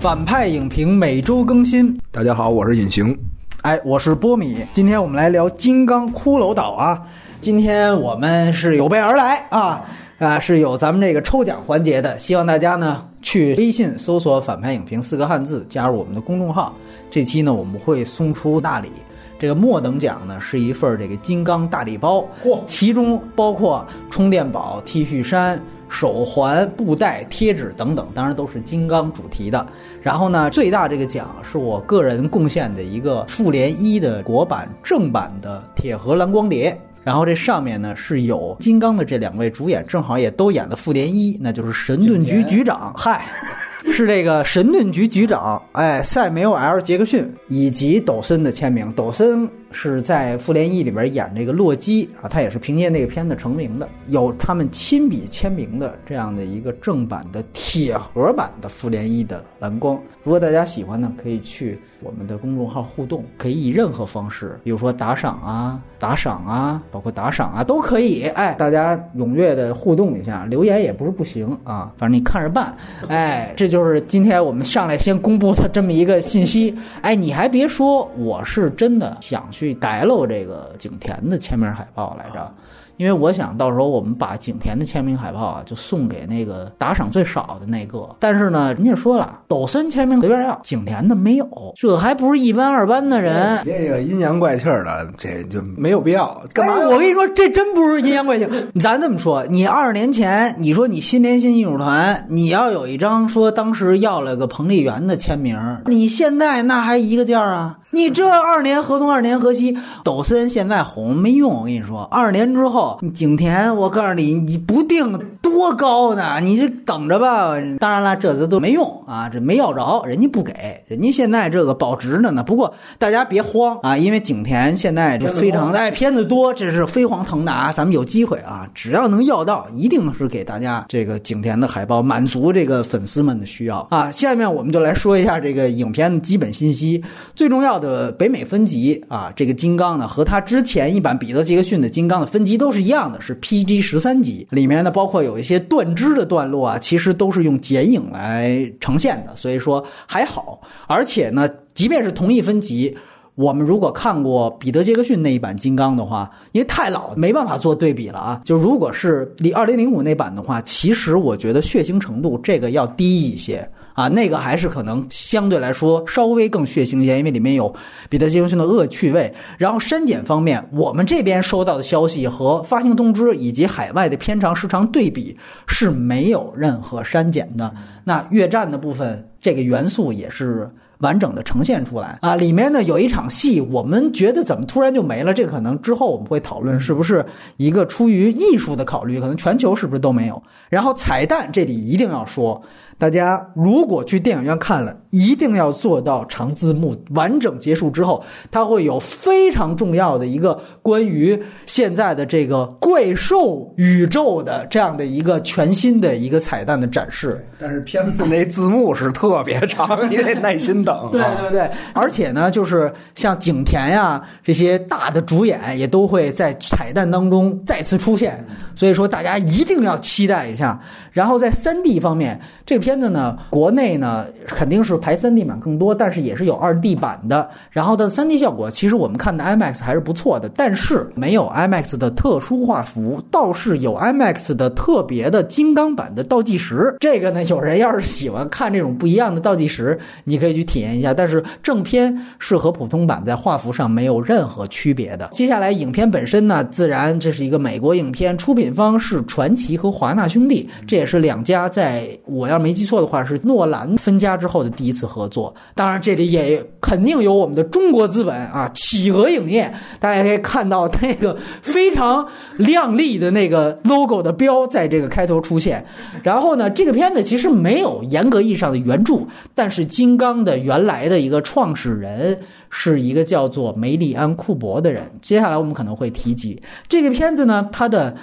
反派影评每周更新。大家好，我是隐形。哎，我是波米。今天我们来聊《金刚骷髅岛》啊。今天我们是有备而来啊啊，是有咱们这个抽奖环节的。希望大家呢去微信搜索“反派影评”四个汉字，加入我们的公众号。这期呢我们会送出大礼。这个末等奖呢是一份这个金刚大礼包，其中包括充电宝、T 恤衫。手环、布袋、贴纸等等，当然都是金刚主题的。然后呢，最大这个奖是我个人贡献的一个复联一的国版正版的铁盒蓝光碟。然后这上面呢是有金刚的这两位主演，正好也都演的复联一，那就是神盾局局长，嗨，是这个神盾局局长，哎，塞缪尔·杰克逊以及抖森的签名，抖森。是在复联一里边演这个洛基啊，他也是凭借那个片子成名的，有他们亲笔签名的这样的一个正版的铁盒版的复联一的蓝光。如果大家喜欢呢，可以去我们的公众号互动，可以以任何方式，比如说打赏啊、打赏啊，包括打赏啊都可以。哎，大家踊跃的互动一下，留言也不是不行啊，反正你看着办。哎，这就是今天我们上来先公布的这么一个信息。哎，你还别说，我是真的想去。去逮了这个景甜的签名海报来着。因为我想到时候我们把景甜的签名海报啊，就送给那个打赏最少的那个。但是呢，人家说了，抖森签名随便要，景甜的没有，这还不是一般二般的人。这个阴阳怪气的，这就没有必要。干嘛？我跟你说，这真不是阴阳怪气。咱这么说，你二十年前，你说你新联新艺术团，你要有一张说当时要了个彭丽媛的签名，你现在那还一个价啊？你这二年河东，二年河西，抖森现在红没用。我跟你说，二年之后。景甜，我告诉你，你不定多高呢，你就等着吧。当然了，这次都没用啊，这没要着，人家不给，人家现在这个保值的呢。不过大家别慌啊，因为景甜现在就非常哎片子多，这是飞黄腾达，咱们有机会啊，只要能要到，一定是给大家这个景甜的海报，满足这个粉丝们的需要啊。下面我们就来说一下这个影片的基本信息，最重要的北美分级啊，这个金刚呢和他之前一版彼得杰克逊的金刚的分级都是。一样的是 PG 十三级，里面呢包括有一些断肢的段落啊，其实都是用剪影来呈现的，所以说还好。而且呢，即便是同一分级，我们如果看过彼得杰克逊那一版金刚的话，因为太老，没办法做对比了啊。就如果是离二零零五那版的话，其实我觉得血腥程度这个要低一些。啊，那个还是可能相对来说稍微更血腥一些，因为里面有彼得·杰克逊的恶趣味。然后删减方面，我们这边收到的消息和发行通知以及海外的片长时长对比是没有任何删减的。那越战的部分，这个元素也是。完整的呈现出来啊！里面呢有一场戏，我们觉得怎么突然就没了？这个可能之后我们会讨论，是不是一个出于艺术的考虑？可能全球是不是都没有？然后彩蛋这里一定要说，大家如果去电影院看了，一定要做到长字幕完整结束之后，它会有非常重要的一个关于现在的这个怪兽宇宙的这样的一个全新的一个彩蛋的展示。但是片子那字幕是特别长，你得耐心等。对对对，而且呢，就是像景甜呀这些大的主演也都会在彩蛋当中再次出现，所以说大家一定要期待一下。然后在三 D 方面，这个片子呢，国内呢肯定是排三 D 版更多，但是也是有二 D 版的。然后的三 D 效果，其实我们看的 IMAX 还是不错的，但是没有 IMAX 的特殊画幅，倒是有 IMAX 的特别的金刚版的倒计时。这个呢，有人要是喜欢看这种不一样的倒计时，你可以去体验一下。但是正片是和普通版在画幅上没有任何区别的。接下来影片本身呢，自然这是一个美国影片，出品方是传奇和华纳兄弟，这。也是两家在我要没记错的话是诺兰分家之后的第一次合作，当然这里也肯定有我们的中国资本啊，企鹅影业，大家可以看到那个非常亮丽的那个 logo 的标在这个开头出现。然后呢，这个片子其实没有严格意义上的原著，但是金刚的原来的一个创始人是一个叫做梅里安库珀的人。接下来我们可能会提及这个片子呢，它的。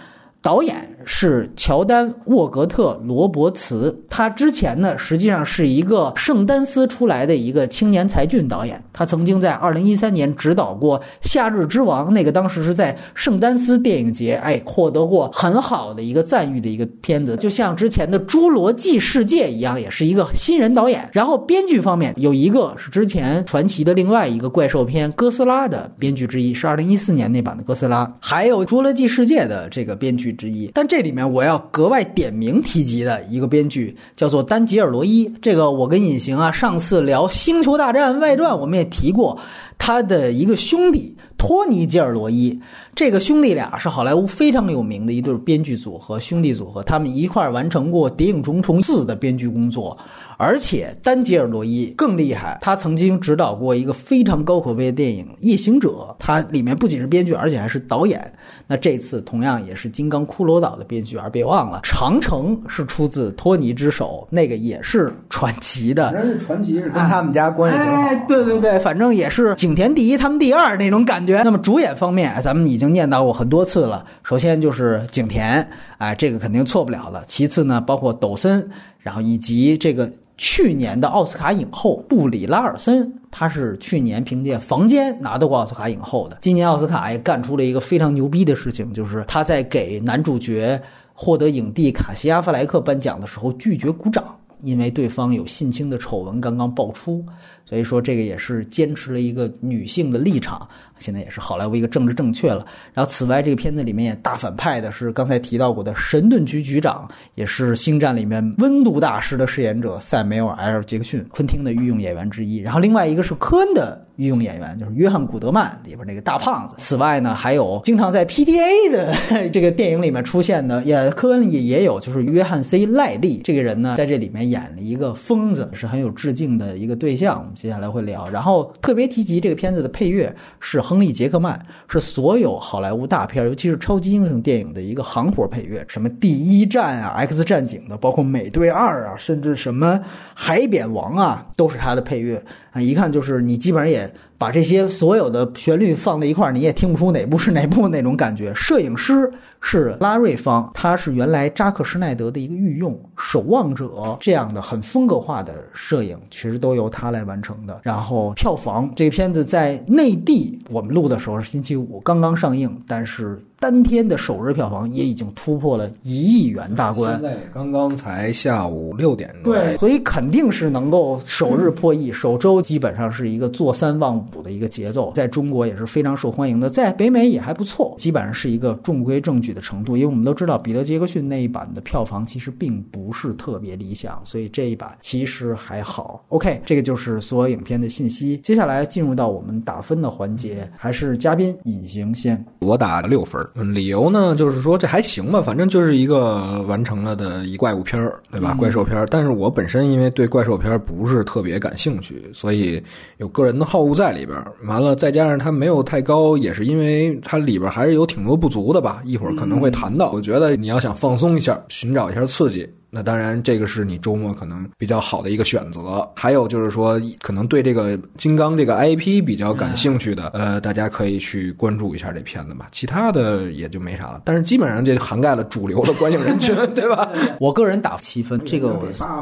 导演是乔丹·沃格特·罗伯茨，他之前呢实际上是一个圣丹斯出来的一个青年才俊导演，他曾经在二零一三年执导过《夏日之王》，那个当时是在圣丹斯电影节，哎，获得过很好的一个赞誉的一个片子，就像之前的《侏罗纪世界》一样，也是一个新人导演。然后编剧方面有一个是之前传奇的另外一个怪兽片《哥斯拉》的编剧之一，是二零一四年那版的《哥斯拉》，还有《侏罗纪世界》的这个编剧之一。但这里面我要格外点名提及的一个编剧叫做丹吉尔罗伊。这个我跟隐形啊上次聊《星球大战外传》，我们也提过他的一个兄弟托尼·吉尔罗伊。这个兄弟俩是好莱坞非常有名的一对编剧组合，兄弟组合，他们一块儿完成过《谍影重重四》的编剧工作。而且丹吉尔罗伊更厉害，他曾经指导过一个非常高口碑的电影《夜行者》，他里面不仅是编剧，而且还是导演。那这次同样也是《金刚骷髅岛》的编剧，而别忘了《长城》是出自托尼之手，那个也是传奇的。人家传奇是跟他们家关系挺好。哎，对对对，反正也是景田第一，他们第二那种感觉。那么主演方面，咱们已经念叨过很多次了。首先就是景田，哎，这个肯定错不了了。其次呢，包括抖森，然后以及这个去年的奥斯卡影后布里拉尔森，她是去年凭借《房间》拿到过奥斯卡影后的。今年奥斯卡也干出了一个非常牛逼的事情，就是她在给男主角获得影帝卡西·阿弗莱克颁奖的时候拒绝鼓掌。因为对方有性侵的丑闻刚刚爆出，所以说这个也是坚持了一个女性的立场，现在也是好莱坞一个政治正确了。然后此外，这个片子里面也大反派的是刚才提到过的神盾局局长，也是《星战》里面温度大师的饰演者塞缪尔 ·L· 杰克逊，昆汀的御用演员之一。然后另外一个是科恩的御用演员，就是约翰·古德曼里边那个大胖子。此外呢，还有经常在 PTA 的这个电影里面出现的，也科恩也也有，就是约翰 ·C· 赖利这个人呢，在这里面演了一个疯子，是很有致敬的一个对象。接下来会聊。然后特别提及这个片子的配乐是亨利·杰克曼，是所有好莱坞大片，尤其是超级英雄电影的一个行活配乐，什么《第一战》啊、《X 战警》的，包括《美队二》啊，甚至什么《海扁王》啊，都是他的配乐啊。一看就是你基本上也把这些所有的旋律放在一块儿，你也听不出哪部是哪部那种感觉。摄影师是拉瑞方，他是原来扎克施耐德的一个御用，《守望者》这样的很风格化的摄影，其实都由他来完成的。然后票房，这片子在内地我们录的时候是星期五刚刚上映，但是当天的首日票房也已经突破了一亿元大关现。在也刚刚才下午六点钟。对，所以肯定是能够首日破亿，首周基本上是一个坐三望五的一个节奏，在中国也是非常受欢迎的，在北美也还不错，基本上是一个中规中矩的程度。因为我们都知道，彼得·杰克逊那一版的票房其实并不是特别理想，所以这一版其实还好。OK，这个就是所有影片的信息。接下来进入到我们打分的环节，还是嘉宾隐形先。我打了六分理由呢就是说这还行吧，反正就是一个完成了的一怪物片儿，对吧？怪兽片儿。但是我本身因为对怪兽片儿不是特别感兴趣，所以有个人的好恶在里边儿。完了，再加上它没有太高，也是因为它里边儿还是有挺多不足的吧。一会儿可能会谈到。我觉得你要想放松一下，寻找一下刺激。那当然，这个是你周末可能比较好的一个选择。还有就是说，可能对这个金刚这个 IP 比较感兴趣的，呃，大家可以去关注一下这片子吧。其他的也就没啥了。但是基本上这涵盖了主流的观影人群，对吧？我个人打七分，这个我，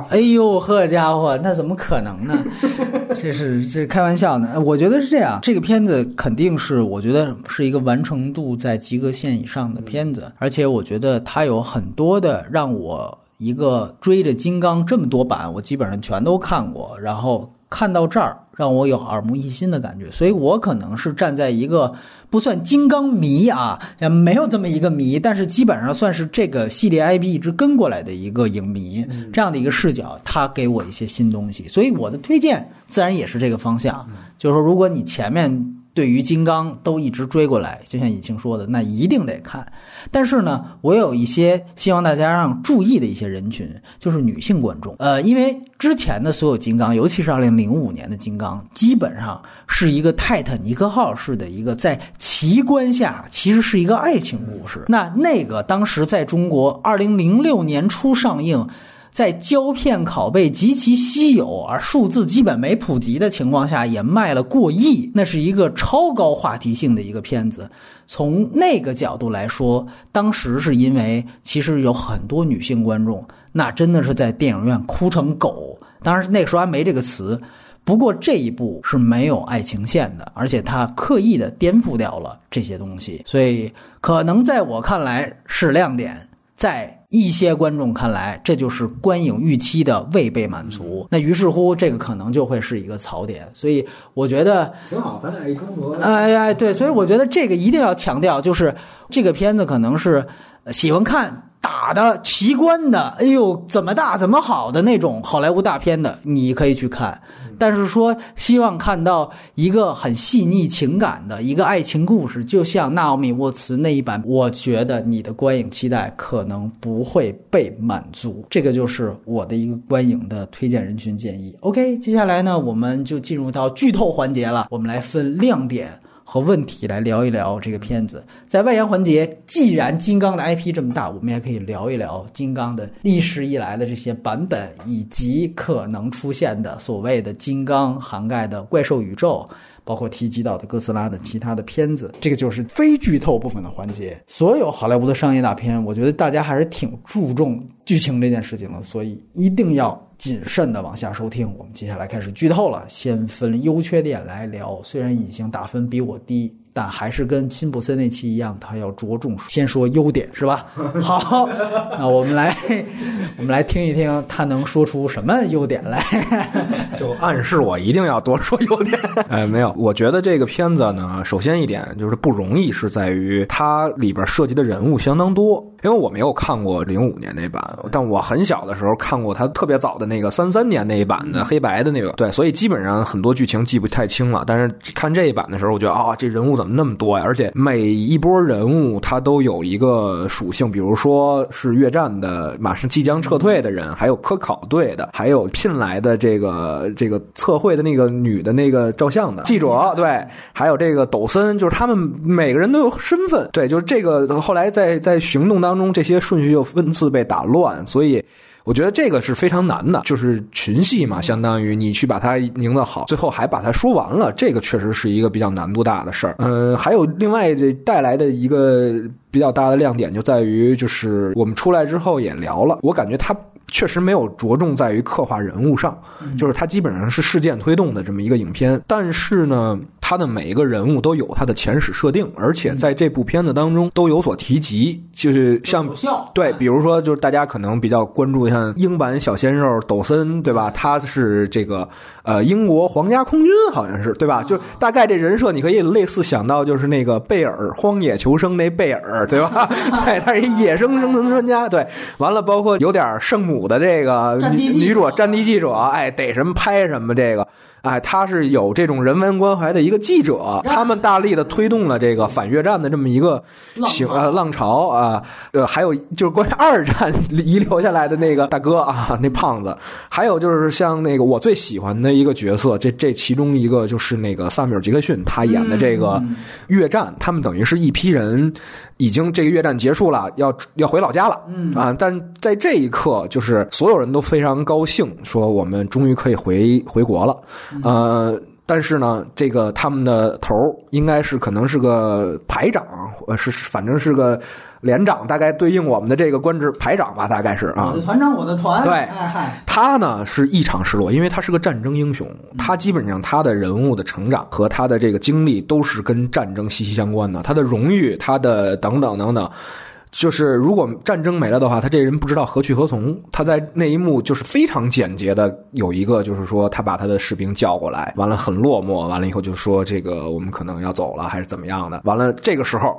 哎呦呵家伙，那怎么可能呢？这是这开玩笑呢。我觉得是这样，这个片子肯定是我觉得是一个完成度在及格线以上的片子，而且我觉得它有很多的让我一个追着金刚这么多版，我基本上全都看过，然后看到这儿让我有耳目一新的感觉，所以我可能是站在一个不算金刚迷啊，也没有这么一个迷，但是基本上算是这个系列 IP 一直跟过来的一个影迷，这样的一个视角，他给我一些新东西，所以我的推荐自然也是这个方向，就是说如果你前面。对于金刚都一直追过来，就像尹晴说的，那一定得看。但是呢，我有一些希望大家让注意的一些人群，就是女性观众。呃，因为之前的所有金刚，尤其是二零零五年的金刚，基本上是一个泰坦尼克号式的一个在奇观下，其实是一个爱情故事。那那个当时在中国二零零六年初上映。在胶片拷贝极其稀有而数字基本没普及的情况下，也卖了过亿，那是一个超高话题性的一个片子。从那个角度来说，当时是因为其实有很多女性观众，那真的是在电影院哭成狗。当然那个时候还没这个词。不过这一部是没有爱情线的，而且他刻意的颠覆掉了这些东西，所以可能在我看来是亮点，在一些观众看来，这就是观影预期的未被满足。那于是乎，这个可能就会是一个槽点。所以我觉得挺好，咱俩一中和。哎哎，对，所以我觉得这个一定要强调，就是这个片子可能是喜欢看。打的奇观的，哎呦，怎么大怎么好的那种好莱坞大片的，你可以去看。但是说希望看到一个很细腻情感的一个爱情故事，就像纳奥米沃茨那一版，我觉得你的观影期待可能不会被满足。这个就是我的一个观影的推荐人群建议。OK，接下来呢，我们就进入到剧透环节了，我们来分亮点。和问题来聊一聊这个片子。在外延环节，既然金刚的 IP 这么大，我们也可以聊一聊金刚的历史以来的这些版本，以及可能出现的所谓的金刚涵盖的怪兽宇宙。包括提及到的哥斯拉的其他的片子，这个就是非剧透部分的环节。所有好莱坞的商业大片，我觉得大家还是挺注重剧情这件事情的，所以一定要谨慎的往下收听。我们接下来开始剧透了，先分优缺点来聊。虽然隐形打分比我低。但还是跟辛普森那期一样，他要着重 先说优点，是吧？好，那我们来，我们来听一听他能说出什么优点来，就暗示我一定要多说优点。哎，没有，我觉得这个片子呢，首先一点就是不容易，是在于它里边涉及的人物相当多。因为我没有看过零五年那版，但我很小的时候看过他特别早的那个三三年那一版的黑白的那个，对，所以基本上很多剧情记不太清了。但是看这一版的时候，我觉得啊，这人物怎么那么多呀？而且每一波人物他都有一个属性，比如说是越战的，马上即将撤退的人，还有科考队的，还有聘来的这个这个测绘的那个女的那个照相的记者，对，还有这个抖森，就是他们每个人都有身份，对，就是这个后来在在行动当。中这些顺序又分次被打乱，所以我觉得这个是非常难的。就是群戏嘛，相当于你去把它营造好，最后还把它说完了，这个确实是一个比较难度大的事儿。嗯，还有另外这带来的一个比较大的亮点，就在于就是我们出来之后也聊了，我感觉它确实没有着重在于刻画人物上，就是它基本上是事件推动的这么一个影片，但是呢。他的每一个人物都有他的前史设定，而且在这部片子当中都有所提及，就是像对，比如说就是大家可能比较关注像英版小鲜肉抖森，对吧？他是这个呃英国皇家空军，好像是对吧？就大概这人设你可以类似想到就是那个贝尔荒野求生那贝尔，对吧？对，他是一野生生存专家。对，完了包括有点圣母的这个女女主战地记者，哎，逮什么拍什么这个。哎，他是有这种人文关怀的一个记者，他们大力的推动了这个反越战的这么一个行呃浪潮啊，呃，还有就是关于二战 遗留下来的那个大哥啊，那胖子，还有就是像那个我最喜欢的一个角色，这这其中一个就是那个萨米尔杰克逊他演的这个越战，他们等于是一批人。已经这个越战结束了，要要回老家了，嗯。啊，但在这一刻，就是所有人都非常高兴，说我们终于可以回回国了，呃，但是呢，这个他们的头应该是可能是个排长，呃，是反正是个。连长大概对应我们的这个官职排长吧，大概是啊。我的团长，我的团。对，哎嗨，他呢是异常失落，因为他是个战争英雄，他基本上他的人物的成长和他的这个经历都是跟战争息息相关的。他的荣誉，他的等等等等，就是如果战争没了的话，他这人不知道何去何从。他在那一幕就是非常简洁的，有一个就是说他把他的士兵叫过来，完了很落寞，完了以后就说这个我们可能要走了，还是怎么样的。完了这个时候。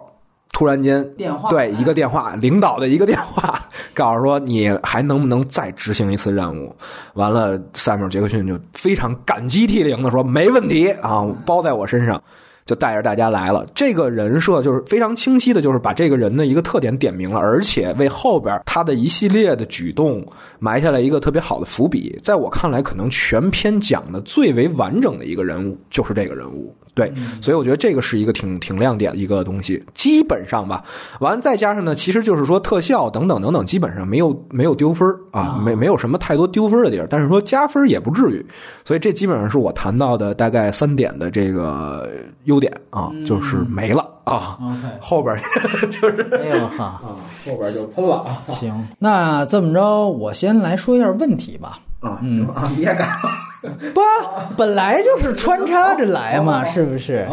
突然间，电话对一个电话，领导的一个电话，告诉说你还能不能再执行一次任务？完了，塞缪尔杰克逊就非常感激涕零的说：“没问题啊，包在我身上。”就带着大家来了。这个人设就是非常清晰的，就是把这个人的一个特点点明了，而且为后边他的一系列的举动埋下了一个特别好的伏笔。在我看来，可能全篇讲的最为完整的一个人物就是这个人物。对，所以我觉得这个是一个挺挺亮点的一个东西。基本上吧，完再加上呢，其实就是说特效等等等等，基本上没有没有丢分儿啊，没没有什么太多丢分的地儿。但是说加分也不至于，所以这基本上是我谈到的大概三点的这个优点啊，就是没了啊。后边 就是哎呦哈，啊，后边就喷了啊行，那这么着，我先来说一下问题吧。啊，行啊，你也敢？不，本来就是穿插着来嘛，是不是？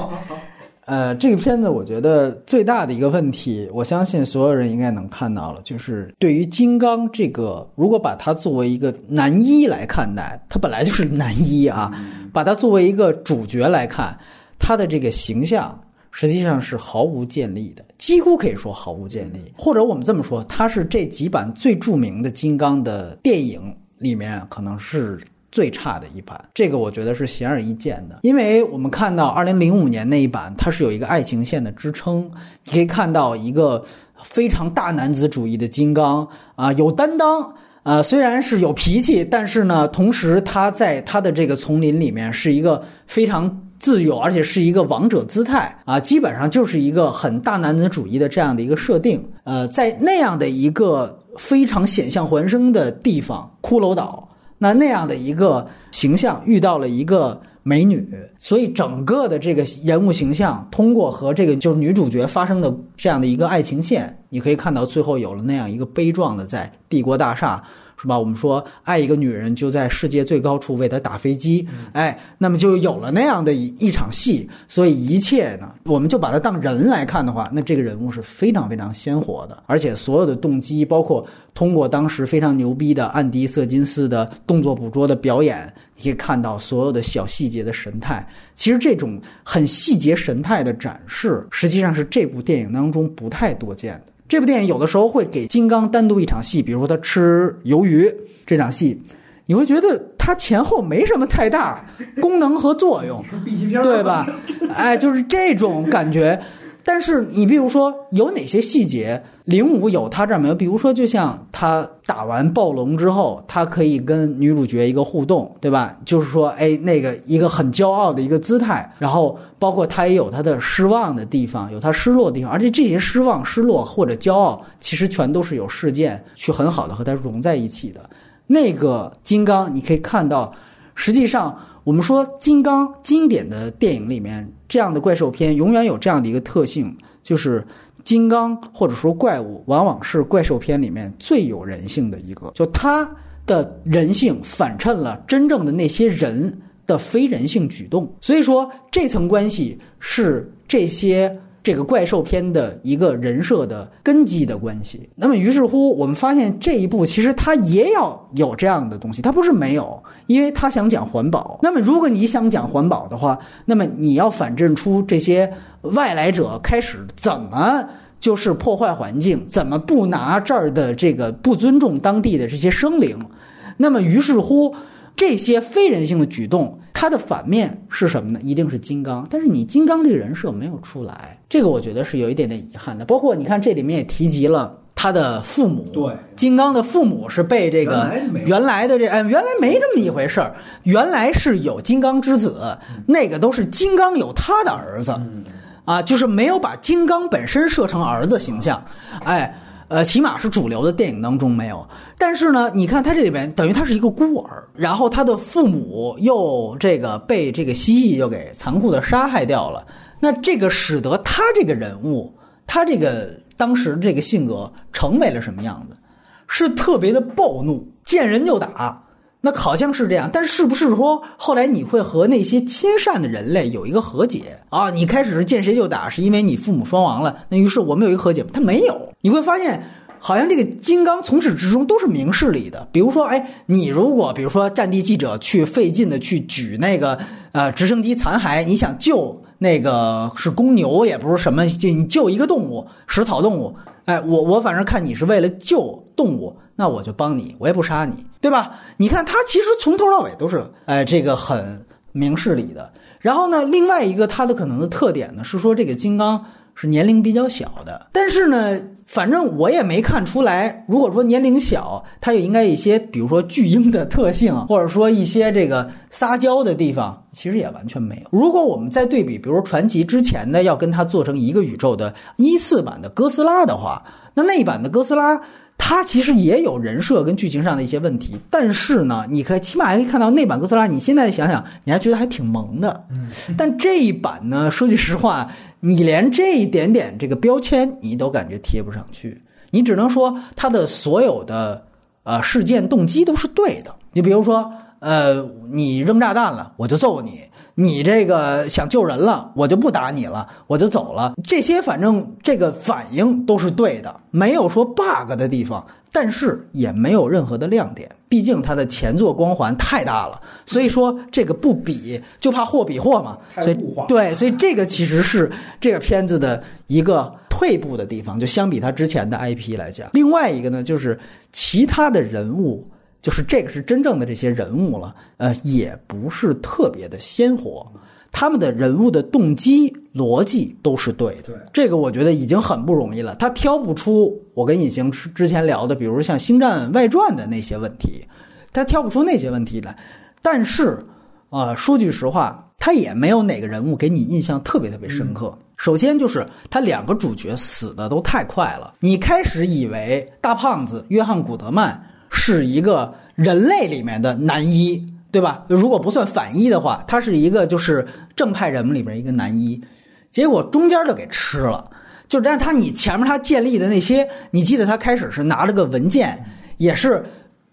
呃，这个片子我觉得最大的一个问题，我相信所有人应该能看到了，就是对于金刚这个，如果把它作为一个男一来看待，他本来就是男一啊，把它作为一个主角来看，他的这个形象实际上是毫无建立的，几乎可以说毫无建立。或者我们这么说，它是这几版最著名的金刚的电影里面可能是最差的一版，这个我觉得是显而易见的，因为我们看到二零零五年那一版，它是有一个爱情线的支撑，你可以看到一个非常大男子主义的金刚啊，有担当。啊，虽然是有脾气，但是呢，同时他在他的这个丛林里面是一个非常自由，而且是一个王者姿态啊，基本上就是一个很大男子主义的这样的一个设定。呃，在那样的一个非常险象环生的地方，骷髅岛，那那样的一个形象遇到了一个美女，所以整个的这个人物形象通过和这个就是女主角发生的这样的一个爱情线，你可以看到最后有了那样一个悲壮的在帝国大厦。是吧？我们说爱一个女人就在世界最高处为她打飞机，哎，那么就有了那样的一一场戏。所以一切呢，我们就把它当人来看的话，那这个人物是非常非常鲜活的，而且所有的动机，包括通过当时非常牛逼的安迪·瑟金斯的动作捕捉的表演，你可以看到所有的小细节的神态。其实这种很细节神态的展示，实际上是这部电影当中不太多见的。这部电影有的时候会给金刚单独一场戏，比如说他吃鱿鱼这场戏，你会觉得它前后没什么太大功能和作用，对吧？哎，就是这种感觉。但是你比如说有哪些细节，零五有他这儿没有？比如说，就像他打完暴龙之后，他可以跟女主角一个互动，对吧？就是说，哎，那个一个很骄傲的一个姿态，然后包括他也有他的失望的地方，有他失落的地方，而且这些失望、失落或者骄傲，其实全都是有事件去很好的和他融在一起的。那个金刚，你可以看到，实际上我们说金刚经典的电影里面，这样的怪兽片永远有这样的一个特性，就是金刚或者说怪物，往往是怪兽片里面最有人性的一个，就它的人性反衬了真正的那些人的非人性举动。所以说，这层关系是这些。这个怪兽片的一个人设的根基的关系。那么，于是乎，我们发现这一部其实它也要有这样的东西，它不是没有，因为它想讲环保。那么，如果你想讲环保的话，那么你要反证出这些外来者开始怎么就是破坏环境，怎么不拿这儿的这个不尊重当地的这些生灵。那么，于是乎，这些非人性的举动。它的反面是什么呢？一定是金刚，但是你金刚这个人设没有出来，这个我觉得是有一点点遗憾的。包括你看这里面也提及了他的父母，对，金刚的父母是被这个原来的这哎原来没这么一回事儿，原来是有金刚之子，那个都是金刚有他的儿子，啊，就是没有把金刚本身设成儿子形象，哎。呃，起码是主流的电影当中没有。但是呢，你看他这里边等于他是一个孤儿，然后他的父母又这个被这个蜥蜴又给残酷的杀害掉了。那这个使得他这个人物，他这个当时这个性格成为了什么样子？是特别的暴怒，见人就打。那好像是这样，但是不是说后来你会和那些亲善的人类有一个和解啊？你开始是见谁就打，是因为你父母双亡了，那于是我们有一个和解，他没有。你会发现，好像这个金刚从始至终都是明事理的。比如说，哎，你如果比如说战地记者去费劲的去举那个呃直升机残骸，你想救那个是公牛，也不是什么，就你救一个动物，食草动物，哎，我我反正看你是为了救动物。那我就帮你，我也不杀你，对吧？你看他其实从头到尾都是，哎，这个很明事理的。然后呢，另外一个他的可能的特点呢是说，这个金刚是年龄比较小的。但是呢，反正我也没看出来，如果说年龄小，它也应该一些，比如说巨婴的特性，或者说一些这个撒娇的地方，其实也完全没有。如果我们再对比，比如说传奇之前的要跟它做成一个宇宙的一次版的哥斯拉的话，那那一版的哥斯拉。它其实也有人设跟剧情上的一些问题，但是呢，你可以起码还可以看到那版哥斯拉，你现在想想，你还觉得还挺萌的。嗯，但这一版呢，说句实话，你连这一点点这个标签你都感觉贴不上去，你只能说他的所有的呃事件动机都是对的。你比如说，呃，你扔炸弹了，我就揍你。你这个想救人了，我就不打你了，我就走了。这些反正这个反应都是对的，没有说 bug 的地方，但是也没有任何的亮点。毕竟它的前作光环太大了，所以说这个不比就怕货比货嘛。所以对，所以这个其实是这个片子的一个退步的地方，就相比它之前的 IP 来讲。另外一个呢，就是其他的人物。就是这个是真正的这些人物了，呃，也不是特别的鲜活，他们的人物的动机逻辑都是对的，这个我觉得已经很不容易了。他挑不出我跟隐形之前聊的，比如像《星战外传》的那些问题，他挑不出那些问题来。但是啊，说句实话，他也没有哪个人物给你印象特别特别深刻。首先就是他两个主角死的都太快了，你开始以为大胖子约翰古德曼。是一个人类里面的男一，对吧？如果不算反一的话，他是一个就是正派人物里边一个男一，结果中间就给吃了。就但他你前面他建立的那些，你记得他开始是拿着个文件，也是，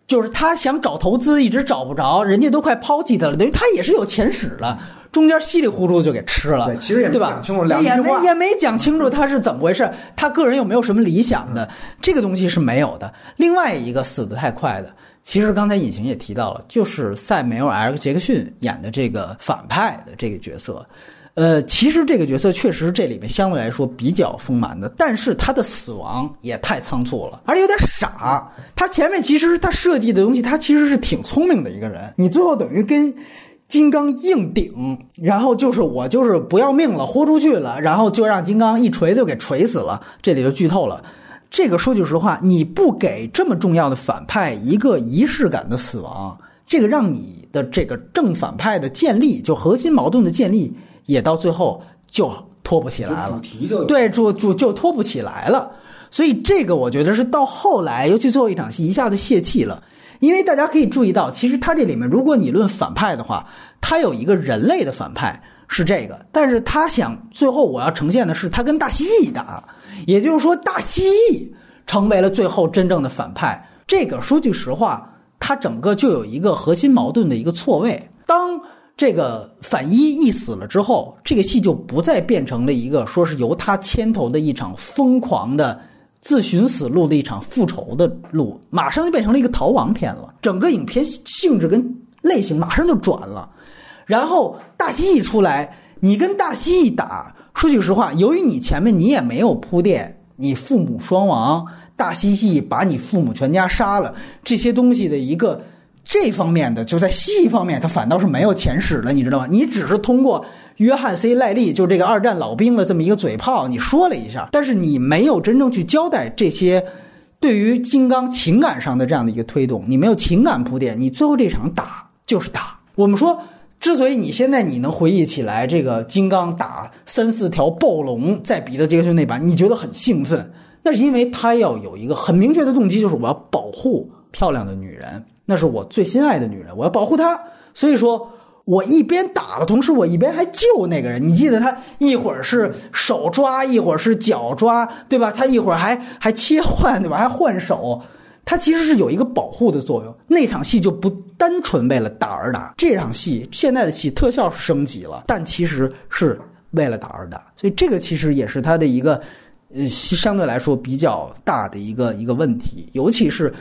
就是他想找投资一直找不着，人家都快抛弃他了，等于他也是有前史了。中间稀里糊涂就给吃了，对，其实也没讲清楚两句话，也没讲清楚他是怎么回事，他个人有没有什么理想的，这个东西是没有的。另外一个死的太快的，其实刚才隐形也提到了，就是塞梅尔杰克逊演的这个反派的这个角色，呃，其实这个角色确实这里面相对来说比较丰满的，但是他的死亡也太仓促了，而且有点傻。他前面其实他设计的东西，他其实是挺聪明的一个人，你最后等于跟。金刚硬顶，然后就是我就是不要命了，豁出去了，然后就让金刚一锤就给锤死了。这里就剧透了。这个说句实话，你不给这么重要的反派一个仪式感的死亡，这个让你的这个正反派的建立，就核心矛盾的建立，也到最后就拖不起来了。对，就就就拖不起来了。所以这个我觉得是到后来，尤其最后一场戏一下子泄气了。因为大家可以注意到，其实他这里面，如果你论反派的话，他有一个人类的反派是这个，但是他想最后我要呈现的是他跟大蜥蜴打，也就是说大蜥蜴成为了最后真正的反派。这个说句实话，他整个就有一个核心矛盾的一个错位。当这个反一一死了之后，这个戏就不再变成了一个说是由他牵头的一场疯狂的。自寻死路的一场复仇的路，马上就变成了一个逃亡片了。整个影片性质跟类型马上就转了。然后大蜥蜴出来，你跟大蜥蜴打，说句实话，由于你前面你也没有铺垫，你父母双亡，大蜥蜴把你父母全家杀了，这些东西的一个这方面的，就在蜥蜴方面，它反倒是没有前史了，你知道吗？你只是通过。约翰 ·C· 赖利就是这个二战老兵的这么一个嘴炮，你说了一下，但是你没有真正去交代这些对于金刚情感上的这样的一个推动，你没有情感铺垫，你最后这场打 就是打。我们说，之所以你现在你能回忆起来这个金刚打三四条暴龙在彼得·杰克逊那版，你觉得很兴奋，那是因为他要有一个很明确的动机，就是我要保护漂亮的女人，那是我最心爱的女人，我要保护她，所以说。我一边打的同时，我一边还救那个人。你记得他一会儿是手抓，一会儿是脚抓，对吧？他一会儿还还切换，对吧？还换手，他其实是有一个保护的作用。那场戏就不单纯为了打而打，这场戏现在的戏特效是升级了，但其实是为了打而打。所以这个其实也是他的一个呃相对来说比较大的一个一个问题，尤其是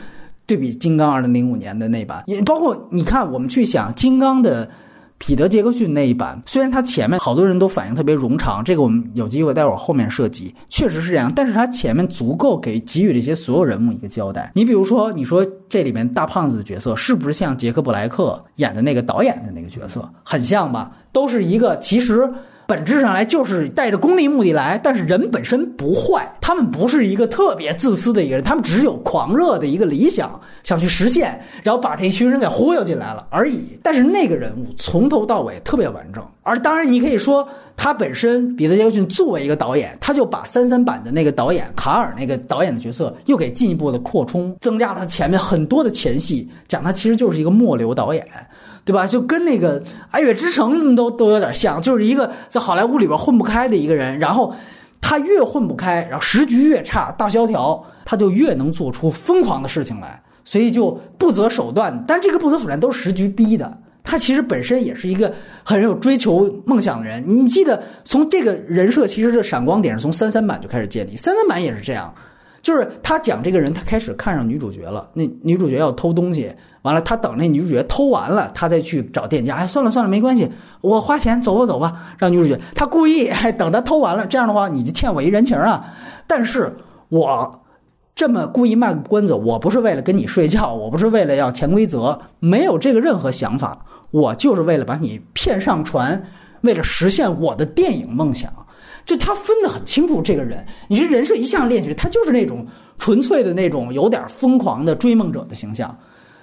对比《金刚》二零零五年的那版，也包括你看，我们去想《金刚》的。彼得·杰克逊那一版，虽然他前面好多人都反应特别冗长，这个我们有机会待会儿后面涉及，确实是这样。但是他前面足够给给予这些所有人物一个交代。你比如说，你说这里面大胖子的角色是不是像杰克·布莱克演的那个导演的那个角色，很像吧？都是一个其实。本质上来就是带着功利目的来，但是人本身不坏，他们不是一个特别自私的一个人，他们只有狂热的一个理想想去实现，然后把这一群人给忽悠进来了而已。但是那个人物从头到尾特别完整，而当然你可以说他本身彼得杰克逊作为一个导演，他就把三三版的那个导演卡尔那个导演的角色又给进一步的扩充，增加了他前面很多的前戏，讲他其实就是一个末流导演。对吧？就跟那个《爱乐之城》都都有点像，就是一个在好莱坞里边混不开的一个人，然后他越混不开，然后时局越差，大萧条，他就越能做出疯狂的事情来，所以就不择手段。但这个不择手段都是时局逼的。他其实本身也是一个很有追求梦想的人。你记得，从这个人设，其实这闪光点是从三三版就开始建立，三三版也是这样。就是他讲这个人，他开始看上女主角了。那女主角要偷东西，完了他等那女主角偷完了，他再去找店家。哎，算了算了，没关系，我花钱，走吧走吧。让女主角，他故意还等他偷完了，这样的话你就欠我一人情啊。但是我这么故意卖个关子，我不是为了跟你睡觉，我不是为了要潜规则，没有这个任何想法，我就是为了把你骗上船，为了实现我的电影梦想。就他分得很清楚，这个人，你这人设一向练起来，他就是那种纯粹的那种有点疯狂的追梦者的形象。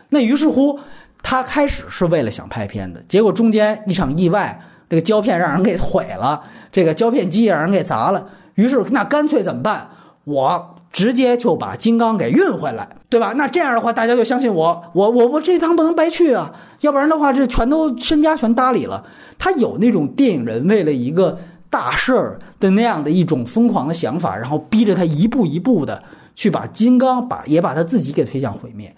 那于是乎，他开始是为了想拍片的，结果中间一场意外，这个胶片让人给毁了，这个胶片机让人给砸了。于是那干脆怎么办？我直接就把金刚给运回来，对吧？那这样的话，大家就相信我，我我我这趟不能白去啊！要不然的话，这全都身家全搭理了。他有那种电影人为了一个。大事儿的那样的一种疯狂的想法，然后逼着他一步一步的去把金刚把也把他自己给推向毁灭。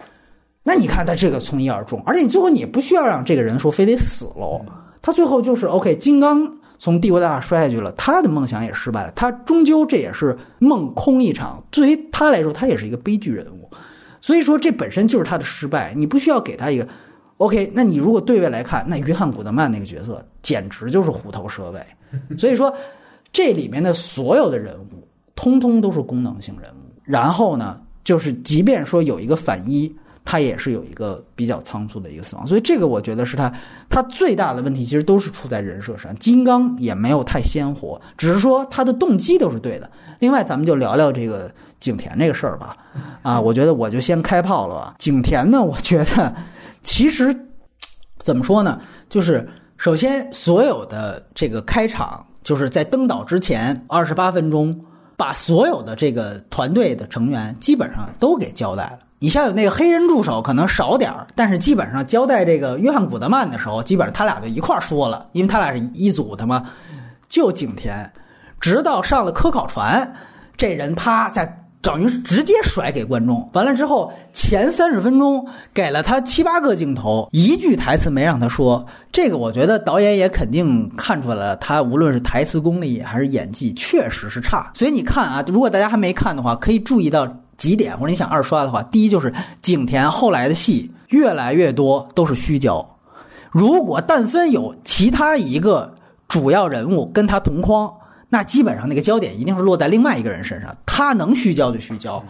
那你看他这个从一而终，而且你最后你也不需要让这个人说非得死喽。他最后就是 OK，金刚从帝国大厦摔下去了，他的梦想也失败了，他终究这也是梦空一场。对于他来说，他也是一个悲剧人物。所以说这本身就是他的失败，你不需要给他一个 OK。那你如果对位来看，那约翰古德曼那个角色简直就是虎头蛇尾。所以说，这里面的所有的人物，通通都是功能性人物。然后呢，就是即便说有一个反一，他也是有一个比较仓促的一个死亡。所以这个我觉得是他他最大的问题，其实都是出在人设上。金刚也没有太鲜活，只是说他的动机都是对的。另外，咱们就聊聊这个景甜这个事儿吧。啊，我觉得我就先开炮了吧。景甜呢，我觉得其实怎么说呢，就是。首先，所有的这个开场就是在登岛之前二十八分钟，把所有的这个团队的成员基本上都给交代了。你像有那个黑人助手可能少点儿，但是基本上交代这个约翰古德曼的时候，基本上他俩就一块儿说了，因为他俩是一组的嘛。就景甜，直到上了科考船，这人啪在。等于是直接甩给观众，完了之后前三十分钟给了他七八个镜头，一句台词没让他说。这个我觉得导演也肯定看出来了，他无论是台词功力还是演技，确实是差。所以你看啊，如果大家还没看的话，可以注意到几点，或者你想二刷的话，第一就是景甜后来的戏越来越多都是虚焦。如果但分有其他一个主要人物跟他同框。那基本上那个焦点一定是落在另外一个人身上，他能虚焦就虚焦。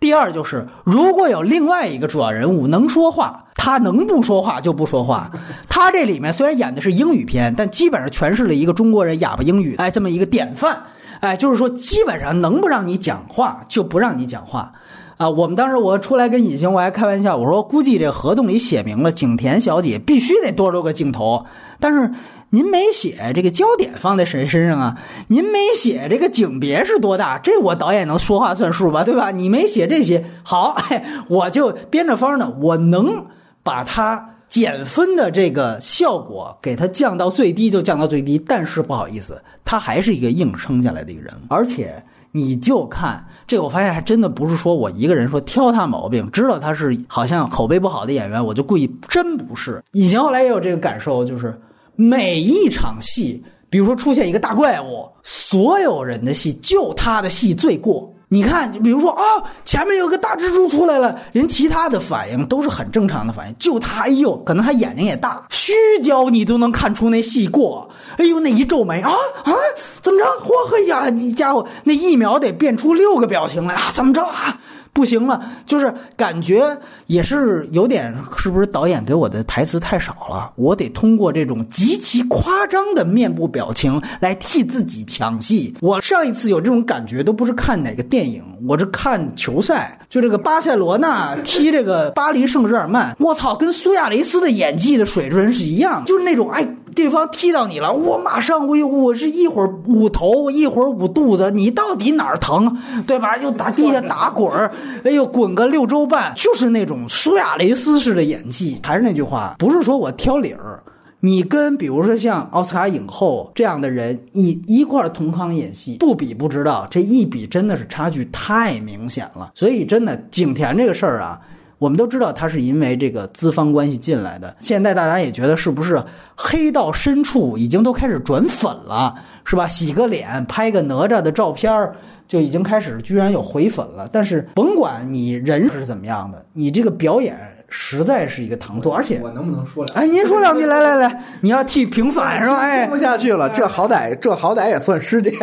第二就是，如果有另外一个主要人物能说话，他能不说话就不说话。他这里面虽然演的是英语片，但基本上诠释了一个中国人哑巴英语，哎，这么一个典范。哎，就是说基本上能不让你讲话就不让你讲话。啊，我们当时我出来跟尹晴我还开玩笑，我说估计这合同里写明了景甜小姐必须得多少多个镜头，但是。您没写这个焦点放在谁身上啊？您没写这个景别是多大？这我导演能说话算数吧？对吧？你没写这些，好，我就编着方呢，我能把它减分的这个效果给它降到最低，就降到最低。但是不好意思，他还是一个硬撑下来的一个人。而且你就看这个，我发现还真的不是说我一个人说挑他毛病，知道他是好像口碑不好的演员，我就故意，真不是。以前后来也有这个感受，就是。每一场戏，比如说出现一个大怪物，所有人的戏就他的戏最过。你看，比如说啊，前面有个大蜘蛛出来了，人其他的反应都是很正常的反应，就他，哎呦，可能他眼睛也大，虚焦你都能看出那戏过。哎呦，那一皱眉啊啊，怎么着？嚯嘿呀，你家伙那一秒得变出六个表情来啊？怎么着啊？不行了，就是感觉也是有点，是不是导演给我的台词太少了？我得通过这种极其夸张的面部表情来替自己抢戏。我上一次有这种感觉都不是看哪个电影，我是看球赛，就这个巴塞罗那踢这个巴黎圣日耳曼，我操，跟苏亚雷斯的演技的水准是一样，就是那种哎。对方踢到你了，我马上我我是一会儿捂头，一会儿捂肚子，你到底哪儿疼，对吧？又打地下打滚儿，哎呦，滚个六周半，就是那种苏亚雷斯式的演技。还是那句话，不是说我挑理儿，你跟比如说像奥斯卡影后这样的人，一一块儿同框演戏，不比不知道，这一比真的是差距太明显了。所以真的景甜这个事儿啊。我们都知道他是因为这个资方关系进来的，现在大家也觉得是不是黑到深处已经都开始转粉了，是吧？洗个脸，拍个哪吒的照片儿就已经开始居然有回粉了。但是甭管你人是怎么样的，你这个表演实在是一个唐突，而且我能不能说两？哎，您说两句，来来来，你要替平反是吧？哎，说不下去了，这好歹这好歹也算师姐。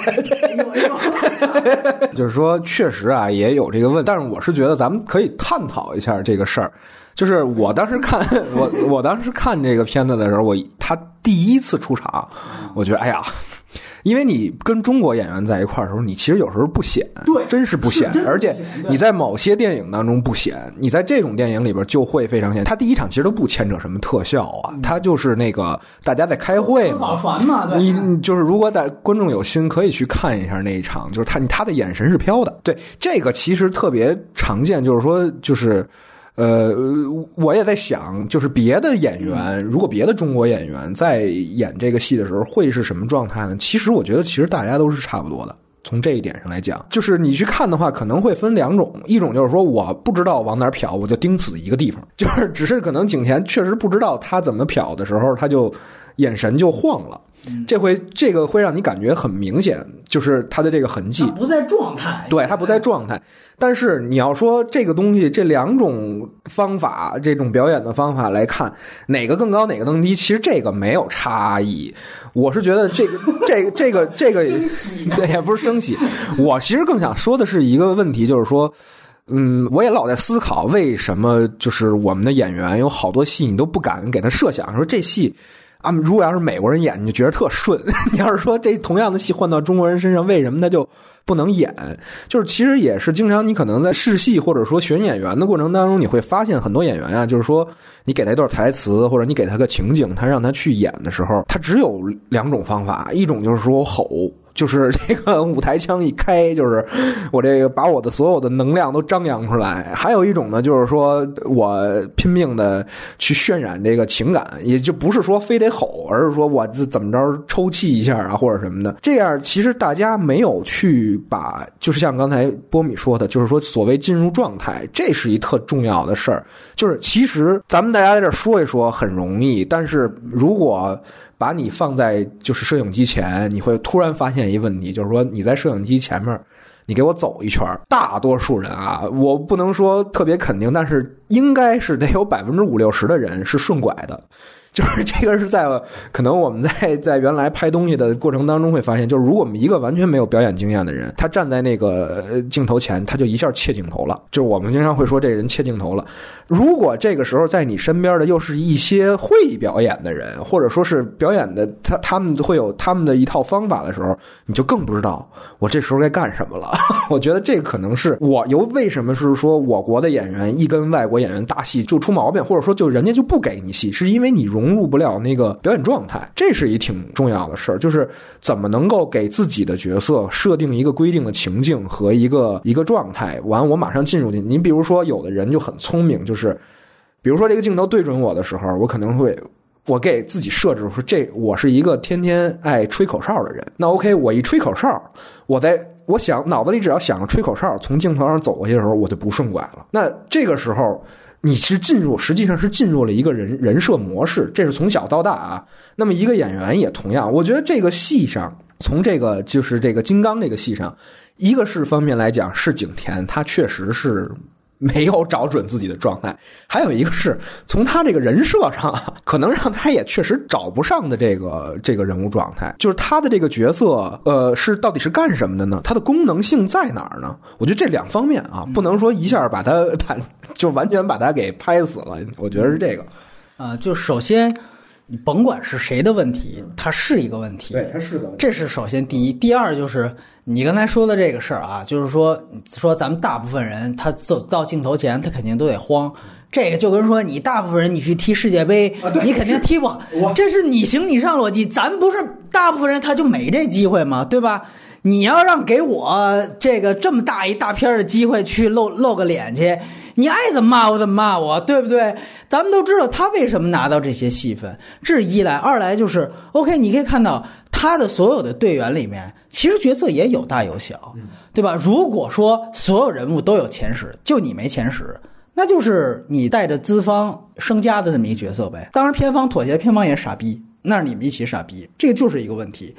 就是说，确实啊，也有这个问，但是我是觉得咱们可以探讨一下这个事儿。就是我当时看我我当时看这个片子的时候，我他第一次出场，我觉得哎呀。因为你跟中国演员在一块儿的时候，你其实有时候不显，对，真是不显，而且你在某些电影当中不显，你在这种电影里边就会非常显。他第一场其实都不牵扯什么特效啊，他就是那个大家在开会嘛，传嘛，你就是如果在观众有心可以去看一下那一场，就是他他的眼神是飘的，对，这个其实特别常见，就是说就是。呃，我也在想，就是别的演员，如果别的中国演员在演这个戏的时候，会是什么状态呢？其实我觉得，其实大家都是差不多的。从这一点上来讲，就是你去看的话，可能会分两种，一种就是说我不知道往哪瞟，我就盯死一个地方，就是只是可能景甜确实不知道他怎么瞟的时候，他就眼神就晃了。这回这个会让你感觉很明显，就是他的这个痕迹不在状态，对他不在状态。但是你要说这个东西，这两种方法，这种表演的方法来看，哪个更高，哪个更低？其实这个没有差异。我是觉得这个，这个，这个，这个，对，也不是生喜。我其实更想说的是一个问题，就是说，嗯，我也老在思考，为什么就是我们的演员有好多戏，你都不敢给他设想，说这戏。啊，如果要是美国人演，你就觉得特顺；你要是说这同样的戏换到中国人身上，为什么他就不能演？就是其实也是经常，你可能在试戏或者说选演员的过程当中，你会发现很多演员啊，就是说你给他一段台词，或者你给他个情景，他让他去演的时候，他只有两种方法，一种就是说吼。就是 这个舞台枪一开，就是我这个把我的所有的能量都张扬出来。还有一种呢，就是说我拼命的去渲染这个情感，也就不是说非得吼，而是说我怎么着抽泣一下啊，或者什么的。这样其实大家没有去把，就是像刚才波米说的，就是说所谓进入状态，这是一特重要的事儿。就是其实咱们大家在这说一说很容易，但是如果。把你放在就是摄影机前，你会突然发现一个问题，就是说你在摄影机前面，你给我走一圈大多数人啊，我不能说特别肯定，但是应该是得有百分之五六十的人是顺拐的。就是这个是在可能我们在在原来拍东西的过程当中会发现，就是如果我们一个完全没有表演经验的人，他站在那个镜头前，他就一下切镜头了。就是我们经常会说这人切镜头了。如果这个时候在你身边的又是一些会表演的人，或者说是表演的他他们会有他们的一套方法的时候，你就更不知道我这时候该干什么了。我觉得这可能是我由为什么是说我国的演员一跟外国演员搭戏就出毛病，或者说就人家就不给你戏，是因为你容。融入不了那个表演状态，这是一挺重要的事儿。就是怎么能够给自己的角色设定一个规定的情境和一个一个状态，完我马上进入进。你比如说，有的人就很聪明，就是比如说这个镜头对准我的时候，我可能会我给自己设置说，这我是一个天天爱吹口哨的人。那 OK，我一吹口哨，我在我想脑子里只要想着吹口哨，从镜头上走过去的时候，我就不顺拐了。那这个时候。你是进入，实际上是进入了一个人人设模式，这是从小到大啊。那么一个演员也同样，我觉得这个戏上，从这个就是这个金刚这个戏上，一个是方面来讲是景甜，她确实是没有找准自己的状态，还有一个是从他这个人设上，可能让他也确实找不上的这个这个人物状态，就是他的这个角色，呃，是到底是干什么的呢？他的功能性在哪儿呢？我觉得这两方面啊，不能说一下把他把就完全把他给拍死了，我觉得是这个。啊、就首先你甭管是谁的问题，它是一个问题，对他是的，这是首先第一。第二就是你刚才说的这个事儿啊，就是说说咱们大部分人他走到镜头前，他肯定都得慌。这个就跟说你大部分人你去踢世界杯，你肯定踢不好，这是你行你上逻辑。咱不是大部分人他就没这机会嘛？对吧？你要让给我这个这么大一大片儿的机会去露露个脸去，你爱怎么骂我怎么骂我，对不对？咱们都知道他为什么拿到这些戏份，这是一来，二来就是 OK，你可以看到他的所有的队员里面，其实角色也有大有小，对吧？如果说所有人物都有前十，就你没前十，那就是你带着资方生家的这么一角色呗。当然，偏方妥协，偏方也傻逼，那是你们一起傻逼，这个就是一个问题。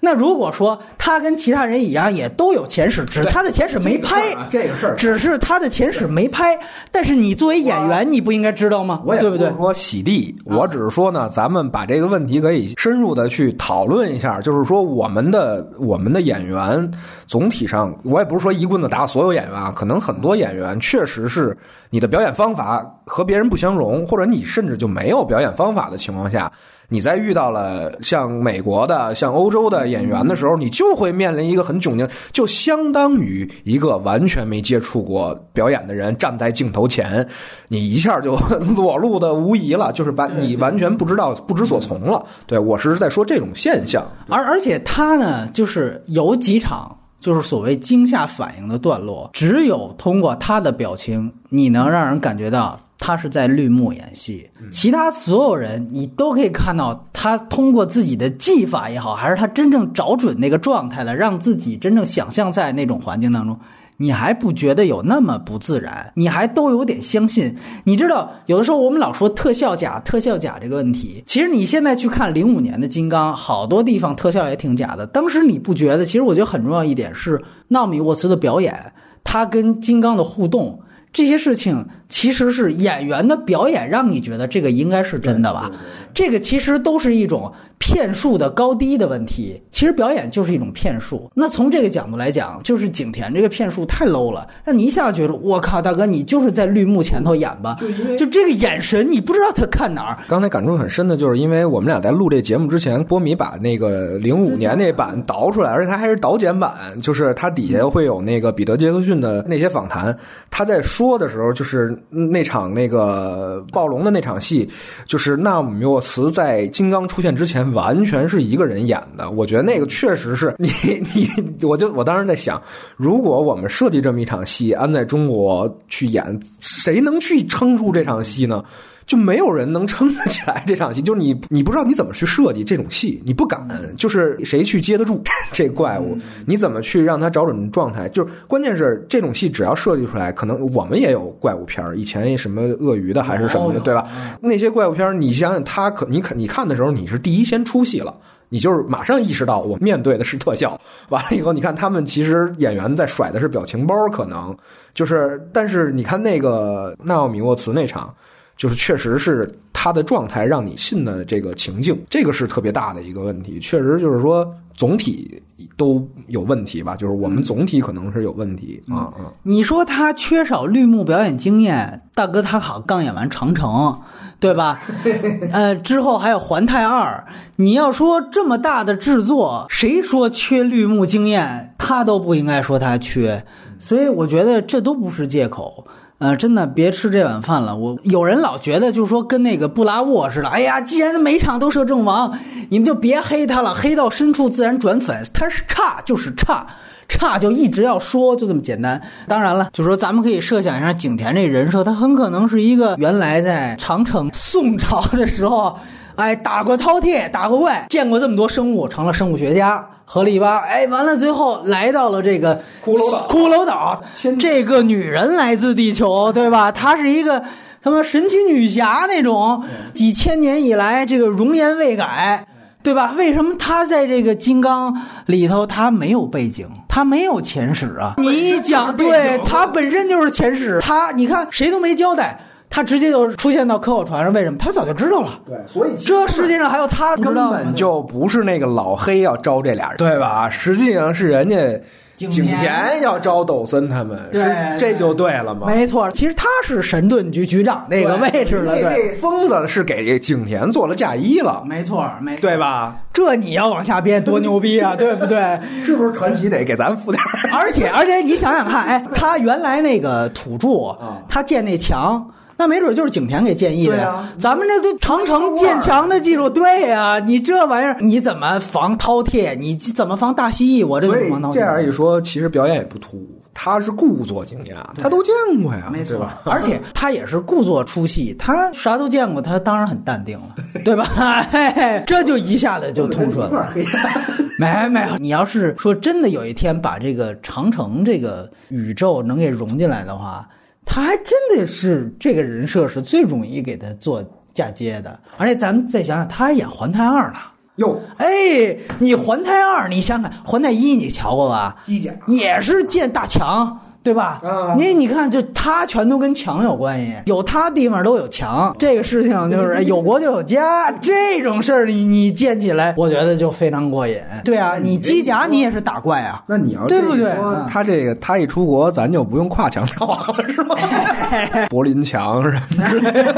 那如果说他跟其他人一样，也都有前史，只是他的前史没拍，这个事儿只是他的前史没拍。但是你作为演员，你不应该知道吗？我也对不对是？说洗地，我只是说呢，咱们把这个问题可以深入的去讨论一下。就是说，我们的我们的演员总体上，我也不是说一棍子打所有演员啊，可能很多演员确实是你的表演方法和别人不相容，或者你甚至就没有表演方法的情况下。你在遇到了像美国的、像欧洲的演员的时候，你就会面临一个很窘境，就相当于一个完全没接触过表演的人站在镜头前，你一下就裸露的无疑了，就是把你完全不知道、不知所从了。对我是在说这种现象。而而且他呢，就是有几场就是所谓惊吓反应的段落，只有通过他的表情，你能让人感觉到他是在绿幕演戏。其他所有人，你都可以看到他通过自己的技法也好，还是他真正找准那个状态了，让自己真正想象在那种环境当中。你还不觉得有那么不自然？你还都有点相信？你知道，有的时候我们老说特效假、特效假这个问题，其实你现在去看零五年的金刚，好多地方特效也挺假的。当时你不觉得？其实我觉得很重要一点是纳米沃茨的表演，他跟金刚的互动。这些事情其实是演员的表演，让你觉得这个应该是真的吧？这个其实都是一种骗术的高低的问题。其实表演就是一种骗术。那从这个角度来讲，就是景甜这个骗术太 low 了，让你一下觉得我靠，大哥你就是在绿幕前头演吧？就这个眼神，你不知道他看哪儿。刚才感触很深的就是，因为我们俩在录这节目之前，波米把那个零五年那版导出来，而且他还是导剪版，就是他底下会有那个彼得·杰克逊的那些访谈。他在说的时候，就是那场那个暴龙的那场戏，就是纳姆缪词在金刚出现之前，完全是一个人演的。我觉得那个确实是你你，我就我当时在想，如果我们设计这么一场戏安在中国去演，谁能去撑住这场戏呢？就没有人能撑得起来这场戏，就是你，你不知道你怎么去设计这种戏，你不敢，就是谁去接得住 这怪物？你怎么去让他找准状态？就是关键是这种戏只要设计出来，可能我们也有怪物片儿，以前什么鳄鱼的还是什么的，对吧？那些怪物片儿，你想想，他可你可你看的时候，你是第一先出戏了。你就是马上意识到我面对的是特效，完了以后，你看他们其实演员在甩的是表情包，可能就是，但是你看那个纳奥米沃茨那场，就是确实是他的状态让你信的这个情境，这个是特别大的一个问题，确实就是说总体都有问题吧，就是我们总体可能是有问题啊啊。你说他缺少绿幕表演经验，大哥他好刚演完长城，对吧？呃，之后还有环太二，你要说这么大的制作，谁说缺绿幕经验，他都不应该说他缺，所以我觉得这都不是借口。呃，真的别吃这碗饭了。我有人老觉得就是说跟那个布拉沃似的，哎呀，既然每场都射正王，你们就别黑他了，黑到深处自然转粉。他是差就是差。差就一直要说，就这么简单。当然了，就是说咱们可以设想一下景甜这人设，他很可能是一个原来在长城宋朝的时候，哎，打过饕餮，打过怪，见过这么多生物，成了生物学家。合力吧？哎，完了，最后来到了这个骷髅岛骷髅岛，这个女人来自地球，对吧？她是一个他妈神奇女侠那种，几千年以来这个容颜未改。对吧？为什么她在这个金刚里头她没有背景，他他没有前史啊！你一讲，对她本身就是前史，她你看谁都没交代，他直接就出现到科考船上，为什么？他早就知道了。对，所以这世界上还有他根本就不是那个老黑要招这俩人，对吧？实际上是人家景景田田要招斗森他们，对是这就对了嘛。没错，其实他是神盾局局长那个位置了，对，疯子是给景田做了嫁衣了，没错，没错，对吧？这你要往下编多牛逼啊，对不对？是不是传奇得给咱付点儿？而且而且你想想看，哎，他原来那个土著，他建那墙。那没准就是景甜给建议的呀，啊咱们这都长城建墙的技术，对呀、你这玩意儿你怎么防饕餮？你怎么防大蜥蜴？我这怎么防饕餮？这样一说，其实表演也不突兀，他是故作惊讶，他都见过呀，没错吧？而且他也是故作出戏，他啥都见过，他当然很淡定了，对吧？嘿嘿这就一下子就通顺了。没没有，你要是说真的有一天把这个长城这个宇宙能给融进来的话，他还真的是这个人设是最容易给他做嫁接的。而且咱们再想想，他还演环太二呢。哟，哎，你环太二，你想想，环太一你瞧过吧？机甲也是建大墙，对吧？啊你你看，就他全都跟墙有关系，有他地方都有墙。这个事情就是 哎有国就有家，这种事儿你你建起来，我觉得就非常过瘾。对啊，你机甲你也是打怪啊。那你要对不对他这个他一出国，咱就不用跨墙跳了，是吧？柏林墙什么之类的。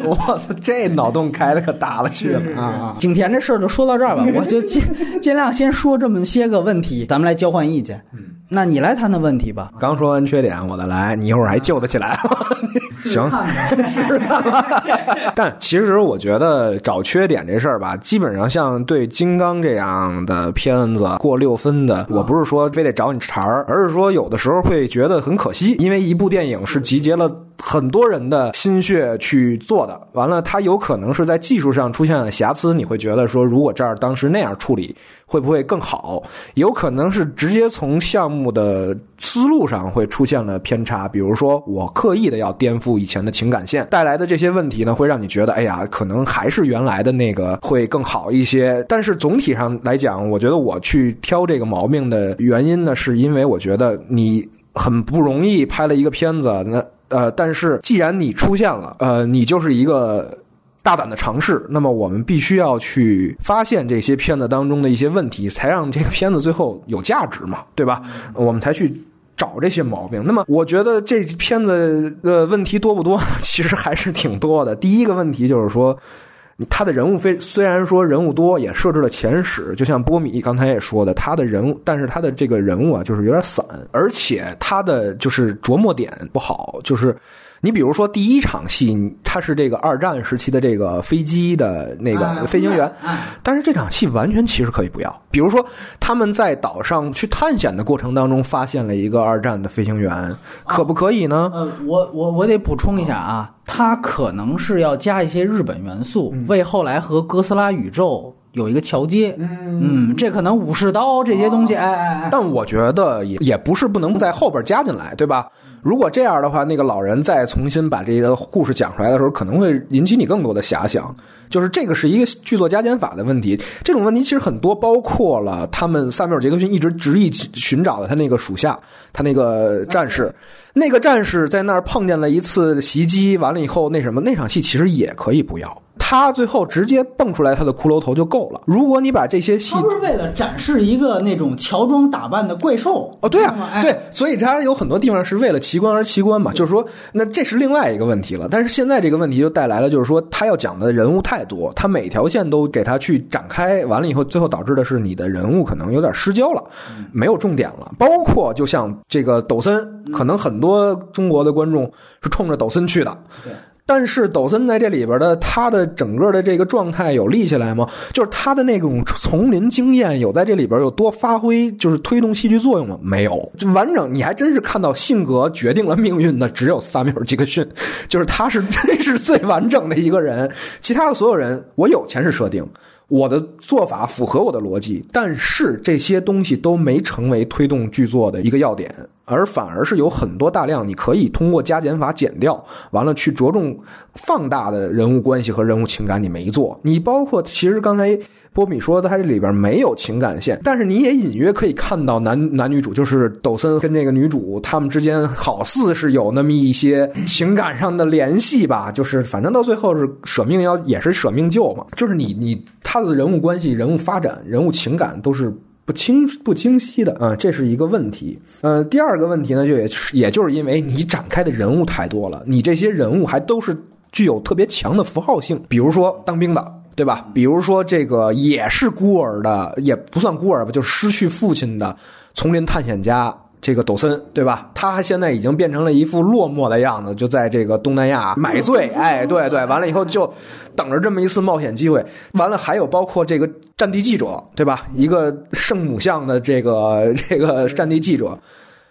我操，这脑洞开的可大了去了啊！景田这事儿就说到这儿吧，我就尽尽量先说这么些个问题，咱们来交换意见。嗯，那你来谈谈问题吧。刚说完缺点，我再来，你一会儿还救得起来吗？行，是 但其实我觉得找缺点这事儿吧，基本上像对金刚这样的片子过六分的，我不是说非得找你茬儿，而是说有的时候会觉得很可惜，因为一部电影是集结了很多人的心血去做的，完了它有可能是在技术上出现了瑕疵，你会觉得说，如果这儿当时那样处理，会不会更好？有可能是直接从项目的思路上会出现了偏差，比如说我刻意的要颠覆以前的情感线，带来的这些问题呢，会让你觉得，哎呀，可能还是原来的那个会更好一些。但是总体上来讲，我觉得我去挑这个毛病的原因呢，是因为我觉得你很不容易拍了一个片子，那呃，但是既然你出现了，呃，你就是一个。大胆的尝试，那么我们必须要去发现这些片子当中的一些问题，才让这个片子最后有价值嘛，对吧？我们才去找这些毛病。那么，我觉得这片子的问题多不多？其实还是挺多的。第一个问题就是说。他的人物非虽然说人物多，也设置了前史，就像波米刚才也说的，他的人物，但是他的这个人物啊，就是有点散，而且他的就是琢磨点不好，就是你比如说第一场戏，他是这个二战时期的这个飞机的那个飞行员，但是这场戏完全其实可以不要。比如说他们在岛上去探险的过程当中，发现了一个二战的飞行员，可不可以呢？呃，我我我得补充一下啊，他可能是要加一些日本元素，为后来和哥斯拉宇宙有一个桥接。嗯，这可能武士刀这些东西，哎哎哎，但我觉得也也不是不能在后边加进来，对吧？如果这样的话，那个老人再重新把这个故事讲出来的时候，可能会引起你更多的遐想。就是这个是一个剧作加减法的问题。这种问题其实很多，包括了他们萨缪尔·杰克逊一直执意寻找的他那个属下，他那个战士。那个战士在那儿碰见了一次袭击，完了以后那什么那场戏其实也可以不要，他最后直接蹦出来他的骷髅头就够了。如果你把这些戏他不是为了展示一个那种乔装打扮的怪兽哦，对啊对，所以他有很多地方是为了奇观而奇观嘛，就是说，那这是另外一个问题了。但是现在这个问题就带来了，就是说，他要讲的人物太多，他每条线都给他去展开，完了以后，最后导致的是你的人物可能有点失焦了，没有重点了。包括就像这个抖森，可能很多中国的观众是冲着抖森去的。但是抖森在这里边的他的整个的这个状态有立起来吗？就是他的那种丛林经验有在这里边有多发挥，就是推动戏剧作用吗？没有，就完整你还真是看到性格决定了命运的只有萨缪尔·杰克逊，就是他是真是最完整的一个人，其他的所有人我有前世设定。我的做法符合我的逻辑，但是这些东西都没成为推动剧作的一个要点。而反而是有很多大量你可以通过加减法减掉，完了去着重放大的人物关系和人物情感，你没做。你包括其实刚才。波米说的，他这里边没有情感线，但是你也隐约可以看到男男女主，就是抖森跟这个女主他们之间好似是有那么一些情感上的联系吧。就是反正到最后是舍命要也是舍命救嘛。就是你你他的人物关系、人物发展、人物情感都是不清不清晰的啊，这是一个问题。呃，第二个问题呢，就也也就是因为你展开的人物太多了，你这些人物还都是具有特别强的符号性，比如说当兵的。对吧？比如说这个也是孤儿的，也不算孤儿吧，就失去父亲的丛林探险家这个抖森，对吧？他现在已经变成了一副落寞的样子，就在这个东南亚买醉。哎，对对，完了以后就等着这么一次冒险机会。完了，还有包括这个战地记者，对吧？一个圣母像的这个 这个战地记者，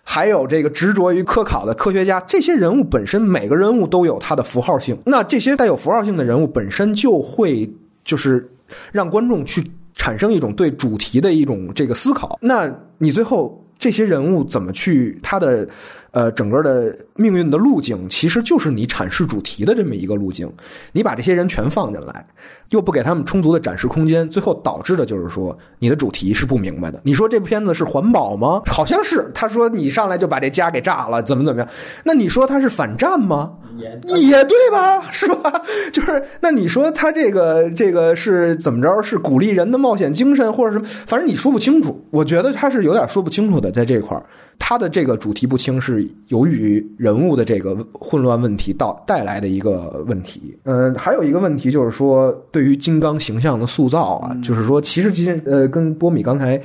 还有这个执着于科考的科学家，这些人物本身每个人物都有他的符号性。那这些带有符号性的人物本身就会。就是让观众去产生一种对主题的一种这个思考，那你最后这些人物怎么去他的？呃，整个的命运的路径其实就是你阐释主题的这么一个路径。你把这些人全放进来，又不给他们充足的展示空间，最后导致的就是说你的主题是不明白的。你说这部片子是环保吗？好像是。他说你上来就把这家给炸了，怎么怎么样？那你说他是反战吗？也也对吧？是吧？就是那你说他这个这个是怎么着？是鼓励人的冒险精神，或者是反正你说不清楚。我觉得他是有点说不清楚的，在这块儿。他的这个主题不清是由于人物的这个混乱问题到带来的一个问题。嗯，还有一个问题就是说，对于金刚形象的塑造啊，就是说，其实其实呃，跟波米刚才。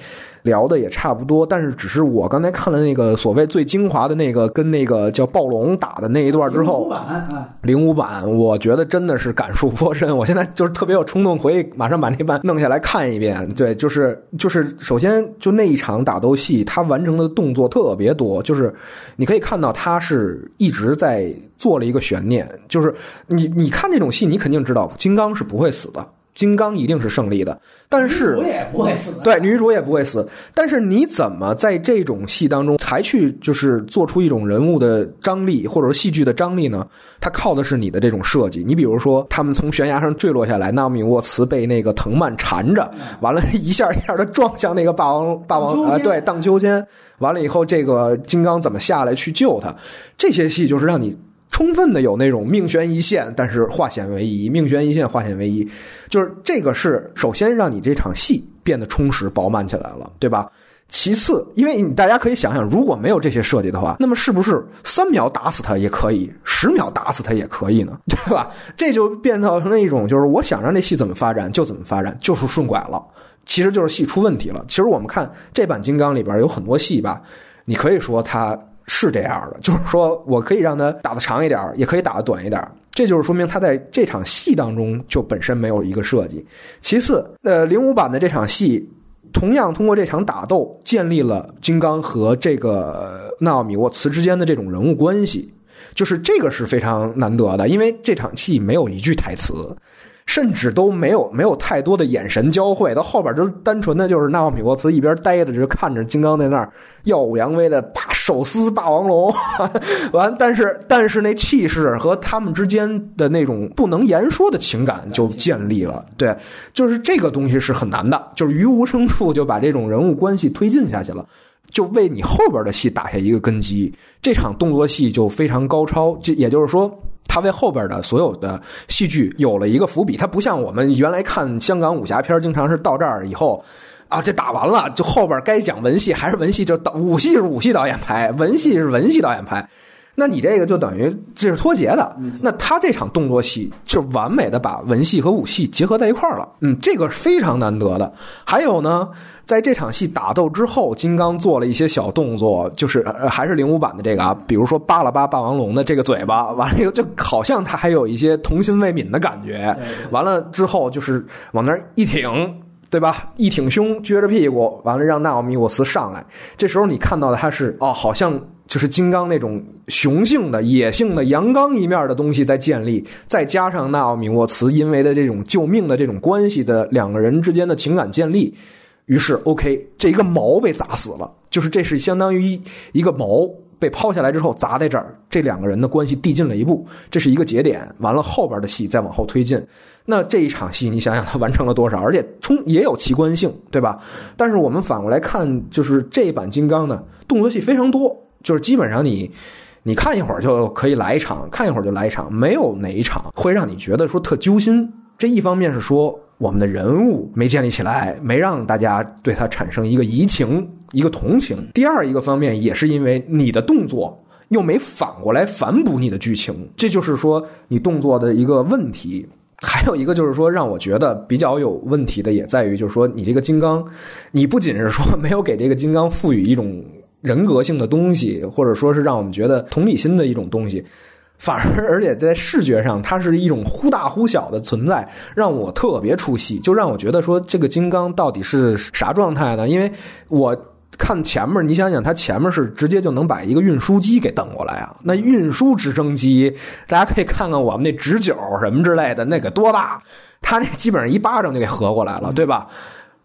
聊的也差不多，但是只是我刚才看了那个所谓最精华的那个跟那个叫暴龙打的那一段之后，零五版，零五版，我觉得真的是感触颇深。我现在就是特别有冲动，回去马上把那版弄下来看一遍。对，就是就是首先就那一场打斗戏，他完成的动作特别多，就是你可以看到他是一直在做了一个悬念，就是你你看这种戏，你肯定知道金刚是不会死的。金刚一定是胜利的，但是女主也不会死。对，女主也不会死。但是你怎么在这种戏当中才去就是做出一种人物的张力，或者说戏剧的张力呢？它靠的是你的这种设计。你比如说，他们从悬崖上坠落下来，纳米沃茨被那个藤蔓缠着，完了一下一下的撞向那个霸王霸王啊，对，荡秋千。完了以后，这个金刚怎么下来去救他？这些戏就是让你。充分的有那种命悬一线，但是化险为夷，命悬一线化险为夷，就是这个是首先让你这场戏变得充实饱满起来了，对吧？其次，因为你大家可以想想，如果没有这些设计的话，那么是不是三秒打死他也可以，十秒打死他也可以呢？对吧？这就变造成了一种，就是我想让这戏怎么发展就怎么发展，就是顺拐了，其实就是戏出问题了。其实我们看这版金刚里边有很多戏吧，你可以说它。是这样的，就是说我可以让他打的长一点，也可以打的短一点。这就是说明他在这场戏当中就本身没有一个设计。其次，呃，零五版的这场戏同样通过这场打斗建立了金刚和这个纳奥米沃茨之间的这种人物关系，就是这个是非常难得的，因为这场戏没有一句台词。甚至都没有没有太多的眼神交汇，到后边就单纯的就是纳奥米沃茨一边呆着，就看着金刚在那儿耀武扬威的啪手撕霸王龙，完，但是但是那气势和他们之间的那种不能言说的情感就建立了，对，就是这个东西是很难的，就是于无声处就把这种人物关系推进下去了，就为你后边的戏打下一个根基，这场动作戏就非常高超，就也就是说。他为后边的所有的戏剧有了一个伏笔，他不像我们原来看香港武侠片，经常是到这儿以后，啊，这打完了，就后边该讲文戏还是文戏，就导武戏是武戏导演拍，文戏是文戏导演拍。那你这个就等于这是脱节的。那他这场动作戏就完美的把文戏和武戏结合在一块儿了。嗯，这个非常难得的。还有呢，在这场戏打斗之后，金刚做了一些小动作，就是还是零五版的这个啊，比如说扒了扒霸王龙的这个嘴巴，完了以后就好像他还有一些童心未泯的感觉。完了之后就是往那儿一挺，对吧？一挺胸，撅着屁股，完了让纳奥米沃斯上来。这时候你看到的他是哦，好像。就是金刚那种雄性的、野性的、阳刚一面的东西在建立，再加上纳奥米沃茨因为的这种救命的这种关系的两个人之间的情感建立，于是 OK，这一个矛被砸死了，就是这是相当于一个矛被抛下来之后砸在这儿，这两个人的关系递进了一步，这是一个节点。完了后边的戏再往后推进，那这一场戏你想想他完成了多少？而且冲也有奇观性，对吧？但是我们反过来看，就是这一版金刚呢，动作戏非常多，就是基本上你。你看一会儿就可以来一场，看一会儿就来一场，没有哪一场会让你觉得说特揪心。这一方面是说我们的人物没建立起来，没让大家对他产生一个移情、一个同情；第二一个方面也是因为你的动作又没反过来反哺你的剧情，这就是说你动作的一个问题。还有一个就是说让我觉得比较有问题的，也在于就是说你这个金刚，你不仅是说没有给这个金刚赋予一种。人格性的东西，或者说是让我们觉得同理心的一种东西，反而而且在视觉上，它是一种忽大忽小的存在，让我特别出戏，就让我觉得说这个金刚到底是啥状态呢？因为我看前面，你想想，它前面是直接就能把一个运输机给蹬过来啊，那运输直升机，大家可以看看我们那直九什么之类的，那个多大，它那基本上一巴掌就给合过来了，对吧？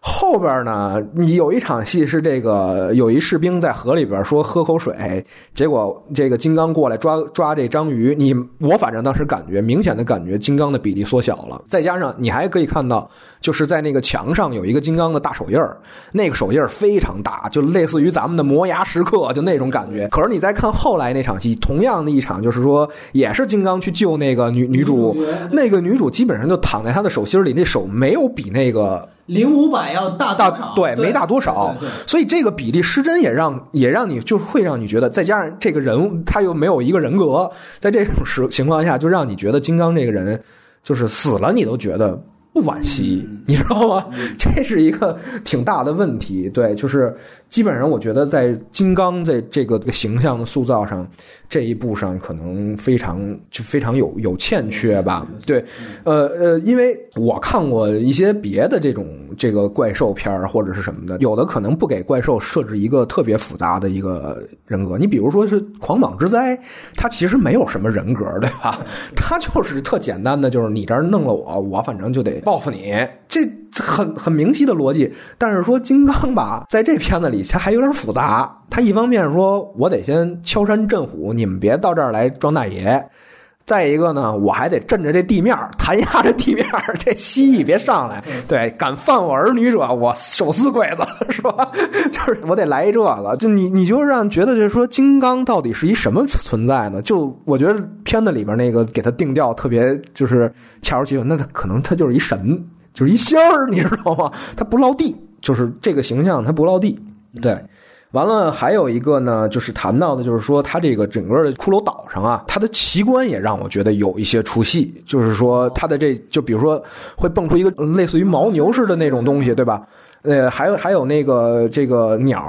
后边呢，你有一场戏是这个有一士兵在河里边说喝口水，结果这个金刚过来抓抓这章鱼。你我反正当时感觉明显的感觉金刚的比例缩小了，再加上你还可以看到，就是在那个墙上有一个金刚的大手印，那个手印非常大，就类似于咱们的磨牙时刻，就那种感觉。可是你再看后来那场戏，同样的一场，就是说也是金刚去救那个女女主，那个女主基本上就躺在他的手心里，那手没有比那个。零五百要大大对，没大多少，所以这个比例失真也让也让你就是会让你觉得，再加上这个人物他又没有一个人格，在这种时情况下，就让你觉得金刚这个人就是死了，你都觉得不惋惜，你知道吗？这是一个挺大的问题，对，就是基本上我觉得在金刚在这个形象的塑造上。这一步上可能非常就非常有有欠缺吧，对，呃呃，因为我看过一些别的这种这个怪兽片儿或者是什么的，有的可能不给怪兽设置一个特别复杂的一个人格，你比如说是狂蟒之灾，它其实没有什么人格，对吧？它就是特简单的，就是你这儿弄了我，我反正就得报复你，这很很明晰的逻辑。但是说金刚吧，在这片子里，它还有点复杂。他一方面说，我得先敲山震虎，你们别到这儿来装大爷；再一个呢，我还得镇着这地面，弹压着地面，这蜥蜴别上来。对，敢犯我儿女者，我手撕鬼子，是吧？就是我得来一这个。就你，你就让觉得就是说，金刚到底是一什么存在呢？就我觉得片子里边那个给他定调特别，就是恰如其分。那他可能他就是一神，就是一仙儿，你知道吗？他不落地，就是这个形象他不落地。对。完了，还有一个呢，就是谈到的，就是说它这个整个的骷髅岛上啊，它的奇观也让我觉得有一些出戏。就是说它的这就比如说会蹦出一个类似于牦牛似的那种东西，对吧？呃，还有还有那个这个鸟，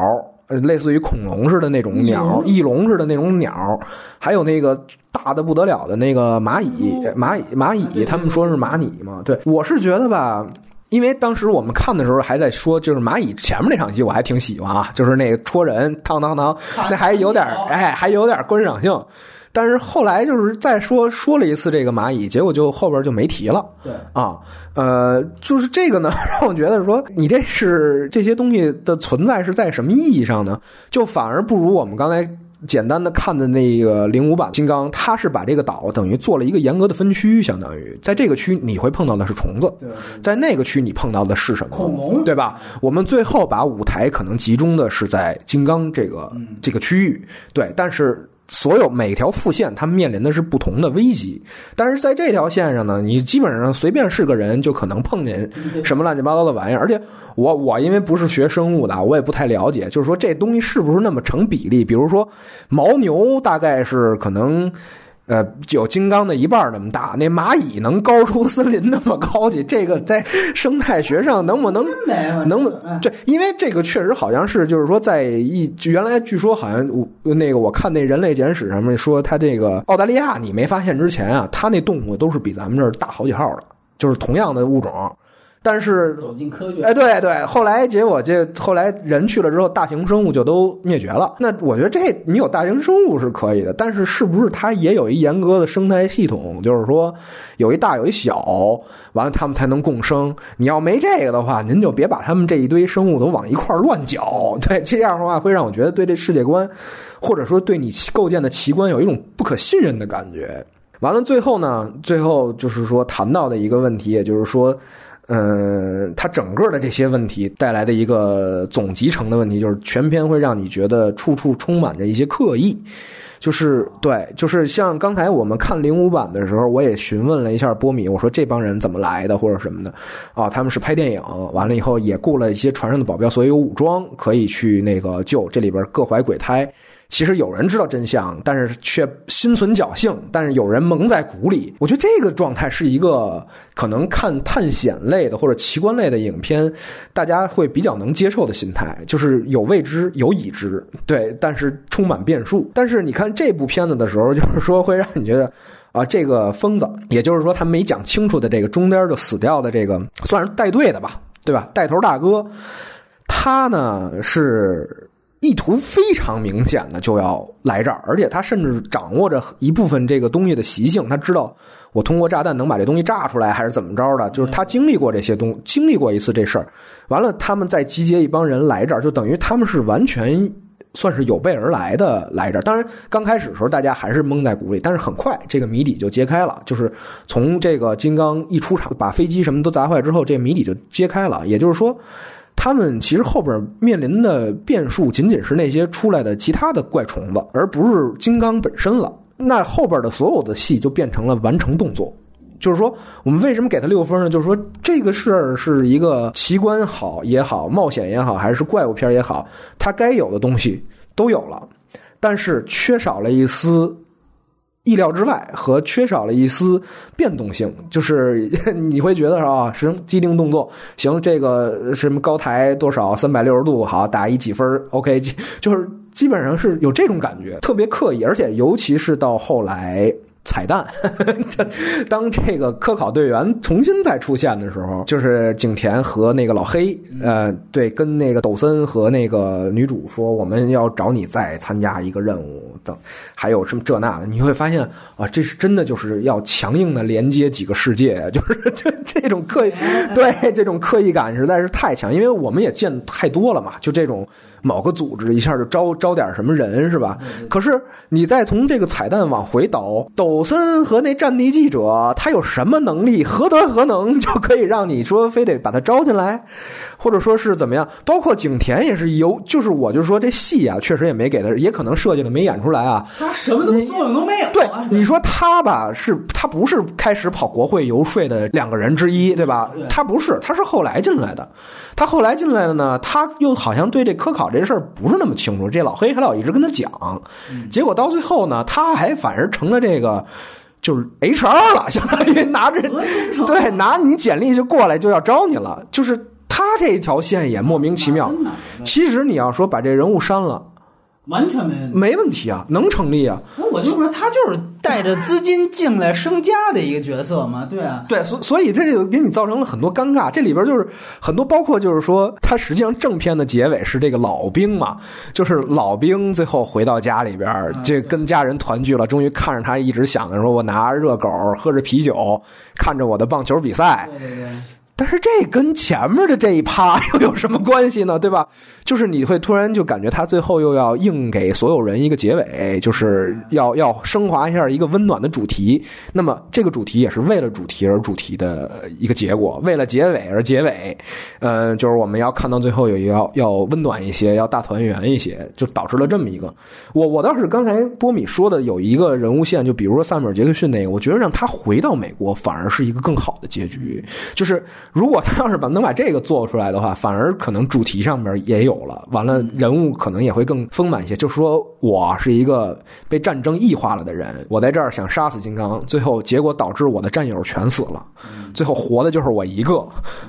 类似于恐龙似的那种鸟，翼龙似的那种鸟，还有那个大的不得了的那个蚂蚁，蚂蚁蚂蚁，他们说是蚂蚁嘛？对，我是觉得吧。因为当时我们看的时候还在说，就是蚂蚁前面那场戏我还挺喜欢啊，就是那个戳人，当当当，那还有点哎，还有点观赏性。但是后来就是再说说了一次这个蚂蚁，结果就后边就没提了。对啊，呃，就是这个呢，让我觉得说你这是这些东西的存在是在什么意义上呢？就反而不如我们刚才。简单的看的那个零五版金刚，它是把这个岛等于做了一个严格的分区，相当于在这个区你会碰到的是虫子，在那个区你碰到的是什么？恐龙，对吧？我们最后把舞台可能集中的是在金刚这个这个区域，对，但是。所有每条副线，它面临的是不同的危机，但是在这条线上呢，你基本上随便是个人就可能碰见什么乱七八糟的玩意儿。而且我我因为不是学生物的，我也不太了解，就是说这东西是不是那么成比例？比如说牦牛大概是可能。呃，有金刚的一半那么大，那蚂蚁能高出森林那么高去？这个在生态学上能不能能？不这，因为这个确实好像是，就是说，在一原来据说好像那个我看那人类简史上面说，它这个澳大利亚你没发现之前啊，它那动物都是比咱们这儿大好几号的，就是同样的物种。但是走进科学，哎，对对，后来结果这后来人去了之后，大型生物就都灭绝了。那我觉得这你有大型生物是可以的，但是是不是它也有一严格的生态系统？就是说有一大有一小，完了它们才能共生。你要没这个的话，您就别把他们这一堆生物都往一块儿乱搅。对，这样的话会让我觉得对这世界观，或者说对你构建的奇观有一种不可信任的感觉。完了，最后呢，最后就是说谈到的一个问题，也就是说。嗯，它整个的这些问题带来的一个总集成的问题，就是全篇会让你觉得处处充满着一些刻意。就是对，就是像刚才我们看零五版的时候，我也询问了一下波米，我说这帮人怎么来的或者什么的啊？他们是拍电影，完了以后也雇了一些船上的保镖，所以有武装可以去那个救。这里边各怀鬼胎。其实有人知道真相，但是却心存侥幸。但是有人蒙在鼓里。我觉得这个状态是一个可能看探险类的或者奇观类的影片，大家会比较能接受的心态，就是有未知有已知，对，但是充满变数。但是你看这部片子的时候，就是说会让你觉得啊，这个疯子，也就是说他没讲清楚的这个中间就死掉的这个，算是带队的吧，对吧？带头大哥，他呢是。意图非常明显的就要来这儿，而且他甚至掌握着一部分这个东西的习性，他知道我通过炸弹能把这东西炸出来，还是怎么着的？就是他经历过这些东，经历过一次这事儿，完了他们再集结一帮人来这儿，就等于他们是完全算是有备而来的来这儿。当然刚开始的时候大家还是蒙在鼓里，但是很快这个谜底就揭开了，就是从这个金刚一出场把飞机什么都砸坏之后，这谜底就揭开了，也就是说。他们其实后边面临的变数仅仅是那些出来的其他的怪虫子，而不是金刚本身了。那后边的所有的戏就变成了完成动作。就是说，我们为什么给他六分呢？就是说，这个事儿是一个奇观好也好，冒险也好，还是怪物片也好，它该有的东西都有了，但是缺少了一丝。意料之外和缺少了一丝变动性，就是 你会觉得啊，行，既定动作，行，这个什么高台多少三百六十度，好打一几分，OK，就是基本上是有这种感觉，特别刻意，而且尤其是到后来。彩蛋，当这个科考队员重新再出现的时候，就是景田和那个老黑，呃，对，跟那个抖森和那个女主说，我们要找你再参加一个任务，等还有什么这那的，你会发现啊，这是真的就是要强硬的连接几个世界，就是 这这种刻意，对这种刻意感实在是太强，因为我们也见太多了嘛，就这种。某个组织一下就招招点什么人是吧？可是你再从这个彩蛋往回倒，抖森和那战地记者他有什么能力？何德何能 就可以让你说非得把他招进来，或者说是怎么样？包括景田也是有，就是我就说这戏啊，确实也没给他，也可能设计的没演出来啊。他什么作用都没有。对，你说他吧，是他不是开始跑国会游说的两个人之一，对吧？他不是，他是后来进来的。他后来进来的呢，他又好像对这科考这事儿不是那么清楚。这老黑还老一直跟他讲，结果到最后呢，他还反而成了这个就是 HR 了，相当于拿着对拿你简历就过来就要招你了。就是他这条线也莫名其妙。其实你要说把这人物删了。完全没问题没问题啊，能成立啊！我就说他就是带着资金进来生家的一个角色嘛，对啊，对，所所以这就给你造成了很多尴尬。这里边就是很多，包括就是说，他实际上正片的结尾是这个老兵嘛，就是老兵最后回到家里边，这跟家人团聚了，终于看着他一直想着说，我拿热狗喝着啤酒，看着我的棒球比赛。对对对。但是这跟前面的这一趴又有什么关系呢？对吧？就是你会突然就感觉他最后又要硬给所有人一个结尾，就是要要升华一下一个温暖的主题。那么这个主题也是为了主题而主题的一个结果，为了结尾而结尾。嗯，就是我们要看到最后有一个要要温暖一些，要大团圆一些，就导致了这么一个。我我倒是刚才波米说的有一个人物线，就比如说萨米尔杰克逊那个，我觉得让他回到美国反而是一个更好的结局，就是。如果他要是把能把这个做出来的话，反而可能主题上面也有了，完了人物可能也会更丰满一些。就说我是一个被战争异化了的人，我在这儿想杀死金刚，最后结果导致我的战友全死了，最后活的就是我一个。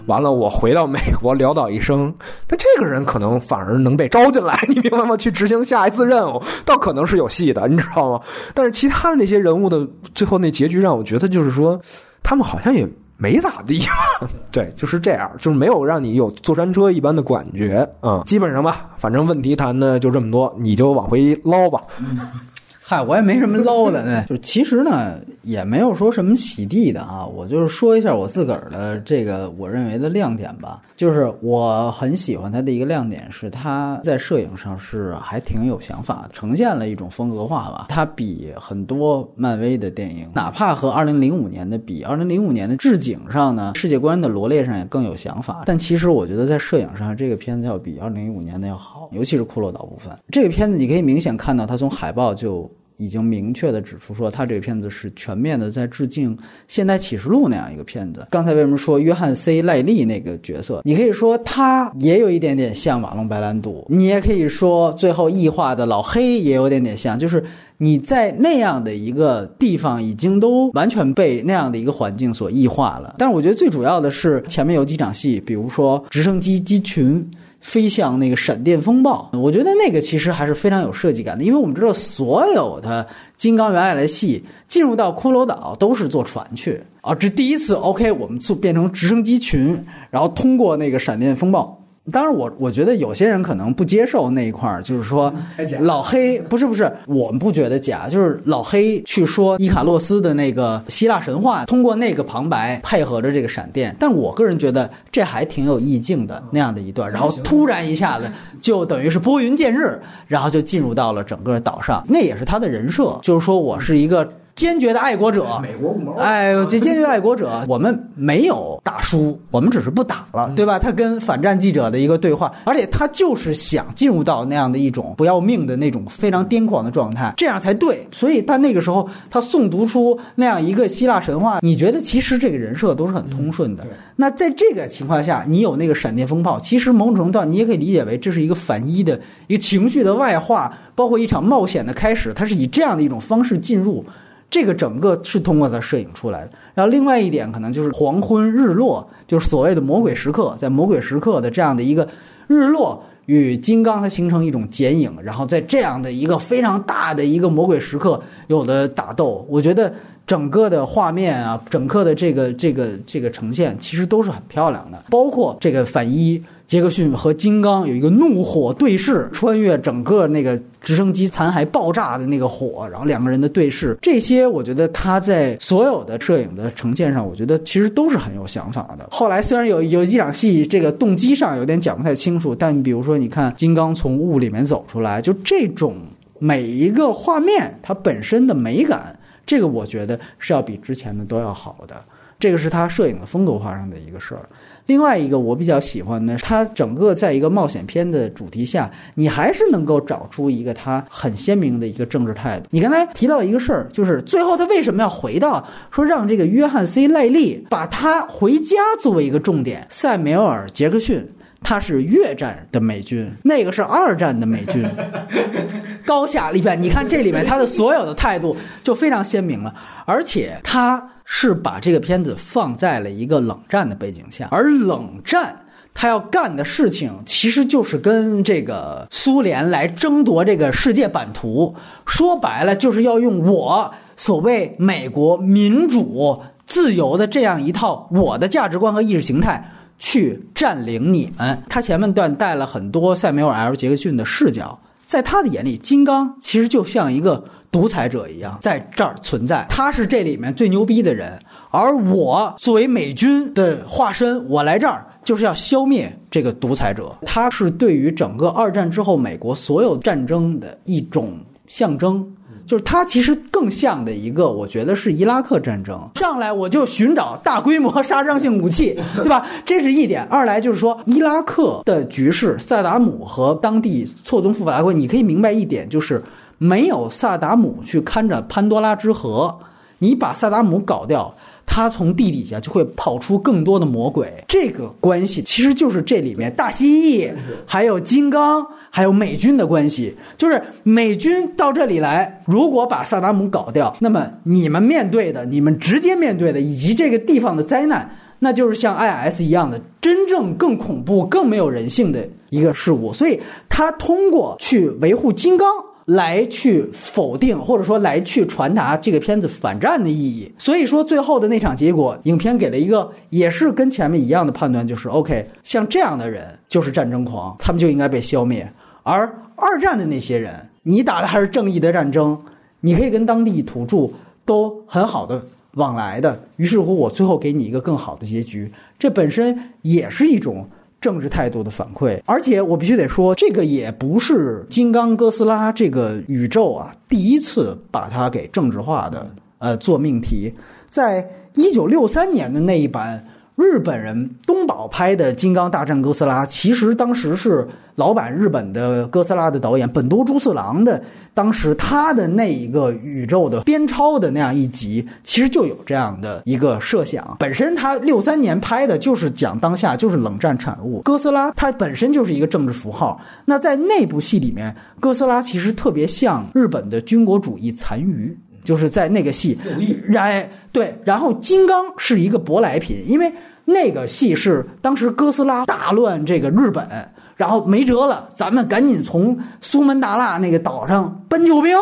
完了，我回到美国潦倒一生，那这个人可能反而能被招进来，你明白吗？去执行下一次任务，倒可能是有戏的，你知道吗？但是其他的那些人物的最后那结局让我觉得就是说，他们好像也。没咋地嘛。对，就是这样，就是没有让你有坐山车一般的感觉啊、基本上吧，反正问题谈的就这么多，你就往回捞吧。嗨，我也没什么捞的，对，就其实呢，也没有说什么洗地的啊，我就是说一下我自个儿的这个我认为的亮点吧。就是我很喜欢它的一个亮点是，它在摄影上是还挺有想法的，呈现了一种风格化吧。它比很多漫威的电影，哪怕和二零零五年的比，二零零五年的置景上呢，世界观的罗列上也更有想法。但其实我觉得在摄影上，这个片子要比二零零五年的要好，尤其是骷髅岛部分。这个片子你可以明显看到，它从海报就。已经明确的指出说，他这个片子是全面的在致敬《现代启示录》那样一个片子。刚才为什么说约翰 C 赖利那个角色？你可以说他也有一点点像马龙白兰度，你也可以说最后异化的老黑也有点点像，就是你在那样的一个地方已经都完全被那样的一个环境所异化了。但是我觉得最主要的是前面有几场戏，比如说直升机机群。飞向那个闪电风暴，我觉得那个其实还是非常有设计感的，因为我们知道所有的金刚原来的戏进入到骷髅岛都是坐船去啊，这第一次 OK，我们做变成直升机群，然后通过那个闪电风暴。当然我，我觉得有些人可能不接受那一块儿，就是说老黑不是不是，我们不觉得假，就是老黑去说伊卡洛斯的那个希腊神话，通过那个旁白配合着这个闪电，但我个人觉得这还挺有意境的那样的一段，然后突然一下子就等于是拨云见日，然后就进入到了整个岛上，那也是他的人设，就是说我是一个。坚决的爱国者，美国五毛哎，这坚决的爱国者，我们没有打输，我们只是不打了，对吧？他跟反战记者的一个对话，而且他就是想进入到那样的一种不要命的那种非常癫狂的状态，这样才对。所以他那个时候他诵读出那样一个希腊神话，你觉得其实这个人设都是很通顺的。那在这个情况下，你有那个闪电风暴，其实某种程度上你也可以理解为这是一个反一的一个情绪的外化，包括一场冒险的开始，它是以这样的一种方式进入。这个整个是通过它摄影出来的。然后另外一点可能就是黄昏日落，就是所谓的魔鬼时刻，在魔鬼时刻的这样的一个日落与金刚它形成一种剪影，然后在这样的一个非常大的一个魔鬼时刻有的打斗，我觉得整个的画面啊，整个的这个这个这个呈现其实都是很漂亮的，包括这个反一。杰克逊和金刚有一个怒火对视，穿越整个那个直升机残骸爆炸的那个火，然后两个人的对视，这些我觉得他在所有的摄影的呈现上，我觉得其实都是很有想法的。后来虽然有有几场戏，这个动机上有点讲不太清楚，但比如说你看金刚从雾里面走出来，就这种每一个画面它本身的美感，这个我觉得是要比之前的都要好的。这个是他摄影的风格化上的一个事儿。另外一个我比较喜欢的，它整个在一个冒险片的主题下，你还是能够找出一个它很鲜明的一个政治态度。你刚才提到一个事儿，就是最后他为什么要回到说让这个约翰 C 赖利把他回家作为一个重点？塞缪尔杰克逊他是越战的美军，那个是二战的美军，高下立判。你看这里面他的所有的态度就非常鲜明了，而且他。是把这个片子放在了一个冷战的背景下，而冷战他要干的事情其实就是跟这个苏联来争夺这个世界版图，说白了就是要用我所谓美国民主自由的这样一套我的价值观和意识形态去占领你们。他前面段带了很多塞缪尔 ·L· 杰克逊的视角，在他的眼里，金刚其实就像一个。独裁者一样在这儿存在，他是这里面最牛逼的人，而我作为美军的化身，我来这儿就是要消灭这个独裁者。他是对于整个二战之后美国所有战争的一种象征，就是它其实更像的一个，我觉得是伊拉克战争。上来我就寻找大规模杀伤性武器，对吧？这是一点。二来就是说，伊拉克的局势，萨达姆和当地错综复杂的，你可以明白一点就是。没有萨达姆去看着潘多拉之河，你把萨达姆搞掉，他从地底下就会跑出更多的魔鬼。这个关系其实就是这里面大蜥蜴、还有金刚、还有美军的关系。就是美军到这里来，如果把萨达姆搞掉，那么你们面对的、你们直接面对的，以及这个地方的灾难，那就是像 IS 一样的真正更恐怖、更没有人性的一个事物。所以他通过去维护金刚。来去否定，或者说来去传达这个片子反战的意义。所以说，最后的那场结果，影片给了一个也是跟前面一样的判断，就是 OK，像这样的人就是战争狂，他们就应该被消灭。而二战的那些人，你打的还是正义的战争，你可以跟当地土著都很好的往来的。于是乎，我最后给你一个更好的结局，这本身也是一种。政治态度的反馈，而且我必须得说，这个也不是金刚哥斯拉这个宇宙啊第一次把它给政治化的，呃，做命题，在一九六三年的那一版。日本人东宝拍的《金刚大战哥斯拉》，其实当时是老版日本的哥斯拉的导演本多猪四郎的，当时他的那一个宇宙的编抄的那样一集，其实就有这样的一个设想。本身他六三年拍的就是讲当下，就是冷战产物。哥斯拉它本身就是一个政治符号。那在那部戏里面，哥斯拉其实特别像日本的军国主义残余。就是在那个戏，然对，然后金刚是一个舶来品，因为那个戏是当时哥斯拉大乱这个日本，然后没辙了，咱们赶紧从苏门答腊那个岛上搬救兵，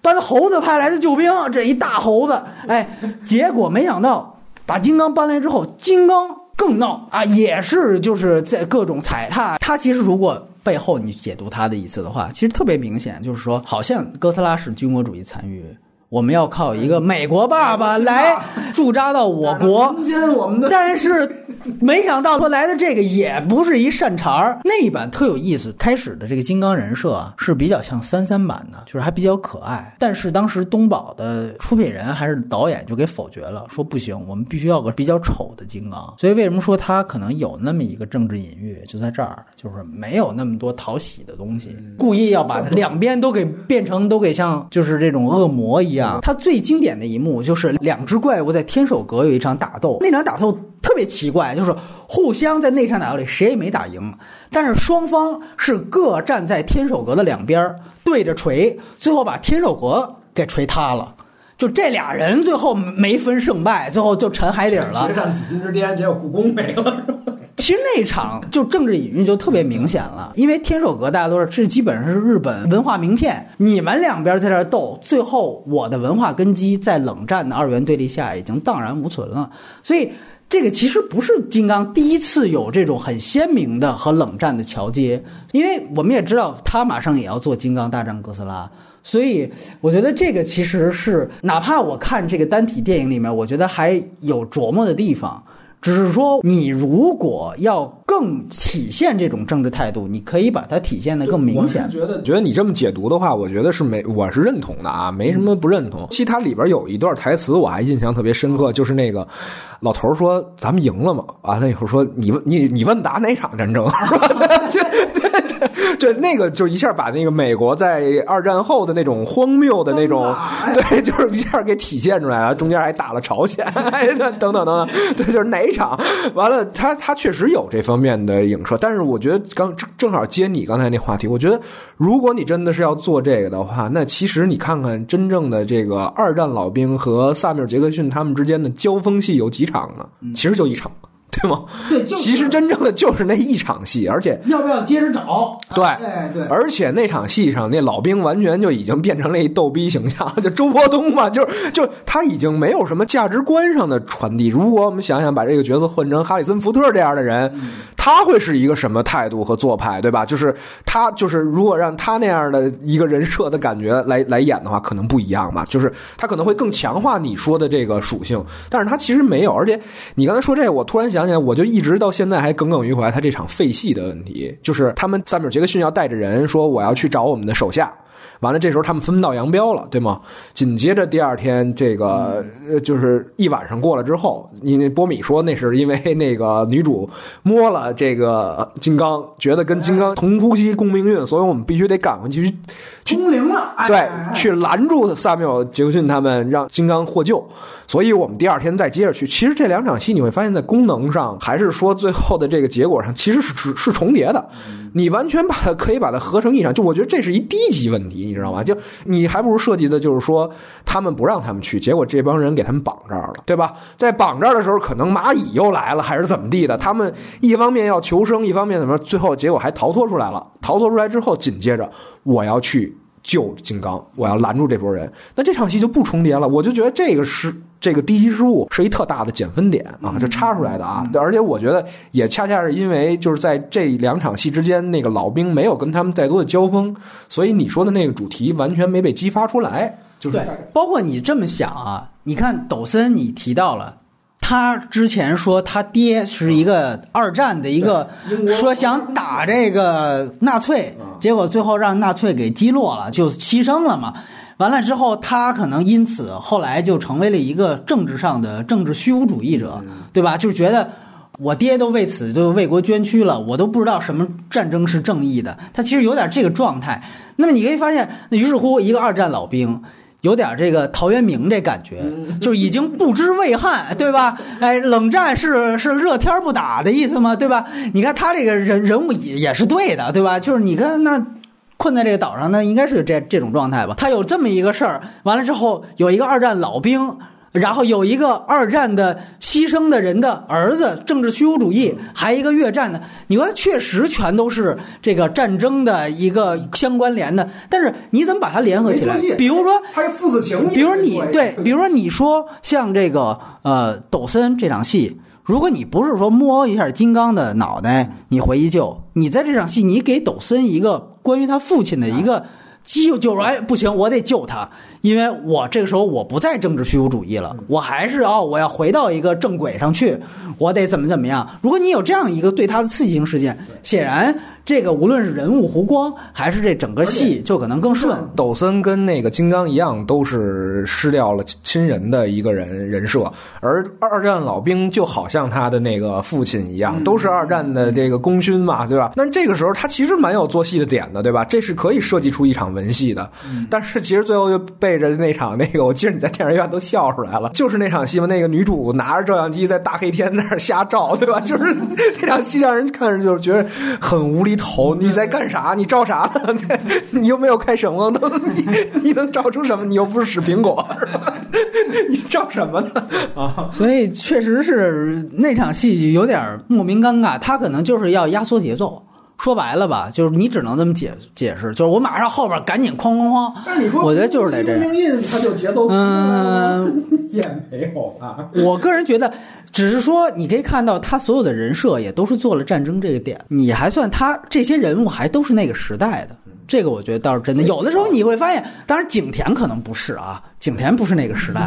搬猴子派来的救兵，这一大猴子，哎，结果没想到把金刚搬来之后，金刚更闹啊，也是就是在各种踩踏，他其实如果背后你解读他的意思的话，其实特别明显，就是说好像哥斯拉是军国主义残余。我们要靠一个美国爸爸来驻扎到我国，但是没想到说来的这个也不是一善茬儿。那一版特有意思，开始的这个金刚人设啊是比较像三三版的，就是还比较可爱。但是当时东宝的出品人还是导演就给否决了，说不行，我们必须要个比较丑的金刚。所以为什么说他可能有那么一个政治隐喻，就在这儿，就是没有那么多讨喜的东西，故意要把两边都给变成都给像就是这种恶魔一样。它最经典的一幕就是两只怪物在天守阁有一场打斗，那场打斗特别奇怪，就是互相在那场打斗里谁也没打赢，但是双方是各站在天守阁的两边对着锤，最后把天守阁给锤塌了。就这俩人最后没分胜败，最后就沉海底了。决战紫禁之巅，结果故宫没了。其实那场就政治隐喻就特别明显了，因为天守阁大家都知道这基本上是日本文化名片。你们两边在这斗，最后我的文化根基在冷战的二元对立下已经荡然无存了。所以这个其实不是金刚第一次有这种很鲜明的和冷战的桥接，因为我们也知道他马上也要做金刚大战哥斯拉。所以我觉得这个其实是，哪怕我看这个单体电影里面，我觉得还有琢磨的地方。只是说，你如果要更体现这种政治态度，你可以把它体现的更明显。觉得觉得你这么解读的话，我觉得是没，我是认同的啊，没什么不认同。其实它里边有一段台词，我还印象特别深刻，就是那个老头说：“咱们赢了嘛？”完了以后说：“你问你你问打哪场战争？” 是吧？就那个就一下把那个美国在二战后的那种荒谬的那种，对，就是一下给体现出来了。中间还打了朝鲜，等等等等，对，就是哪一场？完了，他他确实有这方面的影射。但是我觉得刚正好接你刚才那话题，我觉得如果你真的是要做这个的话，那其实你看看真正的这个二战老兵和萨米尔·杰克逊他们之间的交锋戏有几场场呢？其实就一场。对吗？对，其实真正的就是那一场戏，而且要不要接着找？对，对，而且那场戏上，那老兵完全就已经变成了一逗逼形象，就周伯通嘛，就是就他已经没有什么价值观上的传递。如果我们想想把这个角色换成哈里森福特这样的人，他会是一个什么态度和做派，对吧？就是他就是如果让他那样的一个人设的感觉来来演的话，可能不一样吧。就是他可能会更强化你说的这个属性，但是他其实没有。而且你刚才说这个，我突然想。我就一直到现在还耿耿于怀他这场废戏的问题，就是他们萨米尔·杰克逊要带着人说我要去找我们的手下。完了，这时候他们分道扬镳了，对吗？紧接着第二天，这个就是一晚上过了之后，因为波米说那是因为那个女主摸了这个金刚，觉得跟金刚同呼吸共命运，所以我们必须得赶回去，通灵了，对，去拦住萨缪尔·杰克逊他们，让金刚获救。所以我们第二天再接着去。其实这两场戏你会发现在功能上，还是说最后的这个结果上，其实是是重叠的。你完全把它可以把它合成一场，就我觉得这是一低级问题。你知道吗？就你还不如设计的，就是说他们不让他们去，结果这帮人给他们绑这儿了，对吧？在绑这儿的时候，可能蚂蚁又来了，还是怎么地的？他们一方面要求生，一方面怎么？最后结果还逃脱出来了。逃脱出来之后，紧接着我要去救金刚，我要拦住这波人。那这场戏就不重叠了，我就觉得这个是这个低级失误是一特大的减分点啊，这插出来的啊。而且我觉得也恰恰是因为就是在这两场戏之间，那个老兵没有跟他们再多的交锋，所以你说的那个主题完全没被激发出来。就是对，包括你这么想啊，你看抖森，你提到了。他之前说他爹是一个二战的一个，说想打这个纳粹，结果最后让纳粹给击落了，就牺牲了嘛。完了之后，他可能因此后来就成为了一个政治上的政治虚无主义者，对吧？就觉得我爹都为此就为国捐躯了，我都不知道什么战争是正义的。他其实有点这个状态。那么你可以发现，那于是乎一个二战老兵。有点这个陶渊明这感觉，就已经不知畏汉，对吧？哎，冷战是是热天不打的意思吗？对吧？你看他这个人人物也也是对的，对吧？就是你看那困在这个岛上，呢应该是这这种状态吧？他有这么一个事儿，完了之后有一个二战老兵。然后有一个二战的牺牲的人的儿子，政治虚无主义，还一个越战的，你说确实全都是这个战争的一个相关联的，但是你怎么把它联合起来？比如说，它是父子情，比如说你对，比如说你说像这个呃抖森这场戏，如果你不是说摸一下金刚的脑袋，你回去救，你在这场戏你给抖森一个关于他父亲的一个救救哎不行，我得救他。因为我这个时候我不再政治虚无主义了，我还是哦，我要回到一个正轨上去，我得怎么怎么样？如果你有这样一个对他的刺激性事件，显然。这个无论是人物弧光，还是这整个戏，就可能更顺。抖森跟那个金刚一样，都是失掉了亲人的一个人人设，而二战老兵就好像他的那个父亲一样，都是二战的这个功勋嘛，对吧？那这个时候他其实蛮有做戏的点的，对吧？这是可以设计出一场文戏的。但是其实最后就对着那场那个，我记得你在电影院都笑出来了，就是那场戏嘛，那个女主拿着照相机在大黑天那儿瞎照，对吧？就是那场戏让人看着就是觉得很无厘。头你在干啥？你照啥呢？你又没有开闪光灯，你你能照出什么？你又不是使苹果，你照什么呢？啊！所以确实是那场戏有点莫名尴尬，他可能就是要压缩节奏。说白了吧，就是你只能这么解解释，就是我马上后边赶紧哐哐哐。但你说，我觉得就是得这样。他就节奏嗯，也没有啊。我个人觉得。只是说，你可以看到他所有的人设也都是做了战争这个点，你还算他这些人物还都是那个时代的，这个我觉得倒是真的。有的时候你会发现，当然景甜可能不是啊，景甜不是那个时代，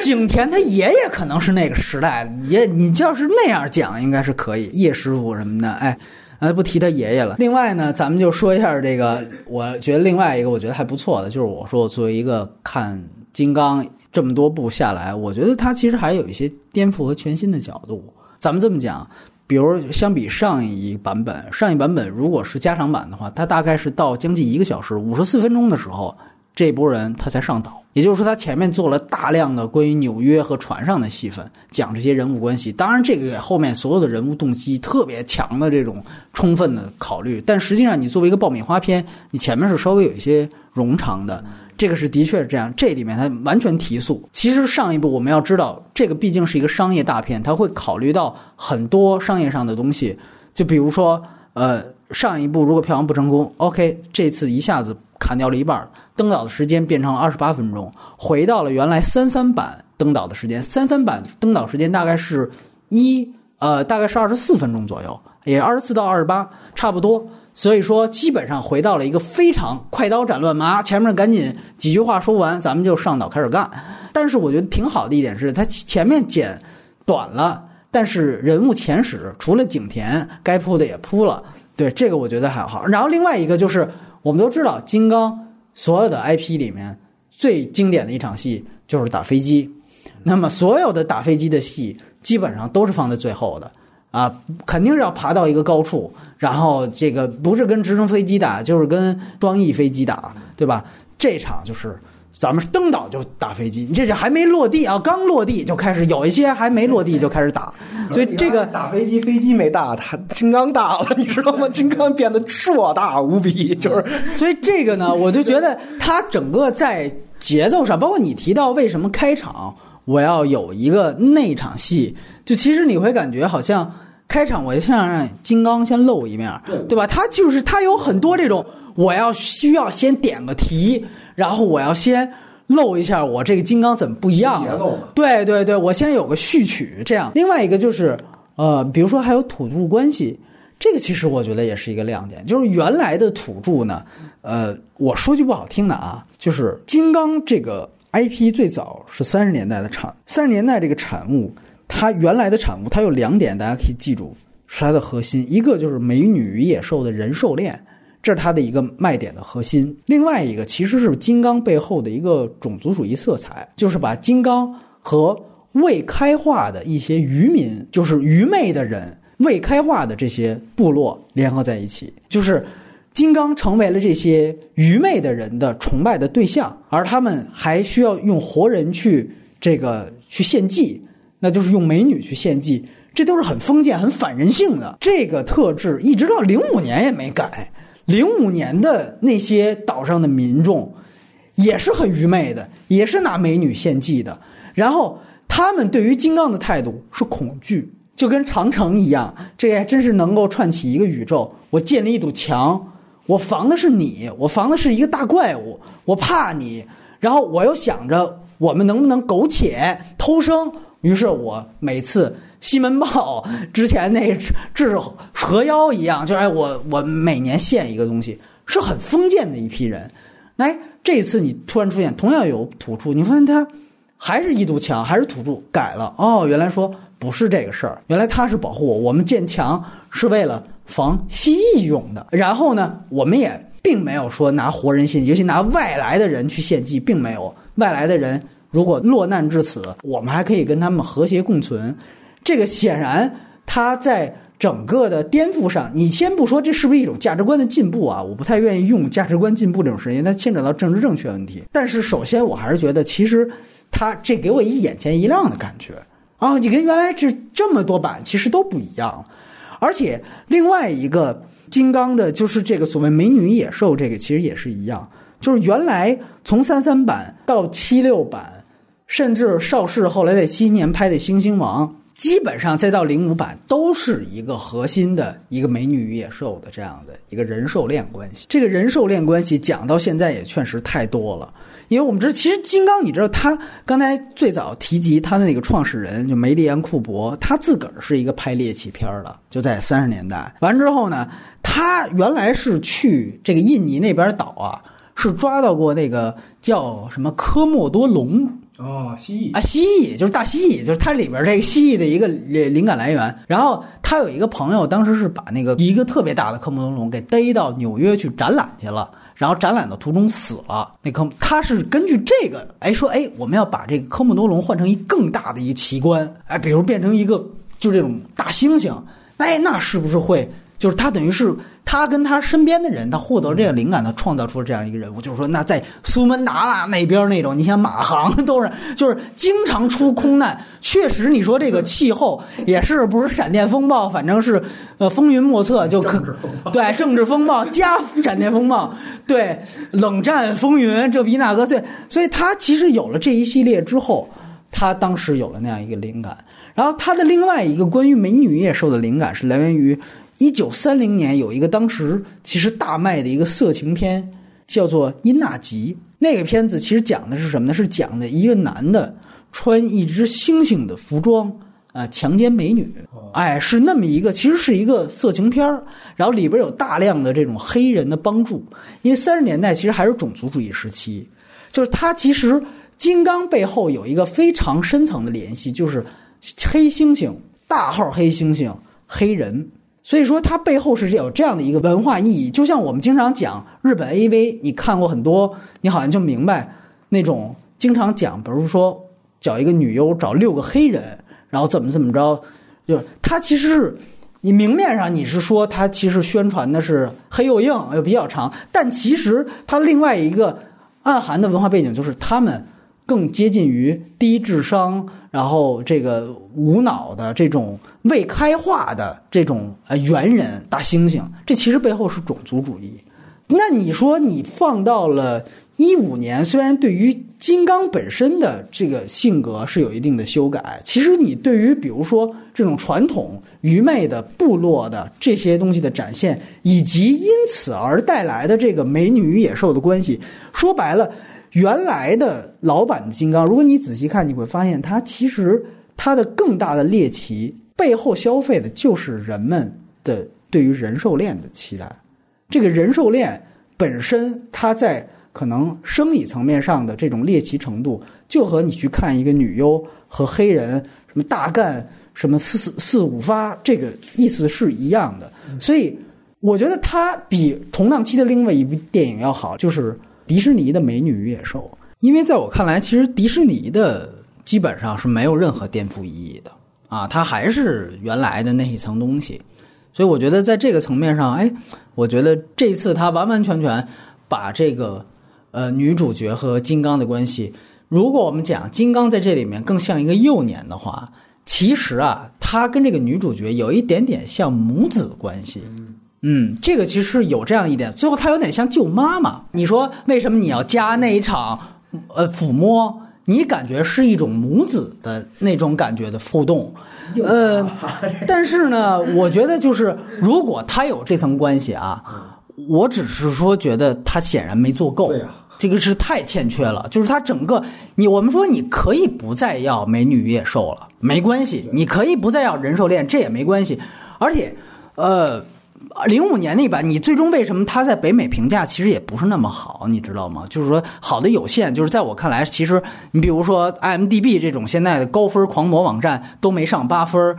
景甜他爷爷可能是那个时代，爷你要是那样讲应该是可以，叶师傅什么的，哎，呃不提他爷爷了。另外呢，咱们就说一下这个，我觉得另外一个我觉得还不错的，就是我说我作为一个看金刚。这么多部下来，我觉得它其实还有一些颠覆和全新的角度。咱们这么讲，比如相比上一版本，上一版本如果是加长版的话，它大概是到将近一个小时五十四分钟的时候，这波人他才上岛。也就是说，他前面做了大量的关于纽约和船上的戏份，讲这些人物关系。当然，这个后面所有的人物动机特别强的这种充分的考虑。但实际上，你作为一个爆米花片，你前面是稍微有一些冗长的。这个是的确是这样，这里面它完全提速。其实上一部我们要知道，这个毕竟是一个商业大片，它会考虑到很多商业上的东西。就比如说，呃，上一部如果票房不成功，OK，这次一下子砍掉了一半，登岛的时间变成了二十八分钟，回到了原来三三版登岛的时间。三三版登岛时间大概是一呃，大概是二十四分钟左右，也二十四到二十八，差不多。所以说，基本上回到了一个非常快刀斩乱麻，前面赶紧几句话说完，咱们就上岛开始干。但是我觉得挺好的一点是，它前面剪短了，但是人物前史除了景甜，该铺的也铺了。对这个我觉得还好。然后另外一个就是，我们都知道金刚所有的 IP 里面最经典的一场戏就是打飞机，那么所有的打飞机的戏基本上都是放在最后的。啊，肯定是要爬到一个高处，然后这个不是跟直升飞机打，就是跟双翼飞机打，对吧？这场就是咱们登岛就打飞机，你这是还没落地啊，刚落地就开始，有一些还没落地就开始打，所以这个打飞机飞机没大，他金刚大了，你知道吗？金刚变得硕大无比，就是，所以这个呢，我就觉得他整个在节奏上，包括你提到为什么开场我要有一个那场戏，就其实你会感觉好像。开场我就先让金刚先露一面，对吧？他就是他有很多这种，我要需要先点个题，然后我要先露一下我这个金刚怎么不一样。对对对，我先有个序曲，这样。另外一个就是呃，比如说还有土著关系，这个其实我觉得也是一个亮点，就是原来的土著呢，呃，我说句不好听的啊，就是金刚这个 IP 最早是三十年代的产，三十年代这个产物，它原来的产物，它有两点大家可以记住是它的核心，一个就是美女与野兽的人兽恋。这是它的一个卖点的核心。另外一个其实是金刚背后的一个种族主义色彩，就是把金刚和未开化的一些渔民，就是愚昧的人、未开化的这些部落联合在一起，就是金刚成为了这些愚昧的人的崇拜的对象，而他们还需要用活人去这个去献祭，那就是用美女去献祭。这都是很封建、很反人性的这个特质，一直到零五年也没改。零五年的那些岛上的民众也是很愚昧的，也是拿美女献祭的。然后他们对于金刚的态度是恐惧，就跟长城一样，这还真是能够串起一个宇宙。我建立一堵墙，我防的是你，我防的是一个大怪物，我怕你。然后我又想着我们能不能苟且偷生，于是我每次。西门豹之前那治蛇妖一样，就是哎，我我每年献一个东西，是很封建的一批人。哎，这次你突然出现，同样有土著，你发现他还是一堵墙，还是土著改了。哦，原来说不是这个事儿，原来他是保护我，我们建墙是为了防蜥蜴用的。然后呢，我们也并没有说拿活人献，尤其拿外来的人去献祭，并没有外来的人如果落难至此，我们还可以跟他们和谐共存。这个显然，他在整个的颠覆上，你先不说这是不是一种价值观的进步啊？我不太愿意用价值观进步这种事情，它牵扯到政治正确问题。但是首先，我还是觉得，其实他这给我一眼前一亮的感觉啊！你跟原来这这么多版其实都不一样，而且另外一个金刚的就是这个所谓美女野兽，这个其实也是一样，就是原来从三三版到七六版，甚至邵氏后来在七年拍的《猩猩王》。基本上再到零五版都是一个核心的一个美女与野兽的这样的一个人兽恋关系。这个人兽恋关系讲到现在也确实太多了，因为我们知道，其实金刚，你知道他刚才最早提及他的那个创始人就梅利安库珀，他自个儿是一个拍猎奇片的，就在三十年代。完之后呢，他原来是去这个印尼那边岛啊，是抓到过那个叫什么科莫多龙。哦，蜥蜴啊，蜥蜴就是大蜥蜴，就是它里边这个蜥蜴的一个灵灵感来源。然后他有一个朋友，当时是把那个一个特别大的科莫多龙给逮到纽约去展览去了，然后展览的途中死了。那科他是根据这个，哎说哎我们要把这个科莫多龙换成一更大的一个奇观，哎比如变成一个就这种大猩猩，哎那是不是会就是他等于是。他跟他身边的人，他获得这个灵感，他创造出了这样一个人物。就是说，那在苏门答腊那边那种，你像马航都是，就是经常出空难。确实，你说这个气候也是不是闪电风暴，反正是呃风云莫测，就可对政治风暴加闪电风暴，对冷战风云，这比那个对。所以他其实有了这一系列之后，他当时有了那样一个灵感。然后他的另外一个关于美女野兽的灵感是来源于。一九三零年有一个当时其实大卖的一个色情片，叫做《殷纳吉》。那个片子其实讲的是什么呢？是讲的一个男的穿一只猩猩的服装啊，强奸美女。哎，是那么一个，其实是一个色情片儿。然后里边有大量的这种黑人的帮助，因为三十年代其实还是种族主义时期，就是他其实金刚背后有一个非常深层的联系，就是黑猩猩、大号黑猩猩、黑人。所以说，它背后是有这样的一个文化意义。就像我们经常讲日本 AV，你看过很多，你好像就明白那种经常讲，比如说找一个女优找六个黑人，然后怎么怎么着，就它其实是你明面上你是说它其实宣传的是黑又硬又比较长，但其实它另外一个暗含的文化背景就是他们。更接近于低智商，然后这个无脑的这种未开化的这种呃猿人大猩猩，这其实背后是种族主义。那你说你放到了一五年虽然对于金刚本身的这个性格是有一定的修改，其实你对于比如说这种传统愚昧的部落的这些东西的展现，以及因此而带来的这个美女与野兽的关系，说白了，原来的老版的金刚，如果你仔细看，你会发现它其实它的更大的猎奇背后消费的就是人们的对于人兽恋的期待。这个人兽恋本身，它在可能生理层面上的这种猎奇程度，就和你去看一个女优和黑人什么大干什么四四四五发这个意思是一样的。所以我觉得它比同档期的另外一部电影要好，就是迪士尼的《美女与野兽》，因为在我看来，其实迪士尼的基本上是没有任何颠覆意义的啊，它还是原来的那一层东西。所以我觉得在这个层面上，哎，我觉得这次他完完全全把这个呃女主角和金刚的关系，如果我们讲金刚在这里面更像一个幼年的话，其实啊，他跟这个女主角有一点点像母子关系。这个其实是有这样一点，最后他有点像救妈妈。你说为什么你要加那一场呃抚摸？你感觉是一种母子的那种感觉的互动，呃，但是呢，我觉得就是如果他有这层关系啊，我只是说觉得他显然没做够，这个是太欠缺了。就是他整个你我们说你可以不再要美女与野兽了，没关系，你可以不再要人兽恋，这也没关系。而且，呃，零五年那版，你最终为什么它在北美评价其实也不是那么好，你知道吗？就是说好的有限，就是在我看来，其实你比如说 IMDB 这种现在的高分狂魔网站都没上八分，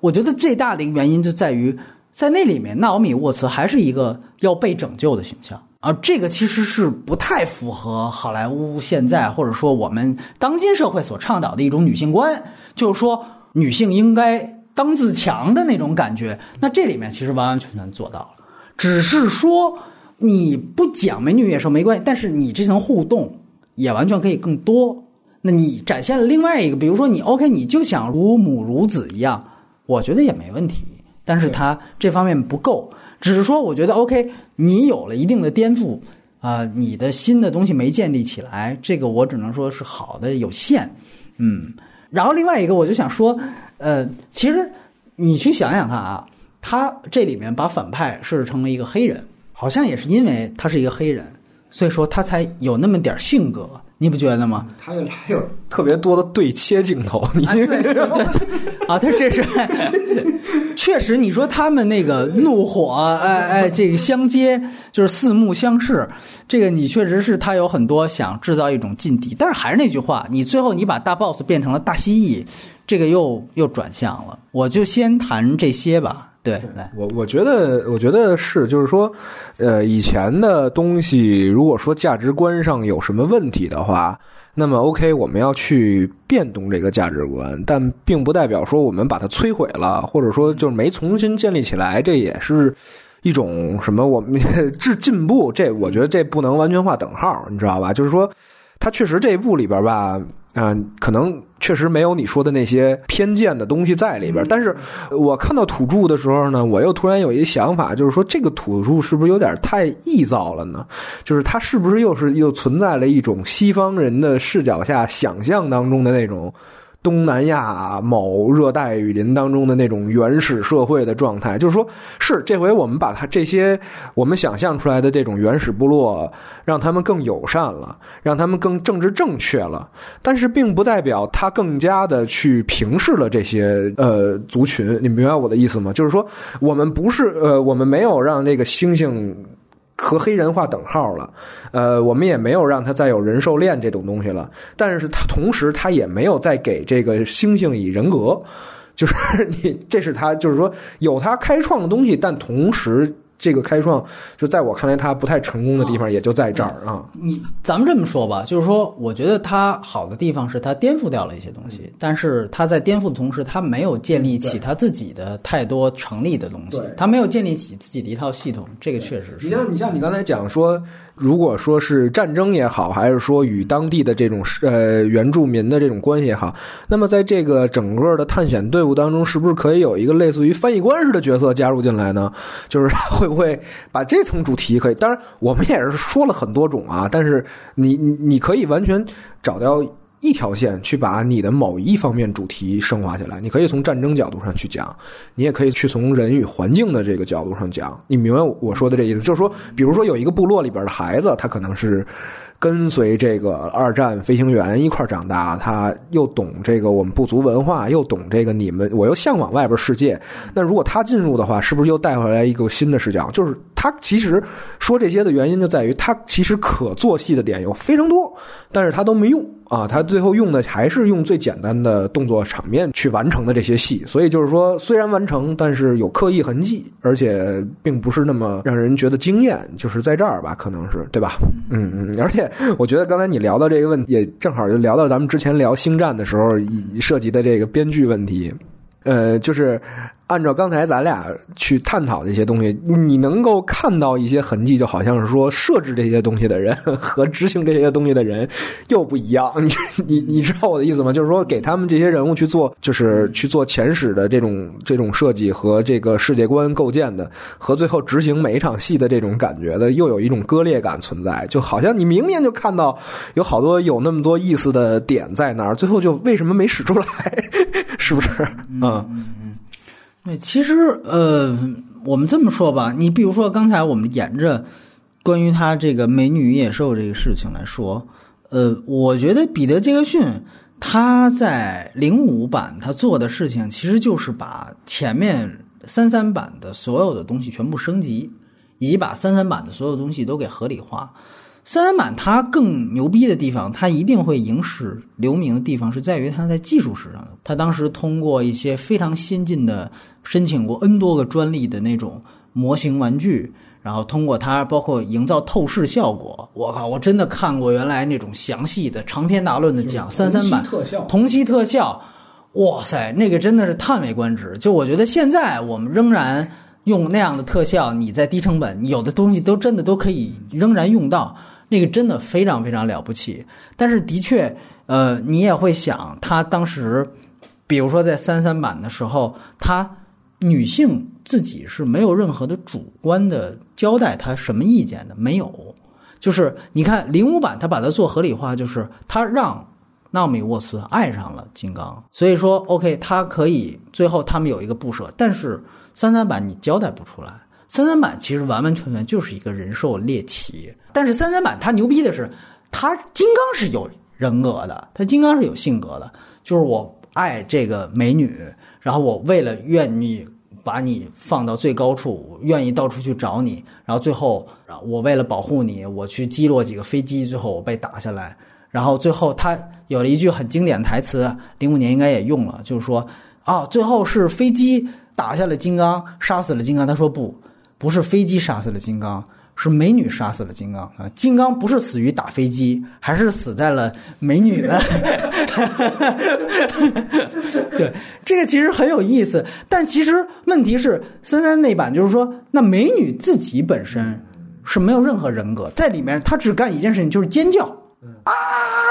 我觉得最大的一个原因就在于在那里面，纳奥米沃茨还是一个要被拯救的形象。啊，这个其实是不太符合好莱坞现在或者说我们当今社会所倡导的一种女性观，就是说女性应该当自强的那种感觉。那这里面其实完完全全做到了，只是说你不讲美女野兽没关系，但是你这层互动也完全可以更多。那你展现了另外一个，比如说你 OK，你就想如母如子一样，我觉得也没问题。但是他这方面不够，只是说我觉得 OK，你有了一定的颠覆，啊、你的新的东西没建立起来，这个我只能说是好的有限，嗯。然后另外一个我就想说，呃，其实你去想想看啊，他这里面把反派设置成了一个黑人，好像也是因为他是一个黑人，所以说他才有那么点性格，你不觉得吗？他还有特别多的对切镜头，你啊，对对对对，啊，他这是确实，你说他们那个怒火，哎哎，这个相接就是四目相视，这个你确实是他有很多想制造一种劲敌，但是还是那句话，你最后你把大 boss 变成了大蜥蜴，这个又又转向了。我就先谈这些吧，对，来，我我觉得，我觉得是，就是说，呃，以前的东西，如果说价值观上有什么问题的话，那么 OK，我们要去变动这个价值观，但并不代表说我们把它摧毁了，或者说就是没重新建立起来，这也是一种什么我们 至进步。这我觉得这不能完全画等号，你知道吧？就是说，它确实这一步里边吧，啊、可能确实没有你说的那些偏见的东西在里边。但是我看到土著的时候呢，我又突然有一个想法，就是说这个土著是不是有点太臆造了呢？就是它是不是又是又存在了一种西方人的视角下想象当中的那种。东南亚某热带雨林当中的那种原始社会的状态，就是说，是这回我们把它这些我们想象出来的这种原始部落，让他们更友善了，让他们更政治正确了，但是并不代表他更加的去平视了这些呃族群。你明白我的意思吗？就是说，我们不是呃，我们没有让这个猩猩。和黑人画等号了，呃，我们也没有让他再有人兽恋这种东西了，但是他同时他也没有再给这个猩猩以人格，就是 你这是他就是说有他开创的东西，但同时这个开创就在我看来他不太成功的地方也就在这儿啊。你咱们这么说吧，就是说，我觉得它好的地方是它颠覆掉了一些东西，但是它在颠覆的同时，它没有建立起它自己的太多成立的东西对，它没有建立起自己的一套系统，这个确实是。你像你像你刚才讲说，如果说是战争也好，还是说与当地的这种呃原住民的这种关系也好，那么在这个整个的探险队伍当中，是不是可以有一个类似于翻译官式的角色加入进来呢？就是会不会把这层主题可以？当然，我们也是说了很多种啊，但是你你你可以完全找到。一条线去把你的某一方面主题升华起来，你可以从战争角度上去讲，你也可以去从人与环境的这个角度上讲。你明白我说的这意思？就是说，比如说有一个部落里边的孩子，他可能是。跟随这个二战飞行员一块长大，他又懂这个我们部族文化，又懂这个你们，我又向往外边世界。那如果他进入的话，是不是又带回来一个新的视角？就是他其实说这些的原因就在于他其实可做戏的点有非常多，但是他都没用啊。他最后用的还是用最简单的动作场面去完成的这些戏。所以就是说，虽然完成，但是有刻意痕迹，而且并不是那么让人觉得惊艳。就是在这儿吧，可能是对吧？嗯嗯，而且。我觉得刚才你聊到这个问题，也正好就聊到咱们之前聊星战的时候涉及的这个编剧问题，呃，就是。按照刚才咱俩去探讨的一些东西，你能够看到一些痕迹，就好像是说设置这些东西的人 和执行这些东西的人又不一样。你你你知道我的意思吗？就是说给他们这些人物去做，就是去做前史的这种这种设计和这个世界观构建的，和最后执行每一场戏的这种感觉的，又有一种割裂感存在。就好像你明明就看到有好多有那么多意思的点在那儿，最后就为什么没使出来？是不是？嗯嗯。对，其实呃，我们这么说吧，你比如说刚才我们沿着关于他这个美女与野兽这个事情来说，呃，我觉得彼得杰克逊他在零五版他做的事情，其实就是把前面三三版的所有的东西全部升级，以及把三三版的所有东西都给合理化。三三版它更牛逼的地方，它一定会影史留名的地方，是在于它在技术史上的。它当时通过一些非常先进的。申请过 N 多个专利的那种模型玩具，然后通过它包括营造透视效果，我靠，我真的看过原来那种详细的长篇大论的讲三三版特效，同期特效，哇塞，那个真的是叹为观止。就我觉得现在我们仍然用那样的特效，你在低成本，有的东西都真的都可以仍然用到，那个真的非常非常了不起。但是的确，呃，你也会想，他当时，比如说在三三版的时候，他。女性自己是没有任何的主观的交代，她什么意见的没有。就是你看零五版，他把它做合理化，就是他让纳米沃斯爱上了金刚，所以说 OK，他可以最后他们有一个不舍。但是三三版你交代不出来，三三版其实完完全全就是一个人兽猎奇。但是三三版它牛逼的是，它金刚是有人格的，它金刚是有性格的，就是我爱这个美女，然后我为了愿意。把你放到最高处，愿意到处去找你，然后最后，我为了保护你，我去击落几个飞机，最后我被打下来，然后最后他有了一句很经典的台词，零五年应该也用了，就是说，啊，最后是飞机打下了金刚，杀死了金刚。他说不，不是飞机杀死了金刚。是美女杀死了金刚啊！金刚不是死于打飞机，还是死在了美女的。对，这个其实很有意思。但其实问题是，三三那版就是说，那美女自己本身是没有任何人格，在里面她只干一件事情，就是尖叫啊，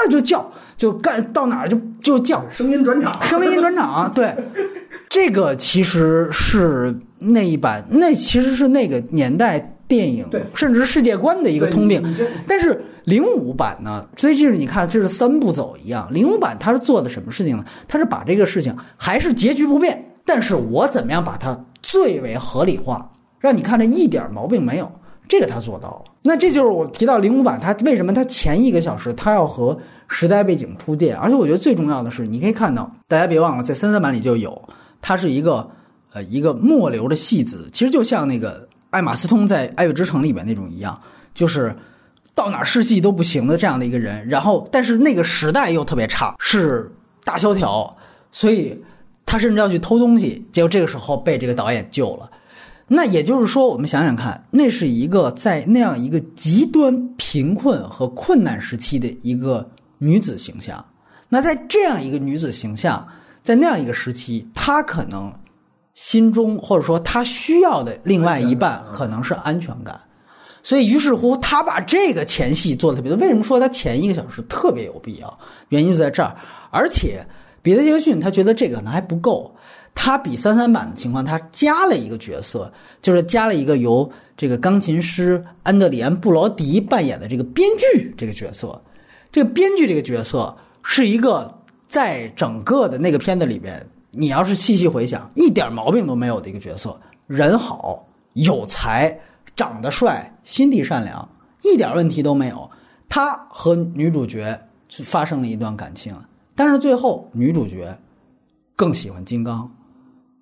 就叫，就干到哪儿就就叫，声音转场，声音转场。对，这个其实是那一版，那其实是那个年代。电影，甚至是世界观的一个通病。但是零五版呢？所以就是你看，这是三步走一样。零五版它是做的什么事情呢？它是把这个事情还是结局不变，但是我怎么样把它最为合理化，让你看着一点毛病没有？这个他做到了。那这就是我提到零五版，它为什么它前一个小时它要和时代背景铺垫？而且我觉得最重要的是，你可以看到，大家别忘了，在三三版里就有，它是一个呃一个末流的戏子，其实就像那个。艾玛斯通在《爱乐之城》里边那种一样，就是到哪试戏都不行的这样的一个人。然后，但是那个时代又特别差，是大萧条，所以他甚至要去偷东西。结果这个时候被这个导演救了。那也就是说，我们想想看，那是一个在那样一个极端贫困和困难时期的一个女子形象。那在这样一个女子形象，在那样一个时期，她可能。心中或者说他需要的另外一半可能是安全感，所以于是乎他把这个前戏做的特别多。为什么说他前一个小时特别有必要？原因就在这儿。而且彼得·杰克逊他觉得这个可能还不够，他比三三版的情况，他加了一个角色，就是加了一个由这个钢琴师安德里安·布劳迪扮演的这个编剧这个角色。这个编剧这个角色是一个在整个的那个片子里边，你要是细细回想，一点毛病都没有的一个角色，人好、有才、长得帅、心地善良，一点问题都没有。他和女主角发生了一段感情，但是最后女主角更喜欢金刚，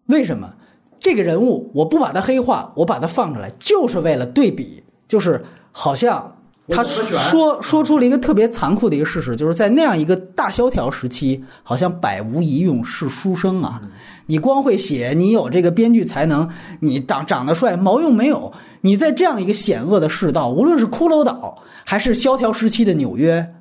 为什么？这个人物我不把他黑化，我把他放出来，就是为了对比，就是好像。他说说出了一个特别残酷的一个事实，就是在那样一个大萧条时期，好像百无一用是书生啊！你光会写，你有这个编剧才能，你长长得帅，毛用没有？你在这样一个险恶的世道，无论是骷髅岛还是萧条时期的纽约，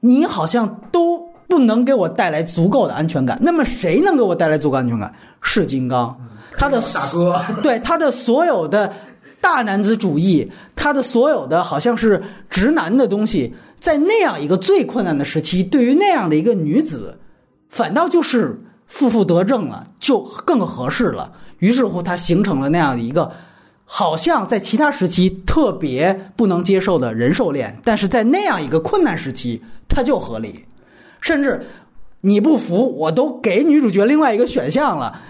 你好像都不能给我带来足够的安全感。那么谁能给我带来足够安全感？是金刚，他的大哥，对他的所有的。大男子主义，他的所有的好像是直男的东西，在那样一个最困难的时期，对于那样的一个女子，反倒就是负负得正了，就更合适了。于是乎，他形成了那样的一个，好像在其他时期特别不能接受的人兽恋，但是在那样一个困难时期，它就合理。甚至你不服，我都给女主角另外一个选项了。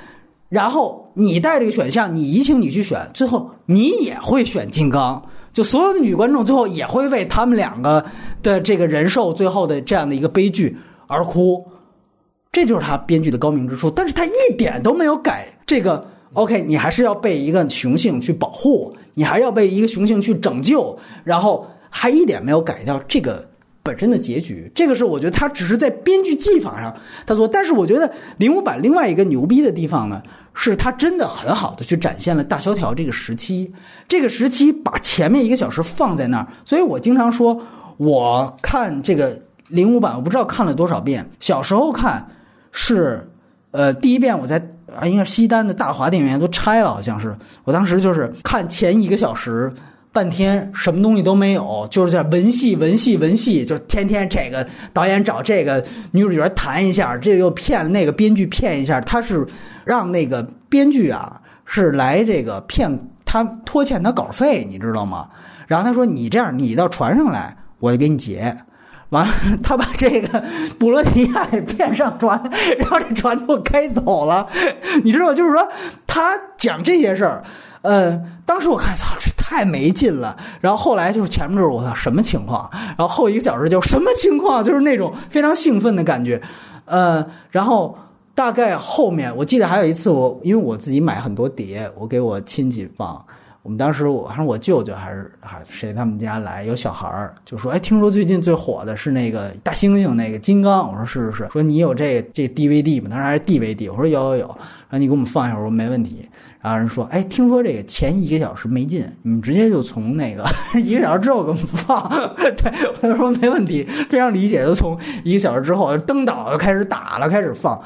然后你带这个选项，你移情你去选，最后你也会选金刚。就所有的女观众最后也会为他们两个的这个人兽最后的这样的一个悲剧而哭。这就是他编剧的高明之处。但是他一点都没有改这个。OK，你还是要被一个雄性去保护，你还要被一个雄性去拯救，然后还一点没有改掉这个本身的结局。这个是我觉得他只是在编剧技法上他说，但是我觉得零五版另外一个牛逼的地方呢。是他真的很好的去展现了大萧条这个时期，这个时期把前面一个小时放在那儿，所以我经常说，我看这个零五版，我不知道看了多少遍。小时候看是，呃，第一遍我在啊，应该西单的大华电影院都拆了，好像是。我当时就是看前一个小时。半天什么东西都没有，就是在文戏文戏文戏，就天天这个导演找这个女主角谈一下，这又骗那个编剧骗一下，他是让那个编剧啊是来这个骗他拖欠他稿费，你知道吗？然后他说你这样，你到船上来，我就给你结。完了，他把这个布罗迪亚给骗上船，然后这船就开走了。你知道，就是说他讲这些事儿。呃，当时我看，操，这太没劲了。然后后来就是前面就是我操，什么情况？然后后一个小时就什么情况？就是那种非常兴奋的感觉。呃，然后大概后面我记得还有一次，我因为我自己买很多碟，我给我亲戚放。我们当时我还是我舅舅还是还谁他们家来有小孩儿，就说哎，听说最近最火的是那个大猩猩那个金刚。我说是是是，说你有这这 DVD 吗？当时还是 DVD。我说有有有，然后你给我们放一下，我说没问题。然后人说：“哎，听说这个前一个小时没劲，你直接就从那个 一个小时之后给我们放。”对，我就说没问题，非常理解。就从一个小时之后登岛就开始打了，开始放。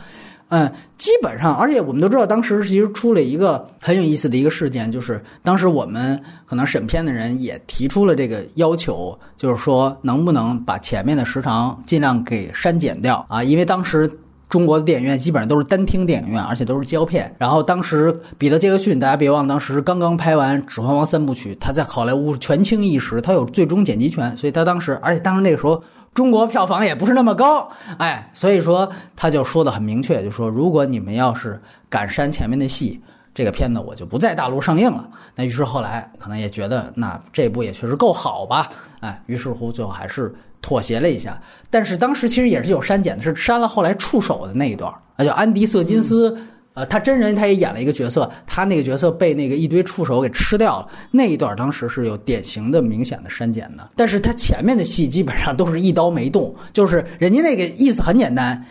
嗯，基本上，而且我们都知道，当时其实出了一个很有意思的一个事件，就是当时我们可能审片的人也提出了这个要求，就是说能不能把前面的时长尽量给删减掉啊？因为当时。中国的电影院基本上都是单厅电影院，而且都是胶片。然后当时彼得·杰克逊，大家别忘，当时刚刚拍完《指环王》三部曲，他在好莱坞权倾一时，他有最终剪辑权，所以他当时，而且当时那个时候中国票房也不是那么高，哎，所以说他就说的很明确，就说如果你们要是敢删前面的戏，这个片子我就不在大陆上映了。那于是后来可能也觉得，那这部也确实够好吧，哎，于是乎最后还是。妥协了一下，但是当时其实也是有删减的，是删了后来触手的那一段啊，叫安迪·瑟金斯，呃，他真人他也演了一个角色，他那个角色被那个一堆触手给吃掉了，那一段当时是有典型的明显的删减的，但是他前面的戏基本上都是一刀没动，就是人家那个意思很简单，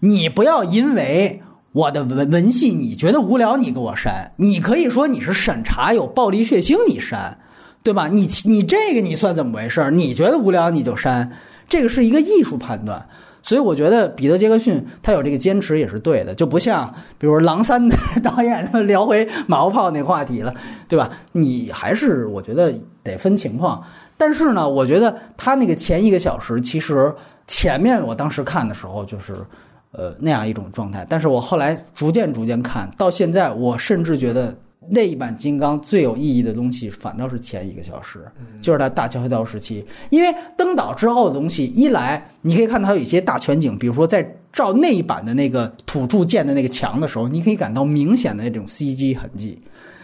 你不要因为我的文文戏你觉得无聊，你给我删，你可以说你是审查有暴力血腥，你删。对吧？你你这个你算怎么回事？你觉得无聊你就删，这个是一个艺术判断。所以我觉得彼得·杰克逊他有这个坚持也是对的，就不像比如《狼三》的 导演他们聊回马后炮那话题了，对吧？你还是我觉得得分情况。但是呢，我觉得他那个前一个小时，其实前面我当时看的时候就是呃那样一种状态，但是我后来逐渐逐渐看到现在，我甚至觉得。那一版金刚最有意义的东西，反倒是前一个小时，就是它大桥黑道时期。因为登岛之后的东西，一来你可以看到有一些大全景，比如说在照那一版的那个土著建的那个墙的时候，你可以感到明显的那种 CG 痕迹。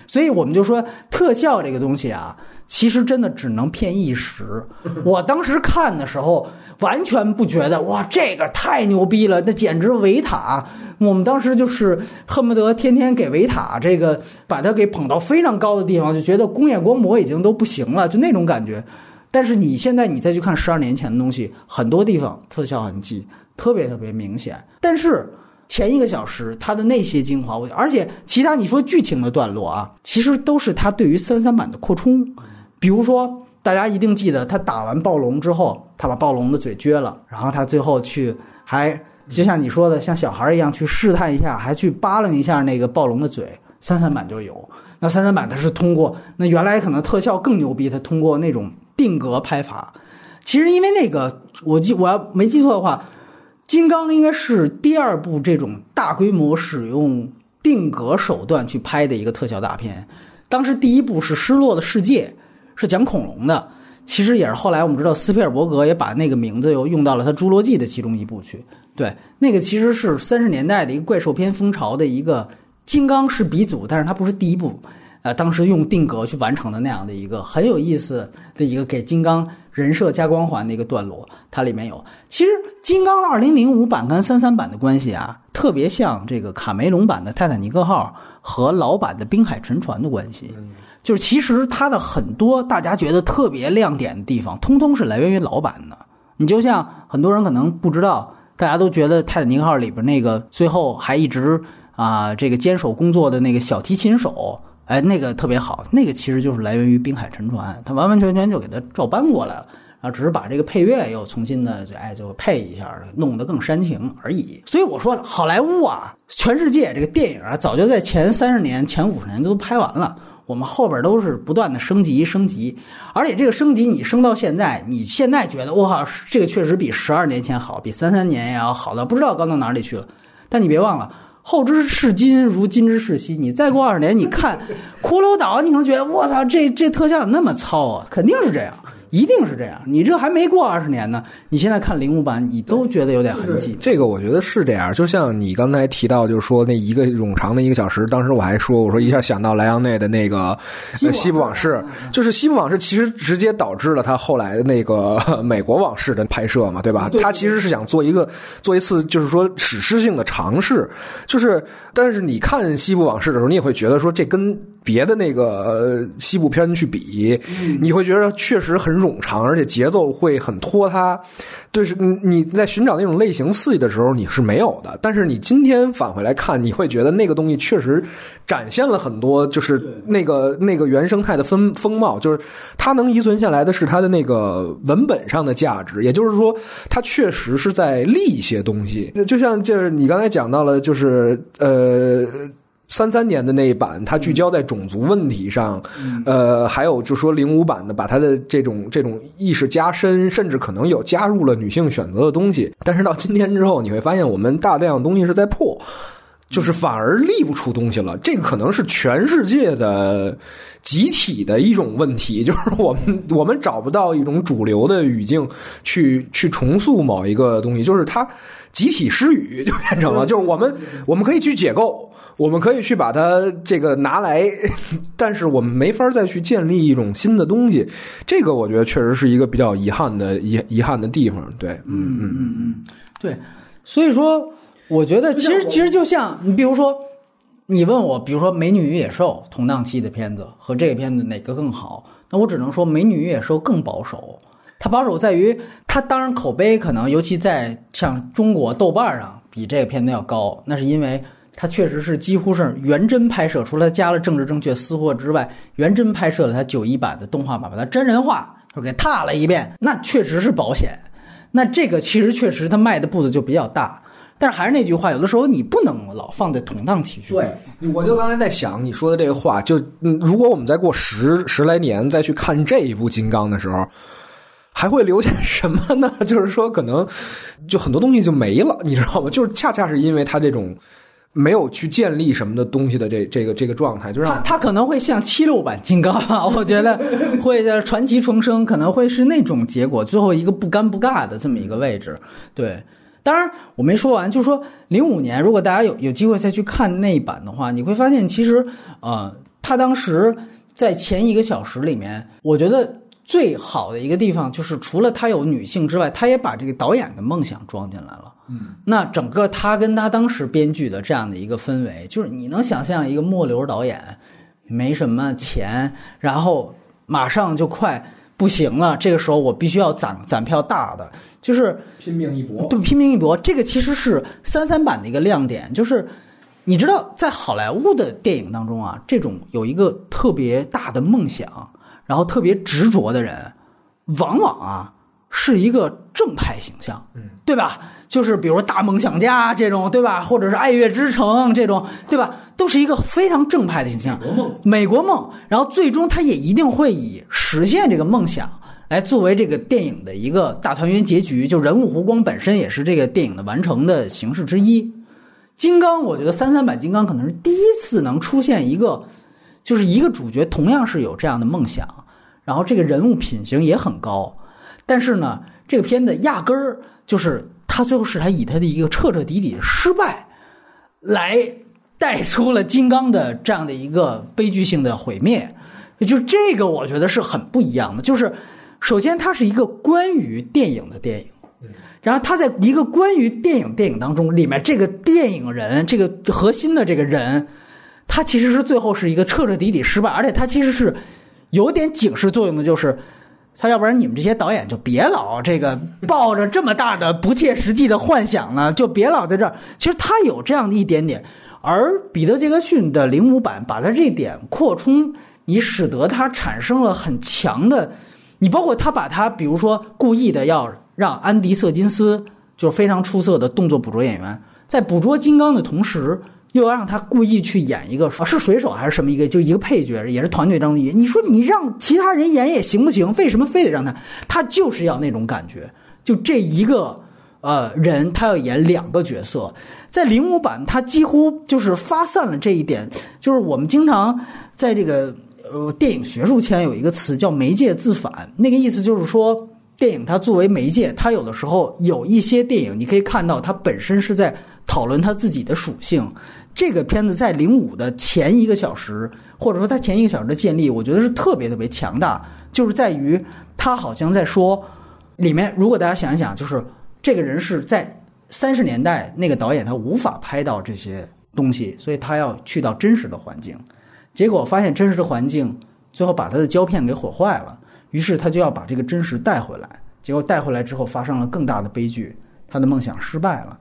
所以我们就说特效这个东西啊，其实真的只能骗一时。我当时看的时候，完全不觉得哇，这个太牛逼了，那简直维塔。我们当时就是恨不得天天给维塔这个把它给捧到非常高的地方，就觉得工业光魔已经都不行了，就那种感觉。但是你现在你再去看十二年前的东西，很多地方特效痕迹特别特别明显。但是前一个小时它的那些精华，我而且其他你说剧情的段落啊，其实都是他对于三三版的扩充。比如说大家一定记得，他打完暴龙之后，他把暴龙的嘴撅了，然后他最后去还。就像你说的，像小孩一样去试探一下，还去扒拉一下那个暴龙的嘴。三三版就有，那三三版它是通过那原来可能特效更牛逼，它通过那种定格拍法。其实因为那个，我记我要没记错的话，金刚应该是第二部这种大规模使用定格手段去拍的一个特效大片。当时第一部是《失落的世界》，是讲恐龙的。其实也是后来我们知道斯皮尔伯格也把那个名字又用到了他《侏罗纪》的其中一部去。对，那个其实是三十年代的一个怪兽片风潮的一个金刚是鼻祖，但是它不是第一部，呃，当时用定格去完成的那样的一个很有意思的一个给金刚人设加光环的一个段落，它里面有。其实金刚二零零五版跟三三版的关系啊，特别像这个卡梅隆版的泰坦尼克号和老版的滨海沉船的关系，就是其实它的很多大家觉得特别亮点的地方，通通是来源于老版的。你就像很多人可能不知道。大家都觉得泰坦尼克号里边那个最后还一直啊这个坚守工作的那个小提琴手，哎，那个特别好，那个其实就是来源于滨海沉船，他完完全全就给他照搬过来了，啊只是把这个配乐又重新的就哎就配一下，弄得更煽情而已。所以我说好莱坞啊，全世界这个电影啊，早就在前三十年、前五十年都拍完了。我们后边都是不断的升级升级，而且这个升级你升到现在，你现在觉得我靠，这个确实比十二年前好，比三三年也要好到不知道高到哪里去了。但你别忘了，后知视今如今之视昔，你再过二十年，你看骷髅岛，你可能觉得我操，这这特效那么糙啊？肯定是这样。一定是这样，你这还没过二十年呢，你现在看零五版，你都觉得有点痕迹。这个我觉得是这样，就像你刚才提到，就是说那一个冗长的一个小时，当时我还说，我说一下想到莱昂内的那个《西部往事》，就是《西部往事》其实直接导致了他后来的那个《美国往事》的拍摄嘛，对吧？他其实是想做一个做一次，就是说史诗性的尝试，就是但是你看《西部往事》的时候，你也会觉得说这跟。别的那个西部片去比，你会觉得确实很冗长，而且节奏会很拖沓。对，是你在寻找那种类型刺激的时候，你是没有的。但是你今天返回来看，你会觉得那个东西确实展现了很多，就是那个那个原生态的风风貌，就是它能遗存下来的是它的那个文本上的价值，也就是说，它确实是在立一些东西。就像就是你刚才讲到了，就是呃。三三年的那一版，它聚焦在种族问题上，呃，还有就说零五版的，把它的这种这种意识加深，甚至可能有加入了女性选择的东西。但是到今天之后，你会发现我们大量东西是在破，就是反而立不出东西了。这可能是全世界的集体的一种问题，就是我们我们找不到一种主流的语境去去重塑某一个东西，就是它集体失语就变成了，就是我们我们可以去解构。我们可以去把它这个拿来，但是我们没法再去建立一种新的东西。这个我觉得确实是一个比较遗憾的遗遗憾的地方。对，嗯嗯嗯嗯，对。所以说，我觉得其实其实就像你比如说，你问我，比如说《美女与野兽》同档期的片子和这个片子哪个更好？那我只能说，《美女与野兽》更保守。它保守在于，它当然口碑可能，尤其在像中国豆瓣上比这个片子要高，那是因为。它确实是几乎是原真拍摄，除了加了政治正确私货之外，原真拍摄了它九一版的动画版，把它真人化，就给踏了一遍。那确实是保险。那这个其实确实它迈的步子就比较大。但是还是那句话，有的时候你不能老放在同档期去。对，我就刚才在想你说的这个话，就嗯如果我们再过十十来年再去看这一部《金刚》的时候，还会留下什么呢？就是说，可能就很多东西就没了，你知道吗？就是恰恰是因为他这种没有去建立什么的东西的这这个这个状态，就它让它可能会像七六版金刚啊，我觉得会的传奇重生，可能会是那种结果，最后一个不尴不尬的这么一个位置。对，当然我没说完，就是说零五年，如果大家有有机会再去看那一版的话，你会发现其实呃，他当时在前一个小时里面，我觉得。最好的一个地方就是，除了他有女性之外，他也把这个导演的梦想装进来了。嗯，那整个他跟他当时编剧的这样的一个氛围，就是你能想象一个末流导演，没什么钱，然后马上就快不行了，这个时候我必须要攒攒票大的，就是拼命一搏。对，拼命一搏。这个其实是三三版的一个亮点，就是你知道，在好莱坞的电影当中啊，这种有一个特别大的梦想，然后特别执着的人，往往啊是一个正派形象，嗯，对吧？就是比如大梦想家这种，对吧？或者是爱乐之城这种，对吧？都是一个非常正派的形象，美国梦，美国梦。然后最终他也一定会以实现这个梦想来作为这个电影的一个大团圆结局。就人物弧光本身也是这个电影的完成的形式之一。金刚，我觉得三三版金刚可能是第一次能出现一个，就是一个主角同样是有这样的梦想，然后这个人物品行也很高，但是呢，这个片子压根儿就是他最后是他以他的一个彻彻底底的失败，来带出了金刚的这样的一个悲剧性的毁灭，就这个我觉得是很不一样的。就是首先它是一个关于电影的电影。然后他在一个关于电影电影当中，里面这个电影人，这个核心的这个人，他其实是最后是一个彻彻底底失败，而且他其实是有点警示作用的，就是他要不然你们这些导演就别老这个抱着这么大的不切实际的幻想了，就别老在这儿。其实他有这样的一点点，而彼得·杰克逊的零五版把他这点扩充，你使得他产生了很强的，你包括他把他比如说故意的要。让安迪·瑟金斯就是非常出色的动作捕捉演员，在捕捉金刚的同时，又要让他故意去演一个是水手还是什么一个，就一个配角，也是团队当中演。你说你让其他人演也行不行？为什么非得让他？他就是要那种感觉。就这一个呃人，他要演两个角色，在零五版他几乎就是发散了这一点。就是我们经常在这个呃电影学术圈有一个词叫媒介自反，那个意思就是说。电影它作为媒介，它有的时候有一些电影，你可以看到它本身是在讨论它自己的属性。这个片子在零五的前一个小时，或者说它前一个小时的建立，我觉得是特别特别强大，就是在于它好像在说，里面如果大家想一想，就是这个人是在三十年代那个导演他无法拍到这些东西，所以他要去到真实的环境，结果发现真实的环境最后把他的胶片给毁坏了。于是他就要把这个真实带回来，结果带回来之后发生了更大的悲剧，他的梦想失败了。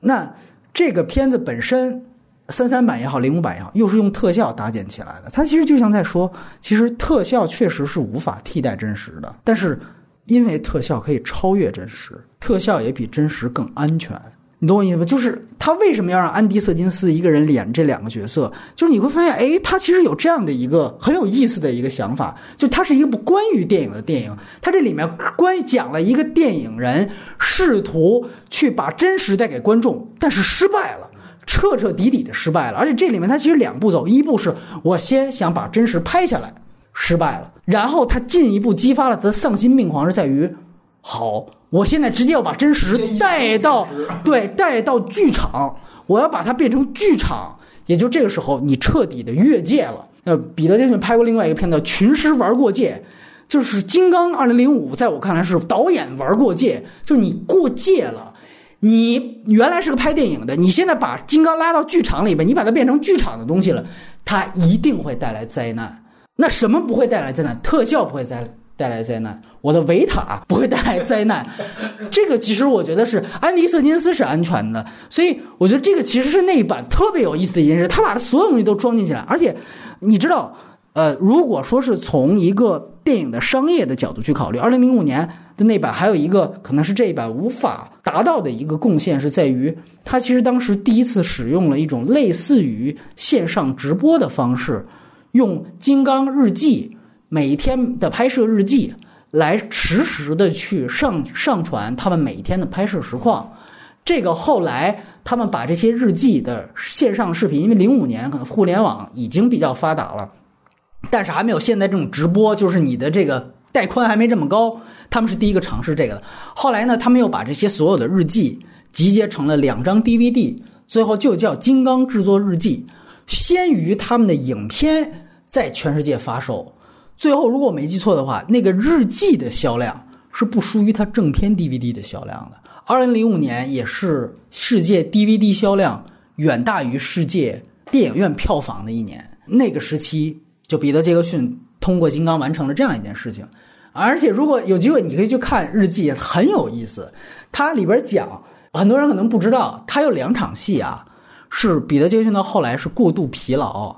那这个片子本身，三三版也好，零五版也好，又是用特效搭建起来的。它其实就像在说，其实特效确实是无法替代真实的，但是因为特效可以超越真实，特效也比真实更安全。你懂我意思吗？就是他为什么要让安迪·瑟金斯一个人演这两个角色？就是你会发现，哎，他其实有这样的一个很有意思的一个想法，就它是一部关于电影的电影。它这里面关讲了一个电影人试图去把真实带给观众，但是失败了，彻彻底底的失败了。而且这里面它其实两步走，一步是我先想把真实拍下来，失败了，然后他进一步激发了他的丧心病狂，是在于。好，我现在直接要把真实带到，对，带到剧场，我要把它变成剧场，也就这个时候，你彻底的越界了。呃，彼得·杰克逊拍过另外一个片子《群尸玩过界》，就是《金刚》二零零五，在我看来是导演玩过界，就是你过界了。你原来是个拍电影的，你现在把金刚拉到剧场里边，你把它变成剧场的东西了，它一定会带来灾难。那什么不会带来灾难？特效不会带来。带来灾难，我的维塔不会带来灾难。这个其实我觉得是安迪·瑟金斯是安全的，所以我觉得这个其实是那一版特别有意思的一件事，他把他所有东西都装进去了。而且你知道，呃，如果说是从一个电影的商业的角度去考虑，二零零五年那版，还有一个可能是这一版无法达到的一个贡献，是在于它其实当时第一次使用了一种类似于线上直播的方式，用金刚日记每天的拍摄日记来实时的去上上传他们每天的拍摄实况。这个后来他们把这些日记的线上视频，因为零五年可能互联网已经比较发达了，但是还没有现在这种直播，就是你的这个带宽还没这么高。他们是第一个尝试这个的。后来呢，他们又把这些所有的日记集结成了两张 DVD，最后就叫《金刚制作日记》，先于他们的影片在全世界发售。最后，如果我没记错的话，那个日记的销量是不输于它正片 DVD 的销量的。二零零五年也是世界 DVD 销量远大于世界电影院票房的一年。那个时期，就彼得·杰克逊通过《金刚》完成了这样一件事情。而且，如果有机会，你可以去看日记，很有意思。它里边讲，很多人可能不知道，它有两场戏啊，是彼得·杰克逊到后来是过度疲劳，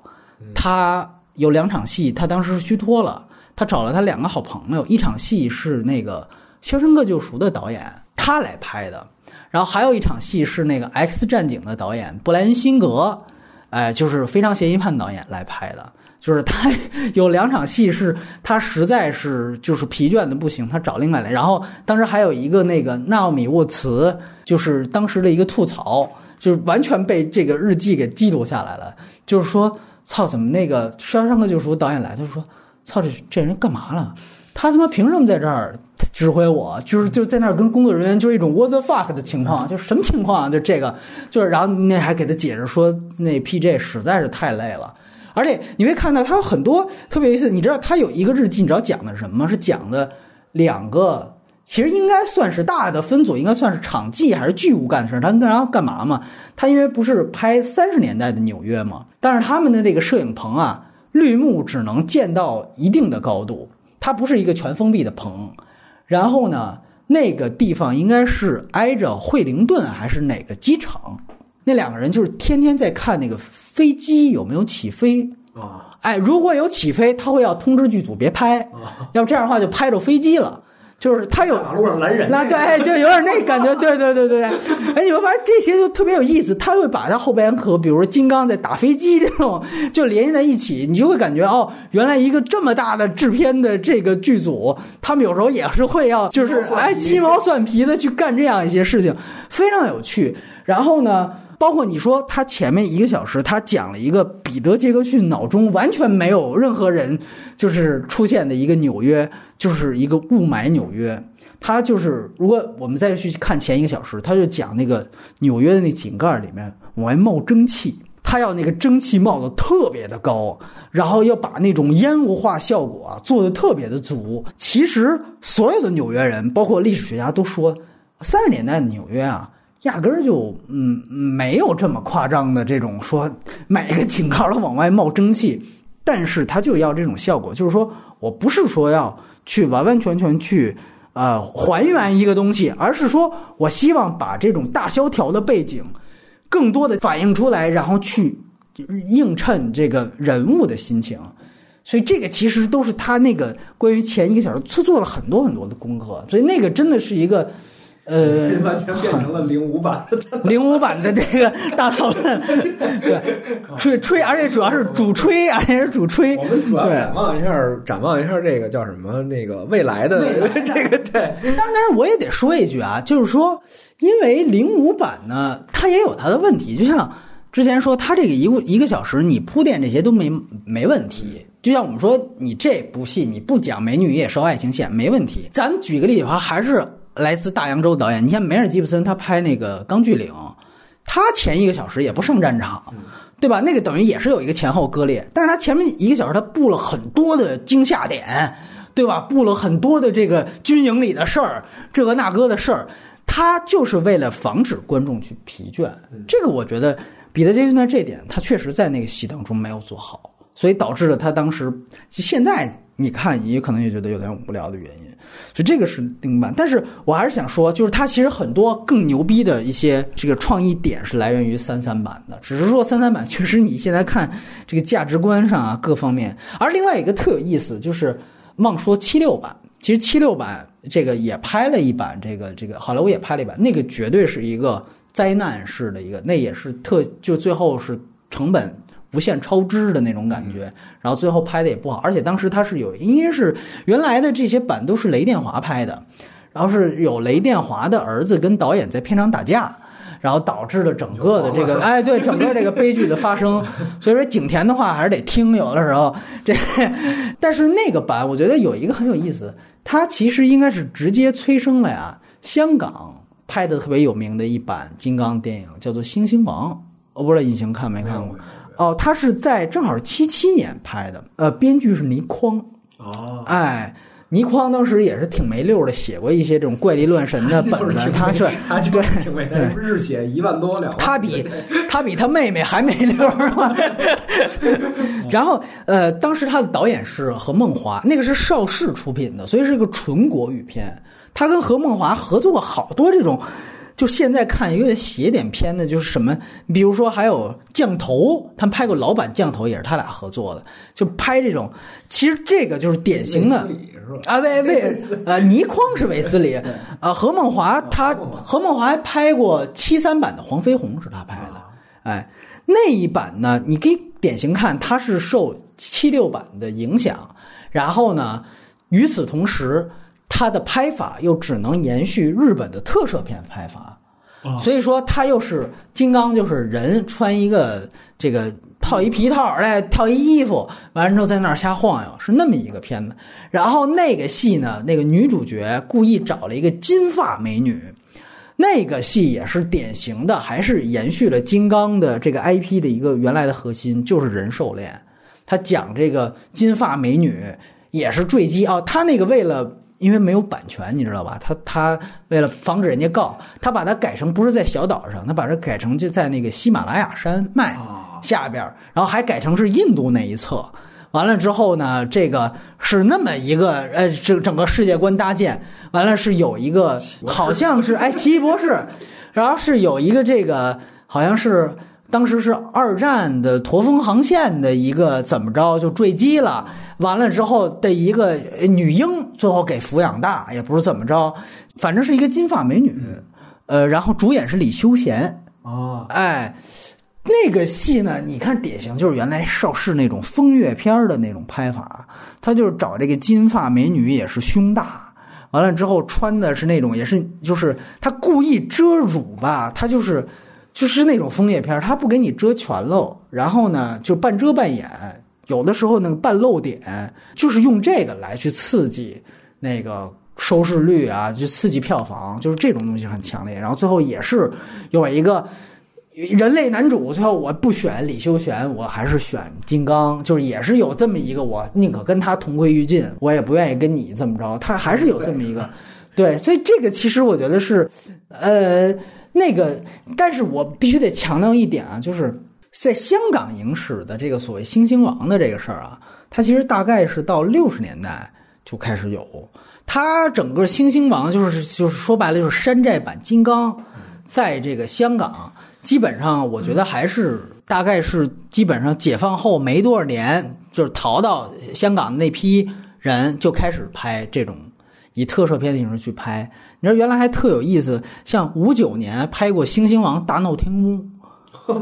他有两场戏，他当时是虚脱了，他找了他两个好朋友，一场戏是那个《肖申克救赎》的导演。他来拍的，然后还有一场戏是那个《X 战警》的导演布莱恩辛格，哎，就是《非常嫌疑犯》导演来拍的。就是他有两场戏是他实在是就是疲倦的不行，他找另外来。然后当时还有一个那个纳奥米沃茨，就是当时的一个吐槽，就是完全被这个日记给记录下来了。就是说，操，怎么那个《肖申克救赎》导演来，就说，操，这这人干嘛了？他他妈凭什么在这儿？指挥我就是就在那儿跟工作人员就是一种 what the fuck 的情况，就是什么情况啊？就这个，就是然后那还给他解释说，那 PJ 实在是太累了，而且你会看到他有很多特别有意思。你知道他有一个日记，你知道讲的什么吗？是讲的两个，其实应该算是大的分组，应该算是场记还是剧务干的事儿。他然后干嘛嘛？他因为不是拍三十年代的纽约嘛，但是他们的那个摄影棚啊，绿幕只能建到一定的高度，它不是一个全封闭的棚。然后呢，那个地方应该是挨着惠灵顿还是哪个机场？那两个人就是天天在看那个飞机有没有起飞啊。哎，如果有起飞，他会要通知剧组别拍，要不这样的话就拍着飞机了。就是他有马路上拦人，那对，就有点那感觉，对对对对对。哎，你会发现这些就特别有意思，他会把他后边和比如说金刚在打飞机这种 就联系在一起，你就会感觉哦，原来一个这么大的制片的这个剧组，他们有时候也是会要就是哎鸡毛蒜皮的去干这样一些事情，非常有趣。然后呢？包括你说他前面一个小时，他讲了一个彼得·杰克逊脑中完全没有任何人就是出现的一个纽约，就是一个雾霾纽约。他就是如果我们再去看前一个小时，他就讲那个纽约的那井盖里面往外冒蒸汽，他要那个蒸汽冒的特别的高，然后要把那种烟雾化效果啊做的特别的足。其实所有的纽约人，包括历史学家都说，三十年代的纽约啊。压根儿就嗯没有这么夸张的这种说每个井盖都往外冒蒸汽，但是他就要这种效果，就是说我不是说要去完完全全去呃还原一个东西，而是说我希望把这种大萧条的背景更多的反映出来，然后去映衬这个人物的心情，所以这个其实都是他那个关于前一个小时他做了很多很多的功课，所以那个真的是一个。呃，完全变成了零五版的 零五版的这个大讨论，对，吹吹，而且主要是主吹，而且是主吹。我们主要展望一下，展望一下这个叫什么？那个未来的这个对。当然，我也得说一句啊，就是说，因为零五版呢，它也有它的问题。就像之前说，它这个一个一个小时，你铺垫这些都没没问题。就像我们说，你这部戏你不讲美女野兽爱情线没问题。咱举个例子的话，还是。来自大洋洲导演，你像梅尔吉布森，他拍那个《钢锯岭》，他前一个小时也不上战场，对吧？那个等于也是有一个前后割裂，但是他前面一个小时他布了很多的惊吓点，对吧？布了很多的这个军营里的事儿，这个那个的事儿，他就是为了防止观众去疲倦。这个我觉得彼得·杰克逊这点，他确实在那个戏当中没有做好，所以导致了他当时现在你看你可能也觉得有点无聊的原因。所以这个是另版，但是我还是想说，就是它其实很多更牛逼的一些这个创意点是来源于三三版的，只是说三三版确实你现在看这个价值观上啊各方面。而另外一个特有意思就是，忘说七六版，其实七六版这个也拍了一版，这个这个好莱坞也拍了一版，那个绝对是一个灾难式的一个，那也是特就最后是成本无限超支的那种感觉，然后最后拍的也不好，而且当时它是有，因为是原来的这些版都是雷电华拍的，然后是有雷电华的儿子跟导演在片场打架。然后导致了整个的这个，哎，对，整个这个悲剧的发生。所以说景甜的话还是得听，有的时候这，但是那个版我觉得有一个很有意思，它其实应该是直接催生了呀，香港拍的特别有名的一版金刚电影，叫做《猩猩王》，我不知道隐形看没看过。哦，他是在正好是七七年拍的，呃，编剧是倪匡。哦，哎。倪匡当时也是挺没溜的，写过一些这种怪力乱神的 本子。他是 他对挺没溜，日写一万多两。他比他比他妹妹还没溜？然后呃，当时他的导演是何梦华，那个是邵氏出品的，所以是一个纯国语片。他跟何梦华合作过好多这种。就现在看有点写点片的，就是什么，比如说还有降头，他们拍过老版降头，也是他俩合作的，就拍这种。其实这个就是典型的啊，魏魏呃，倪匡是韦斯理 啊，何梦华他何梦华还拍过七三版的黄飞鸿是他拍的，哎，那一版呢，你可以典型看，他是受七六版的影响，然后呢，与此同时。它的拍法又只能延续日本的特摄片拍法，所以说它又是金刚，就是人穿一个这个套一皮套来套一衣服，完了之后在那儿瞎晃悠，是那么一个片子。然后那个戏呢，那个女主角故意找了一个金发美女，那个戏也是典型的，还是延续了金刚的这个 IP 的一个原来的核心，就是人兽恋。他讲这个金发美女也是坠机啊，他那个为了。因为没有版权，你知道吧？他他为了防止人家告，他把它改成不是在小岛上，他把这改成就在那个喜马拉雅山脉下边，然后还改成是印度那一侧。完了之后呢，这个是那么一个呃，整整个世界观搭建。完了是有一个好像是哎，奇异博士，然后是有一个这个好像是。当时是二战的驼峰航线的一个怎么着就坠机了，完了之后的一个女婴最后给抚养大，也不是怎么着，反正是一个金发美女，呃，然后主演是李修贤哦，哎，那个戏呢，你看典型就是原来邵氏那种风月片的那种拍法，他就是找这个金发美女也是胸大，完了之后穿的是那种也是就是他故意遮乳吧，他就是。就是那种枫叶片，它不给你遮全喽，然后呢就半遮半掩，有的时候那个半露点，就是用这个来去刺激那个收视率啊，就刺激票房，就是这种东西很强烈。然后最后也是有一个人类男主，最后我不选李修贤，我还是选金刚，就是也是有这么一个，我宁可跟他同归于尽，我也不愿意跟你这么着。他还是有这么一个，对，所以这个其实我觉得是，呃。那个，但是我必须得强调一点啊，就是在香港影史的这个所谓“星星王”的这个事儿啊，它其实大概是到六十年代就开始有。它整个“星星王”就是就是说白了就是山寨版金刚，在这个香港基本上，我觉得还是大概是基本上解放后没多少年，就是逃到香港的那批人就开始拍这种以特摄片的形式去拍。你知道原来还特有意思，像五九年拍过《猩猩王大闹天宫》，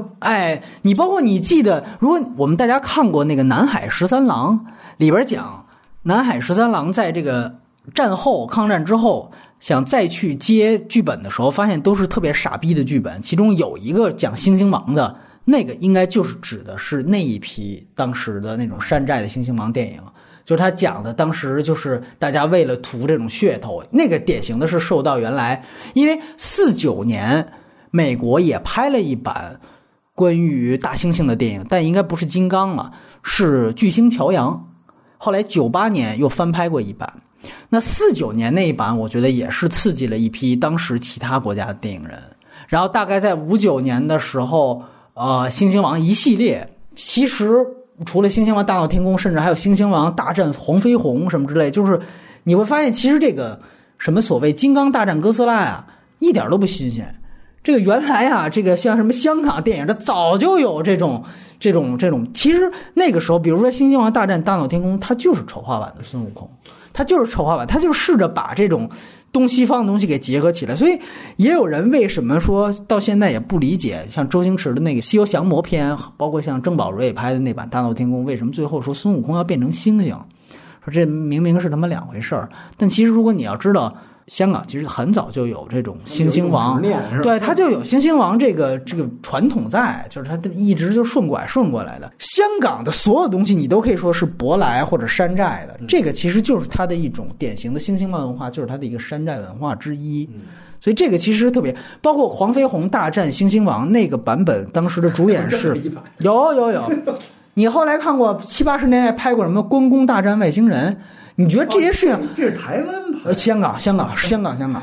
哎，你包括你记得，如果我们大家看过那个《南海十三郎》，里边讲南海十三郎在这个战后抗战之后想再去接剧本的时候，发现都是特别傻逼的剧本，其中有一个讲猩猩王的，那个应该就是指的是那一批当时的那种山寨的猩猩王电影。就是他讲的，当时就是大家为了图这种噱头，那个典型的是受到原来，因为四九年美国也拍了一版关于大猩猩的电影，但应该不是金刚了，是巨星乔洋。后来九八年又翻拍过一版，那四九年那一版，我觉得也是刺激了一批当时其他国家的电影人。然后大概在五九年的时候，呃，猩猩王一系列其实。除了《猩猩王大闹天宫》，甚至还有《猩猩王大战黄飞鸿》什么之类，就是你会发现，其实这个什么所谓“金刚大战哥斯拉”呀，一点都不新鲜。这个原来啊，这个像什么香港电影，这早就有这种、这种、这种。其实那个时候，比如说《猩猩王大战大闹天宫》，它就是丑化版的孙悟空。它就是丑化版，它就试着把这种东西方的东西给结合起来。所以也有人为什么说到现在也不理解，像周星驰的那个《西游降魔篇》，包括像郑宝瑞拍的那版《大闹天宫》，为什么最后说孙悟空要变成猩猩？说这明明是他妈两回事儿。但其实如果你要知道。香港其实很早就有这种星星王，对，他就有星星王这个这个传统在，就是他一直就顺拐顺过来的。香港的所有东西，你都可以说是舶来或者山寨的，这个其实就是它的一种典型的星星王文化，就是它的一个山寨文化之一。所以这个其实特别，包括黄飞鸿大战星星王那个版本，当时的主演是有有有。你后来看过七八十年代拍过什么《关公大战外星人》？你觉得这些事情？这是台湾呃，香港，香港，香港，香港，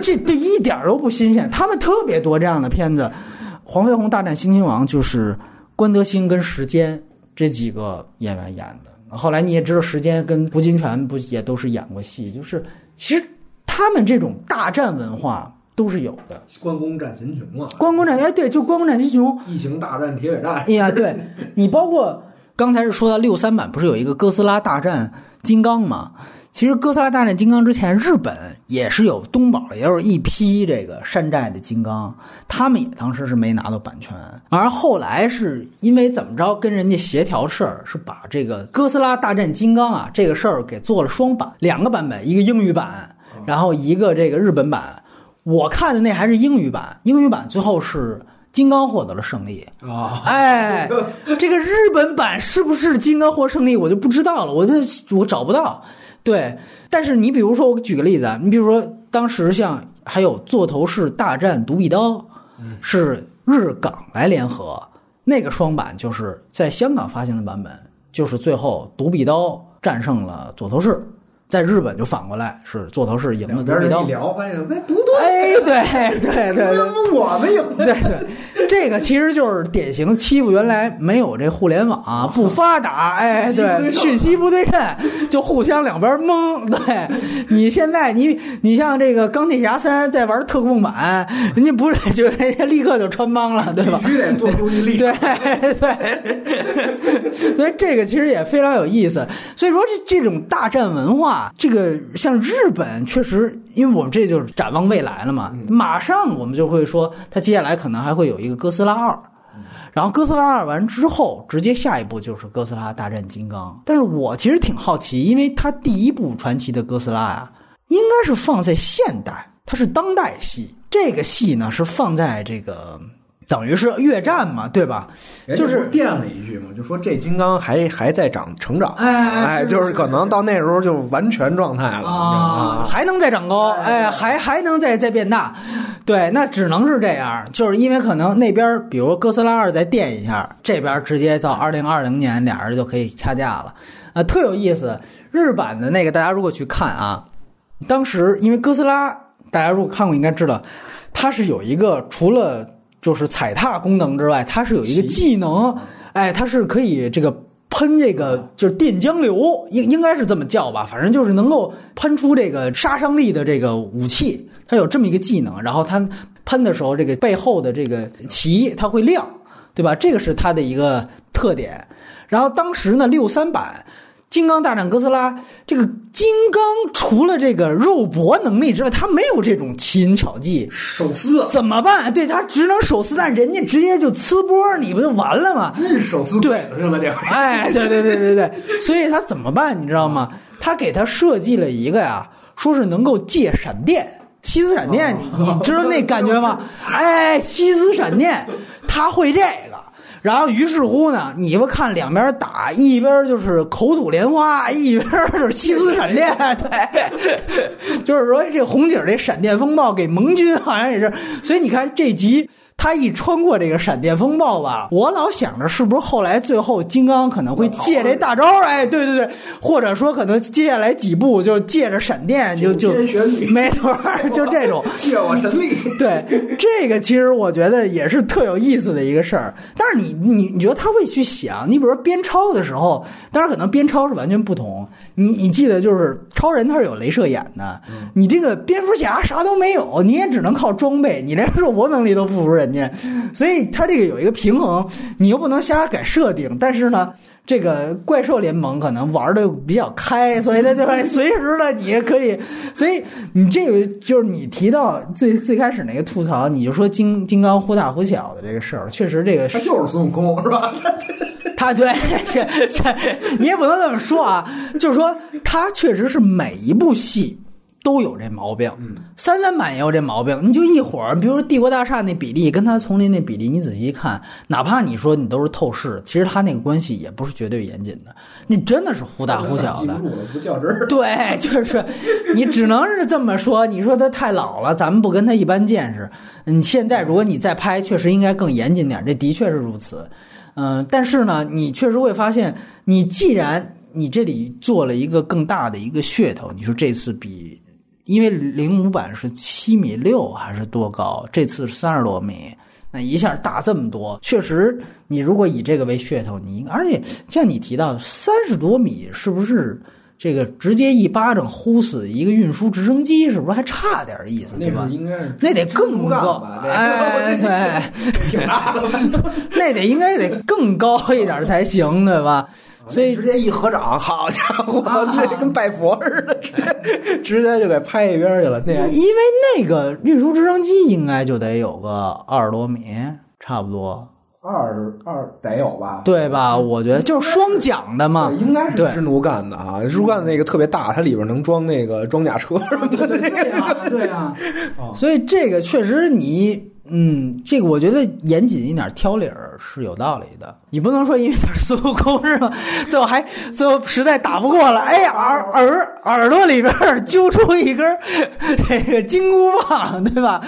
这这一点都不新鲜。他们特别多这样的片子，《黄飞鸿大战猩猩王》就是关德兴跟时间这几个演员演的。后来你也知道，时间跟胡金铨不也都是演过戏？就是其实他们这种大战文化都是有的。关公战秦琼嘛？关公战哎，对，就关公战秦琼。异形大战铁血战。哎呀，对你包括刚才是说到六三版，不是有一个哥斯拉大战？金刚吗，其实哥斯拉大战金刚之前，日本也是有东宝，也有一批这个山寨的金刚，他们也当时是没拿到版权，而后来是因为怎么着跟人家协调事儿，是把这个哥斯拉大战金刚啊这个事儿给做了双版，两个版本，一个英语版，然后一个这个日本版。我看的那还是英语版，英语版最后是。金刚获得了胜利啊！哎，这个日本版是不是金刚获胜利，我就不知道了，我就我找不到。对，但是你比如说，我举个例子啊，你比如说当时像还有座头市大战独臂刀，是日港来联合，那个双版就是在香港发行的版本，就是最后独臂刀战胜了座头市。在日本就反过来是座头市赢了独臂刀，一聊发现哎不对，哎对对对，怎 么我们赢？对对，这个其实就是典型欺负原来没有这互联网不发达，哎对，讯息不对称，就互相两边蒙。对你现在你你像这个钢铁侠三在玩特供版，人家不是就人家立刻就穿帮了，对吧？必须得做出力。对对，所以这个其实也非常有意思。所以说这这种大战文化。这个像日本确实，因为我们这就是展望未来了嘛，马上我们就会说，它接下来可能还会有一个哥斯拉二，然后哥斯拉二完之后，直接下一步就是哥斯拉大战金刚。但是我其实挺好奇，因为它第一部传奇的哥斯拉呀，应该是放在现代，它是当代戏，这个戏呢是放在这个。等于是越战嘛，对吧？就是垫了一句嘛，就说这金刚还还在长成长，哎哎，就是可能到那时候就完全状态了啊，还能再长高，哎，还还能再再变大，对，那只能是这样，就是因为可能那边比如哥斯拉二再垫一下，这边直接到二零二零年俩人就可以掐架了，啊，特有意思。日版的那个大家如果去看啊，当时因为哥斯拉，大家如果看过应该知道，它是有一个除了。就是踩踏功能之外，它是有一个技能，哎，它是可以这个喷这个就是电浆流，应应该是这么叫吧，反正就是能够喷出这个杀伤力的这个武器，它有这么一个技能。然后它喷的时候，这个背后的这个旗它会亮，对吧？这个是它的一个特点。然后当时呢，六三版。金刚大战哥斯拉，这个金刚除了这个肉搏能力之外，他没有这种奇淫巧技，手撕怎么办？对他只能手撕，但人家直接就呲波，你不就完了吗？真是手撕对是吧？这哎，对对对对对，所以他怎么办？你知道吗？他给他设计了一个呀，说是能够借闪电，西斯闪电，你你知道那感觉吗？哎，西斯闪电，他会这个。然后于是乎呢，你们看两边打，一边就是口吐莲花，一边就是七丝闪电，对，就是说这红警这闪电风暴给盟军好像也是，所以你看这集。他一穿过这个闪电风暴吧，我老想着是不是后来最后金刚可能会借这大招哎，对对对，或者说可能接下来几步就借着闪电就就 没错，就这种 借我神力。对，这个其实我觉得也是特有意思的一个事儿。但是你你你觉得他会去想？你比如说边超的时候，当然可能边超是完全不同。你你记得就是超人他是有镭射眼的，你这个蝙蝠侠啥都没有，你也只能靠装备，你连肉搏能力都不如人。关键，所以它这个有一个平衡，你又不能瞎改设定，但是呢。这个怪兽联盟可能玩的比较开，所以它就会随时的你也可以，所以你这个就是你提到最最开始那个吐槽，你就说金金刚忽大忽小的这个事儿，确实这个他就是孙悟空是吧？他对 这这你也不能这么说啊，就是说他确实是每一部戏。都有这毛病，三三版也有这毛病。你就一会儿，比如说帝国大厦那比例跟它丛林那比例，你仔细看，哪怕你说你都是透视，其实它那个关系也不是绝对严谨的。你真的是忽大忽小的，不较真儿。对，就是你只能是这么说。你说他太老了，咱们不跟他一般见识。嗯，现在如果你再拍，确实应该更严谨点，这的确是如此。嗯，但是呢，你确实会发现，你既然你这里做了一个更大的一个噱头，你说这次比。因为零五版是七米六还是多高？这次是三十多米，那一下大这么多，确实，你如果以这个为噱头，你而且像你提到三十多米，是不是这个直接一巴掌呼死一个运输直升机？是不是还差点意思？对吧？应该是那得更高，哎，对，挺大的，那得应该得更高一点才行，对吧？所以直接一合掌，好家伙，那跟拜佛似的，直接就给拍一边去了。那因为那个运输直升机应该就得有个二十多米，差不多二二得有吧？对吧？我觉得就是双桨的嘛，应该是支奴干的啊。支奴干的那个特别大，它里边能装那个装甲车，对对呀，对呀。所以这个确实你。嗯，这个我觉得严谨一点挑理儿是有道理的。你不能说因为他是孙悟空是吧？最后还最后实在打不过了，哎，耳耳耳朵里边揪出一根这个金箍棒，对吧？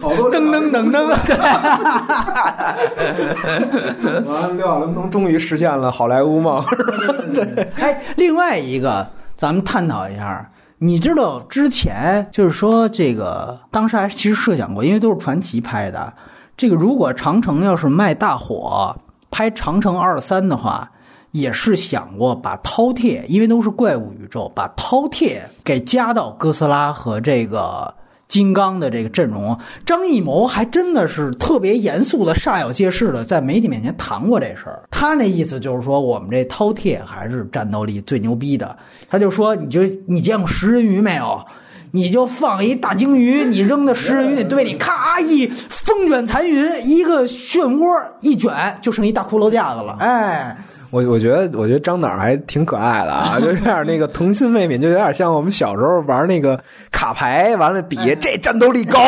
噔噔噔噔，完了，六小龄童终于实现了好莱坞梦。对，哎，另外一个，咱们探讨一下。你知道之前就是说这个，当时还其实设想过，因为都是传奇拍的。这个如果长城要是卖大火，拍长城二三的话，也是想过把饕餮，因为都是怪物宇宙，把饕餮给加到哥斯拉和这个。金刚的这个阵容，张艺谋还真的是特别严肃的、煞有介事的在媒体面前谈过这事儿。他那意思就是说，我们这饕餮还是战斗力最牛逼的。他就说，你就你见过食人鱼没有？你就放一大鲸鱼，你扔到食人鱼那堆里，咔一风卷残云，一个漩涡一卷，就剩一大骷髅架子了。哎。我我觉得，我觉得张导还挺可爱的啊，就有点那个童心未泯，就有点像我们小时候玩那个卡牌，完了比这战斗力高。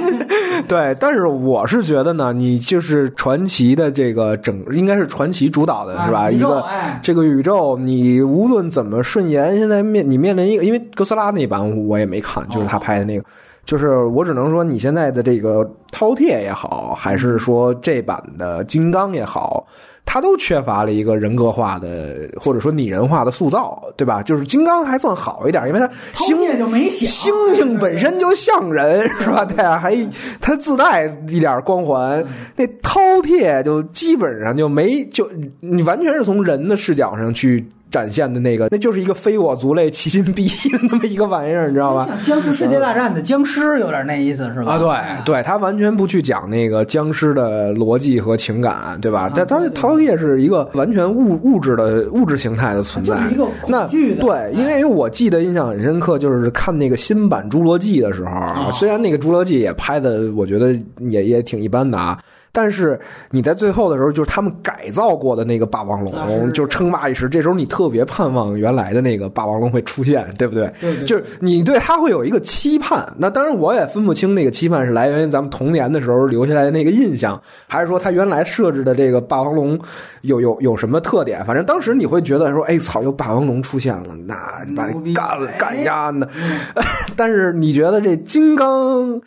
对，但是我是觉得呢，你就是传奇的这个整，应该是传奇主导的是吧？一个这个宇宙，你无论怎么顺延，现在面你面临一个，因为哥斯拉那版我也没看，就是他拍的那个。就是我只能说，你现在的这个饕餮也好，还是说这版的金刚也好，它都缺乏了一个人格化的或者说拟人化的塑造，对吧？就是金刚还算好一点，因为它星就没猩猩本身就像人，是吧？对啊，还它自带一点光环。那饕餮就基本上就没，就你完全是从人的视角上去。展现的那个，那就是一个非我族类，其心必异的那么一个玩意儿，你知道吧？像僵尸世界大战的僵尸有点那意思，是吧？啊，对，对他完全不去讲那个僵尸的逻辑和情感，对吧？但他饕餮是一个完全物物质的物质形态的存在，那对，因为我记得印象很深刻，就是看那个新版《侏罗纪》的时候，虽然那个《侏罗纪》也拍的，我觉得也也挺一般的啊。但是你在最后的时候，就是他们改造过的那个霸王龙，就称霸一时。这时候你特别盼望原来的那个霸王龙会出现，对不对？就是你对它会有一个期盼。那当然，我也分不清那个期盼是来源于咱们童年的时候留下来的那个印象，还是说它原来设置的这个霸王龙有有有什么特点？反正当时你会觉得说，哎，操，有霸王龙出现了，那把干了干呀的。但是你觉得这金刚？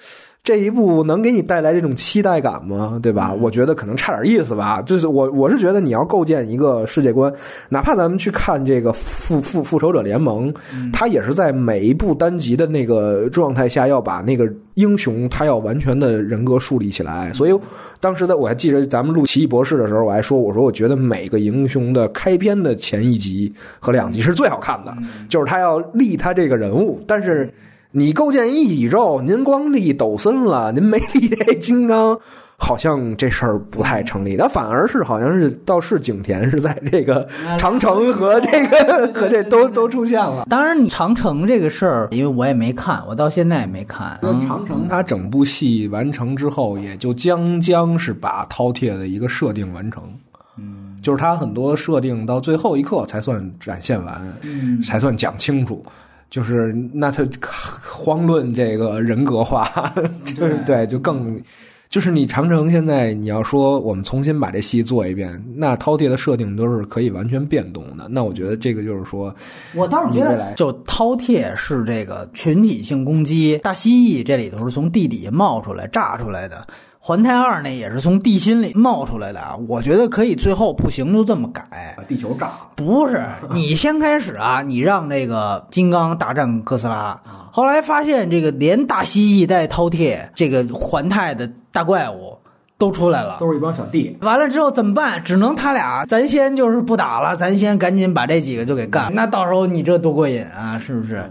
这一部能给你带来这种期待感吗？对吧？我觉得可能差点意思吧。就是我我是觉得你要构建一个世界观，哪怕咱们去看这个复复复仇者联盟，他也是在每一部单集的那个状态下，要把那个英雄他要完全的人格树立起来。所以当时在我还记得咱们录奇异博士的时候，我还说我说我觉得每个英雄的开篇的前一集和两集是最好看的，就是他要立他这个人物，但是。你构建一宇宙，您光立抖森了，您没立这金刚。好像这事儿不太成立，那反而是好像是倒是景甜是在这个长城和这个和这都都出现了。当然，你长城这个事儿，因为我也没看，我到现在也没看。长城它整部戏完成之后，也就将将是把饕餮的一个设定完成。嗯，就是它很多设定到最后一刻才算展现完，嗯，才算讲清楚。就是那他荒论这个人格化，就是对，就更。就是你长城现在你要说我们重新把这戏做一遍，那饕餮的设定都是可以完全变动的。那我觉得这个就是说，我倒是觉得，就饕餮是这个群体性攻击，大蜥蜴这里头是从地底下冒出来炸出来的。环太二那也是从地心里冒出来的啊！我觉得可以，最后不行就这么改，把地球炸了。不是 你先开始啊，你让这个金刚大战哥斯拉，后来发现这个连大蜥蜴带饕餮这个环太的大怪物都出来了，都是一帮小弟。完了之后怎么办？只能他俩，咱先就是不打了，咱先赶紧把这几个就给干。那到时候你这多过瘾啊，是不是？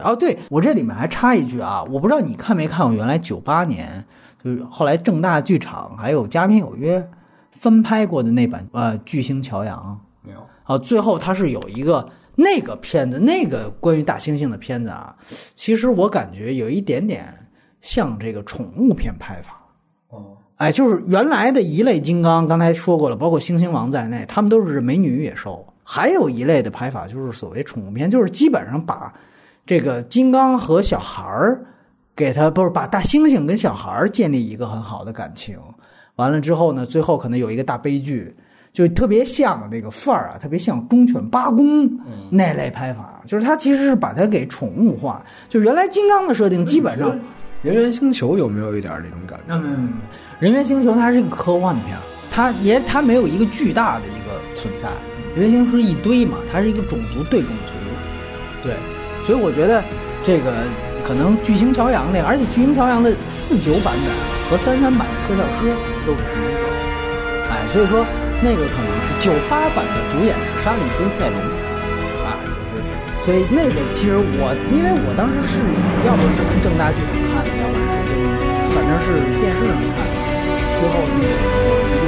哦，对我这里面还插一句啊，我不知道你看没看过原来九八年。就是后来正大剧场还有佳片有约翻拍过的那版呃巨星乔洋没有啊，最后它是有一个那个片子，那个关于大猩猩的片子啊，其实我感觉有一点点像这个宠物片拍法哦，哎，就是原来的一类金刚，刚才说过了，包括猩猩王在内，他们都是美女野兽，还有一类的拍法就是所谓宠物片，就是基本上把这个金刚和小孩儿。给他不是把大猩猩跟小孩建立一个很好的感情，完了之后呢，最后可能有一个大悲剧，就特别像那个范儿啊，特别像忠犬八公那类拍法，就是他其实是把它给宠物化。就原来金刚的设定基本上，人猿星球有没有一点这种感觉？嗯，人猿星球它是一个科幻片，它也它没有一个巨大的一个存在，人猿星球是一堆嘛，它是一个种族对种族，对，所以我觉得这个。可能巨星乔洋那个，而且巨星乔洋的四九版本和三三版的特效师都是同一个，哎，所以说那个可能是九八版的主演是沙里兹塞隆，啊，就是，所以那个其实我，因为我当时是要不是正大剧场看的，要不然是反正是电视上看的，最后那个。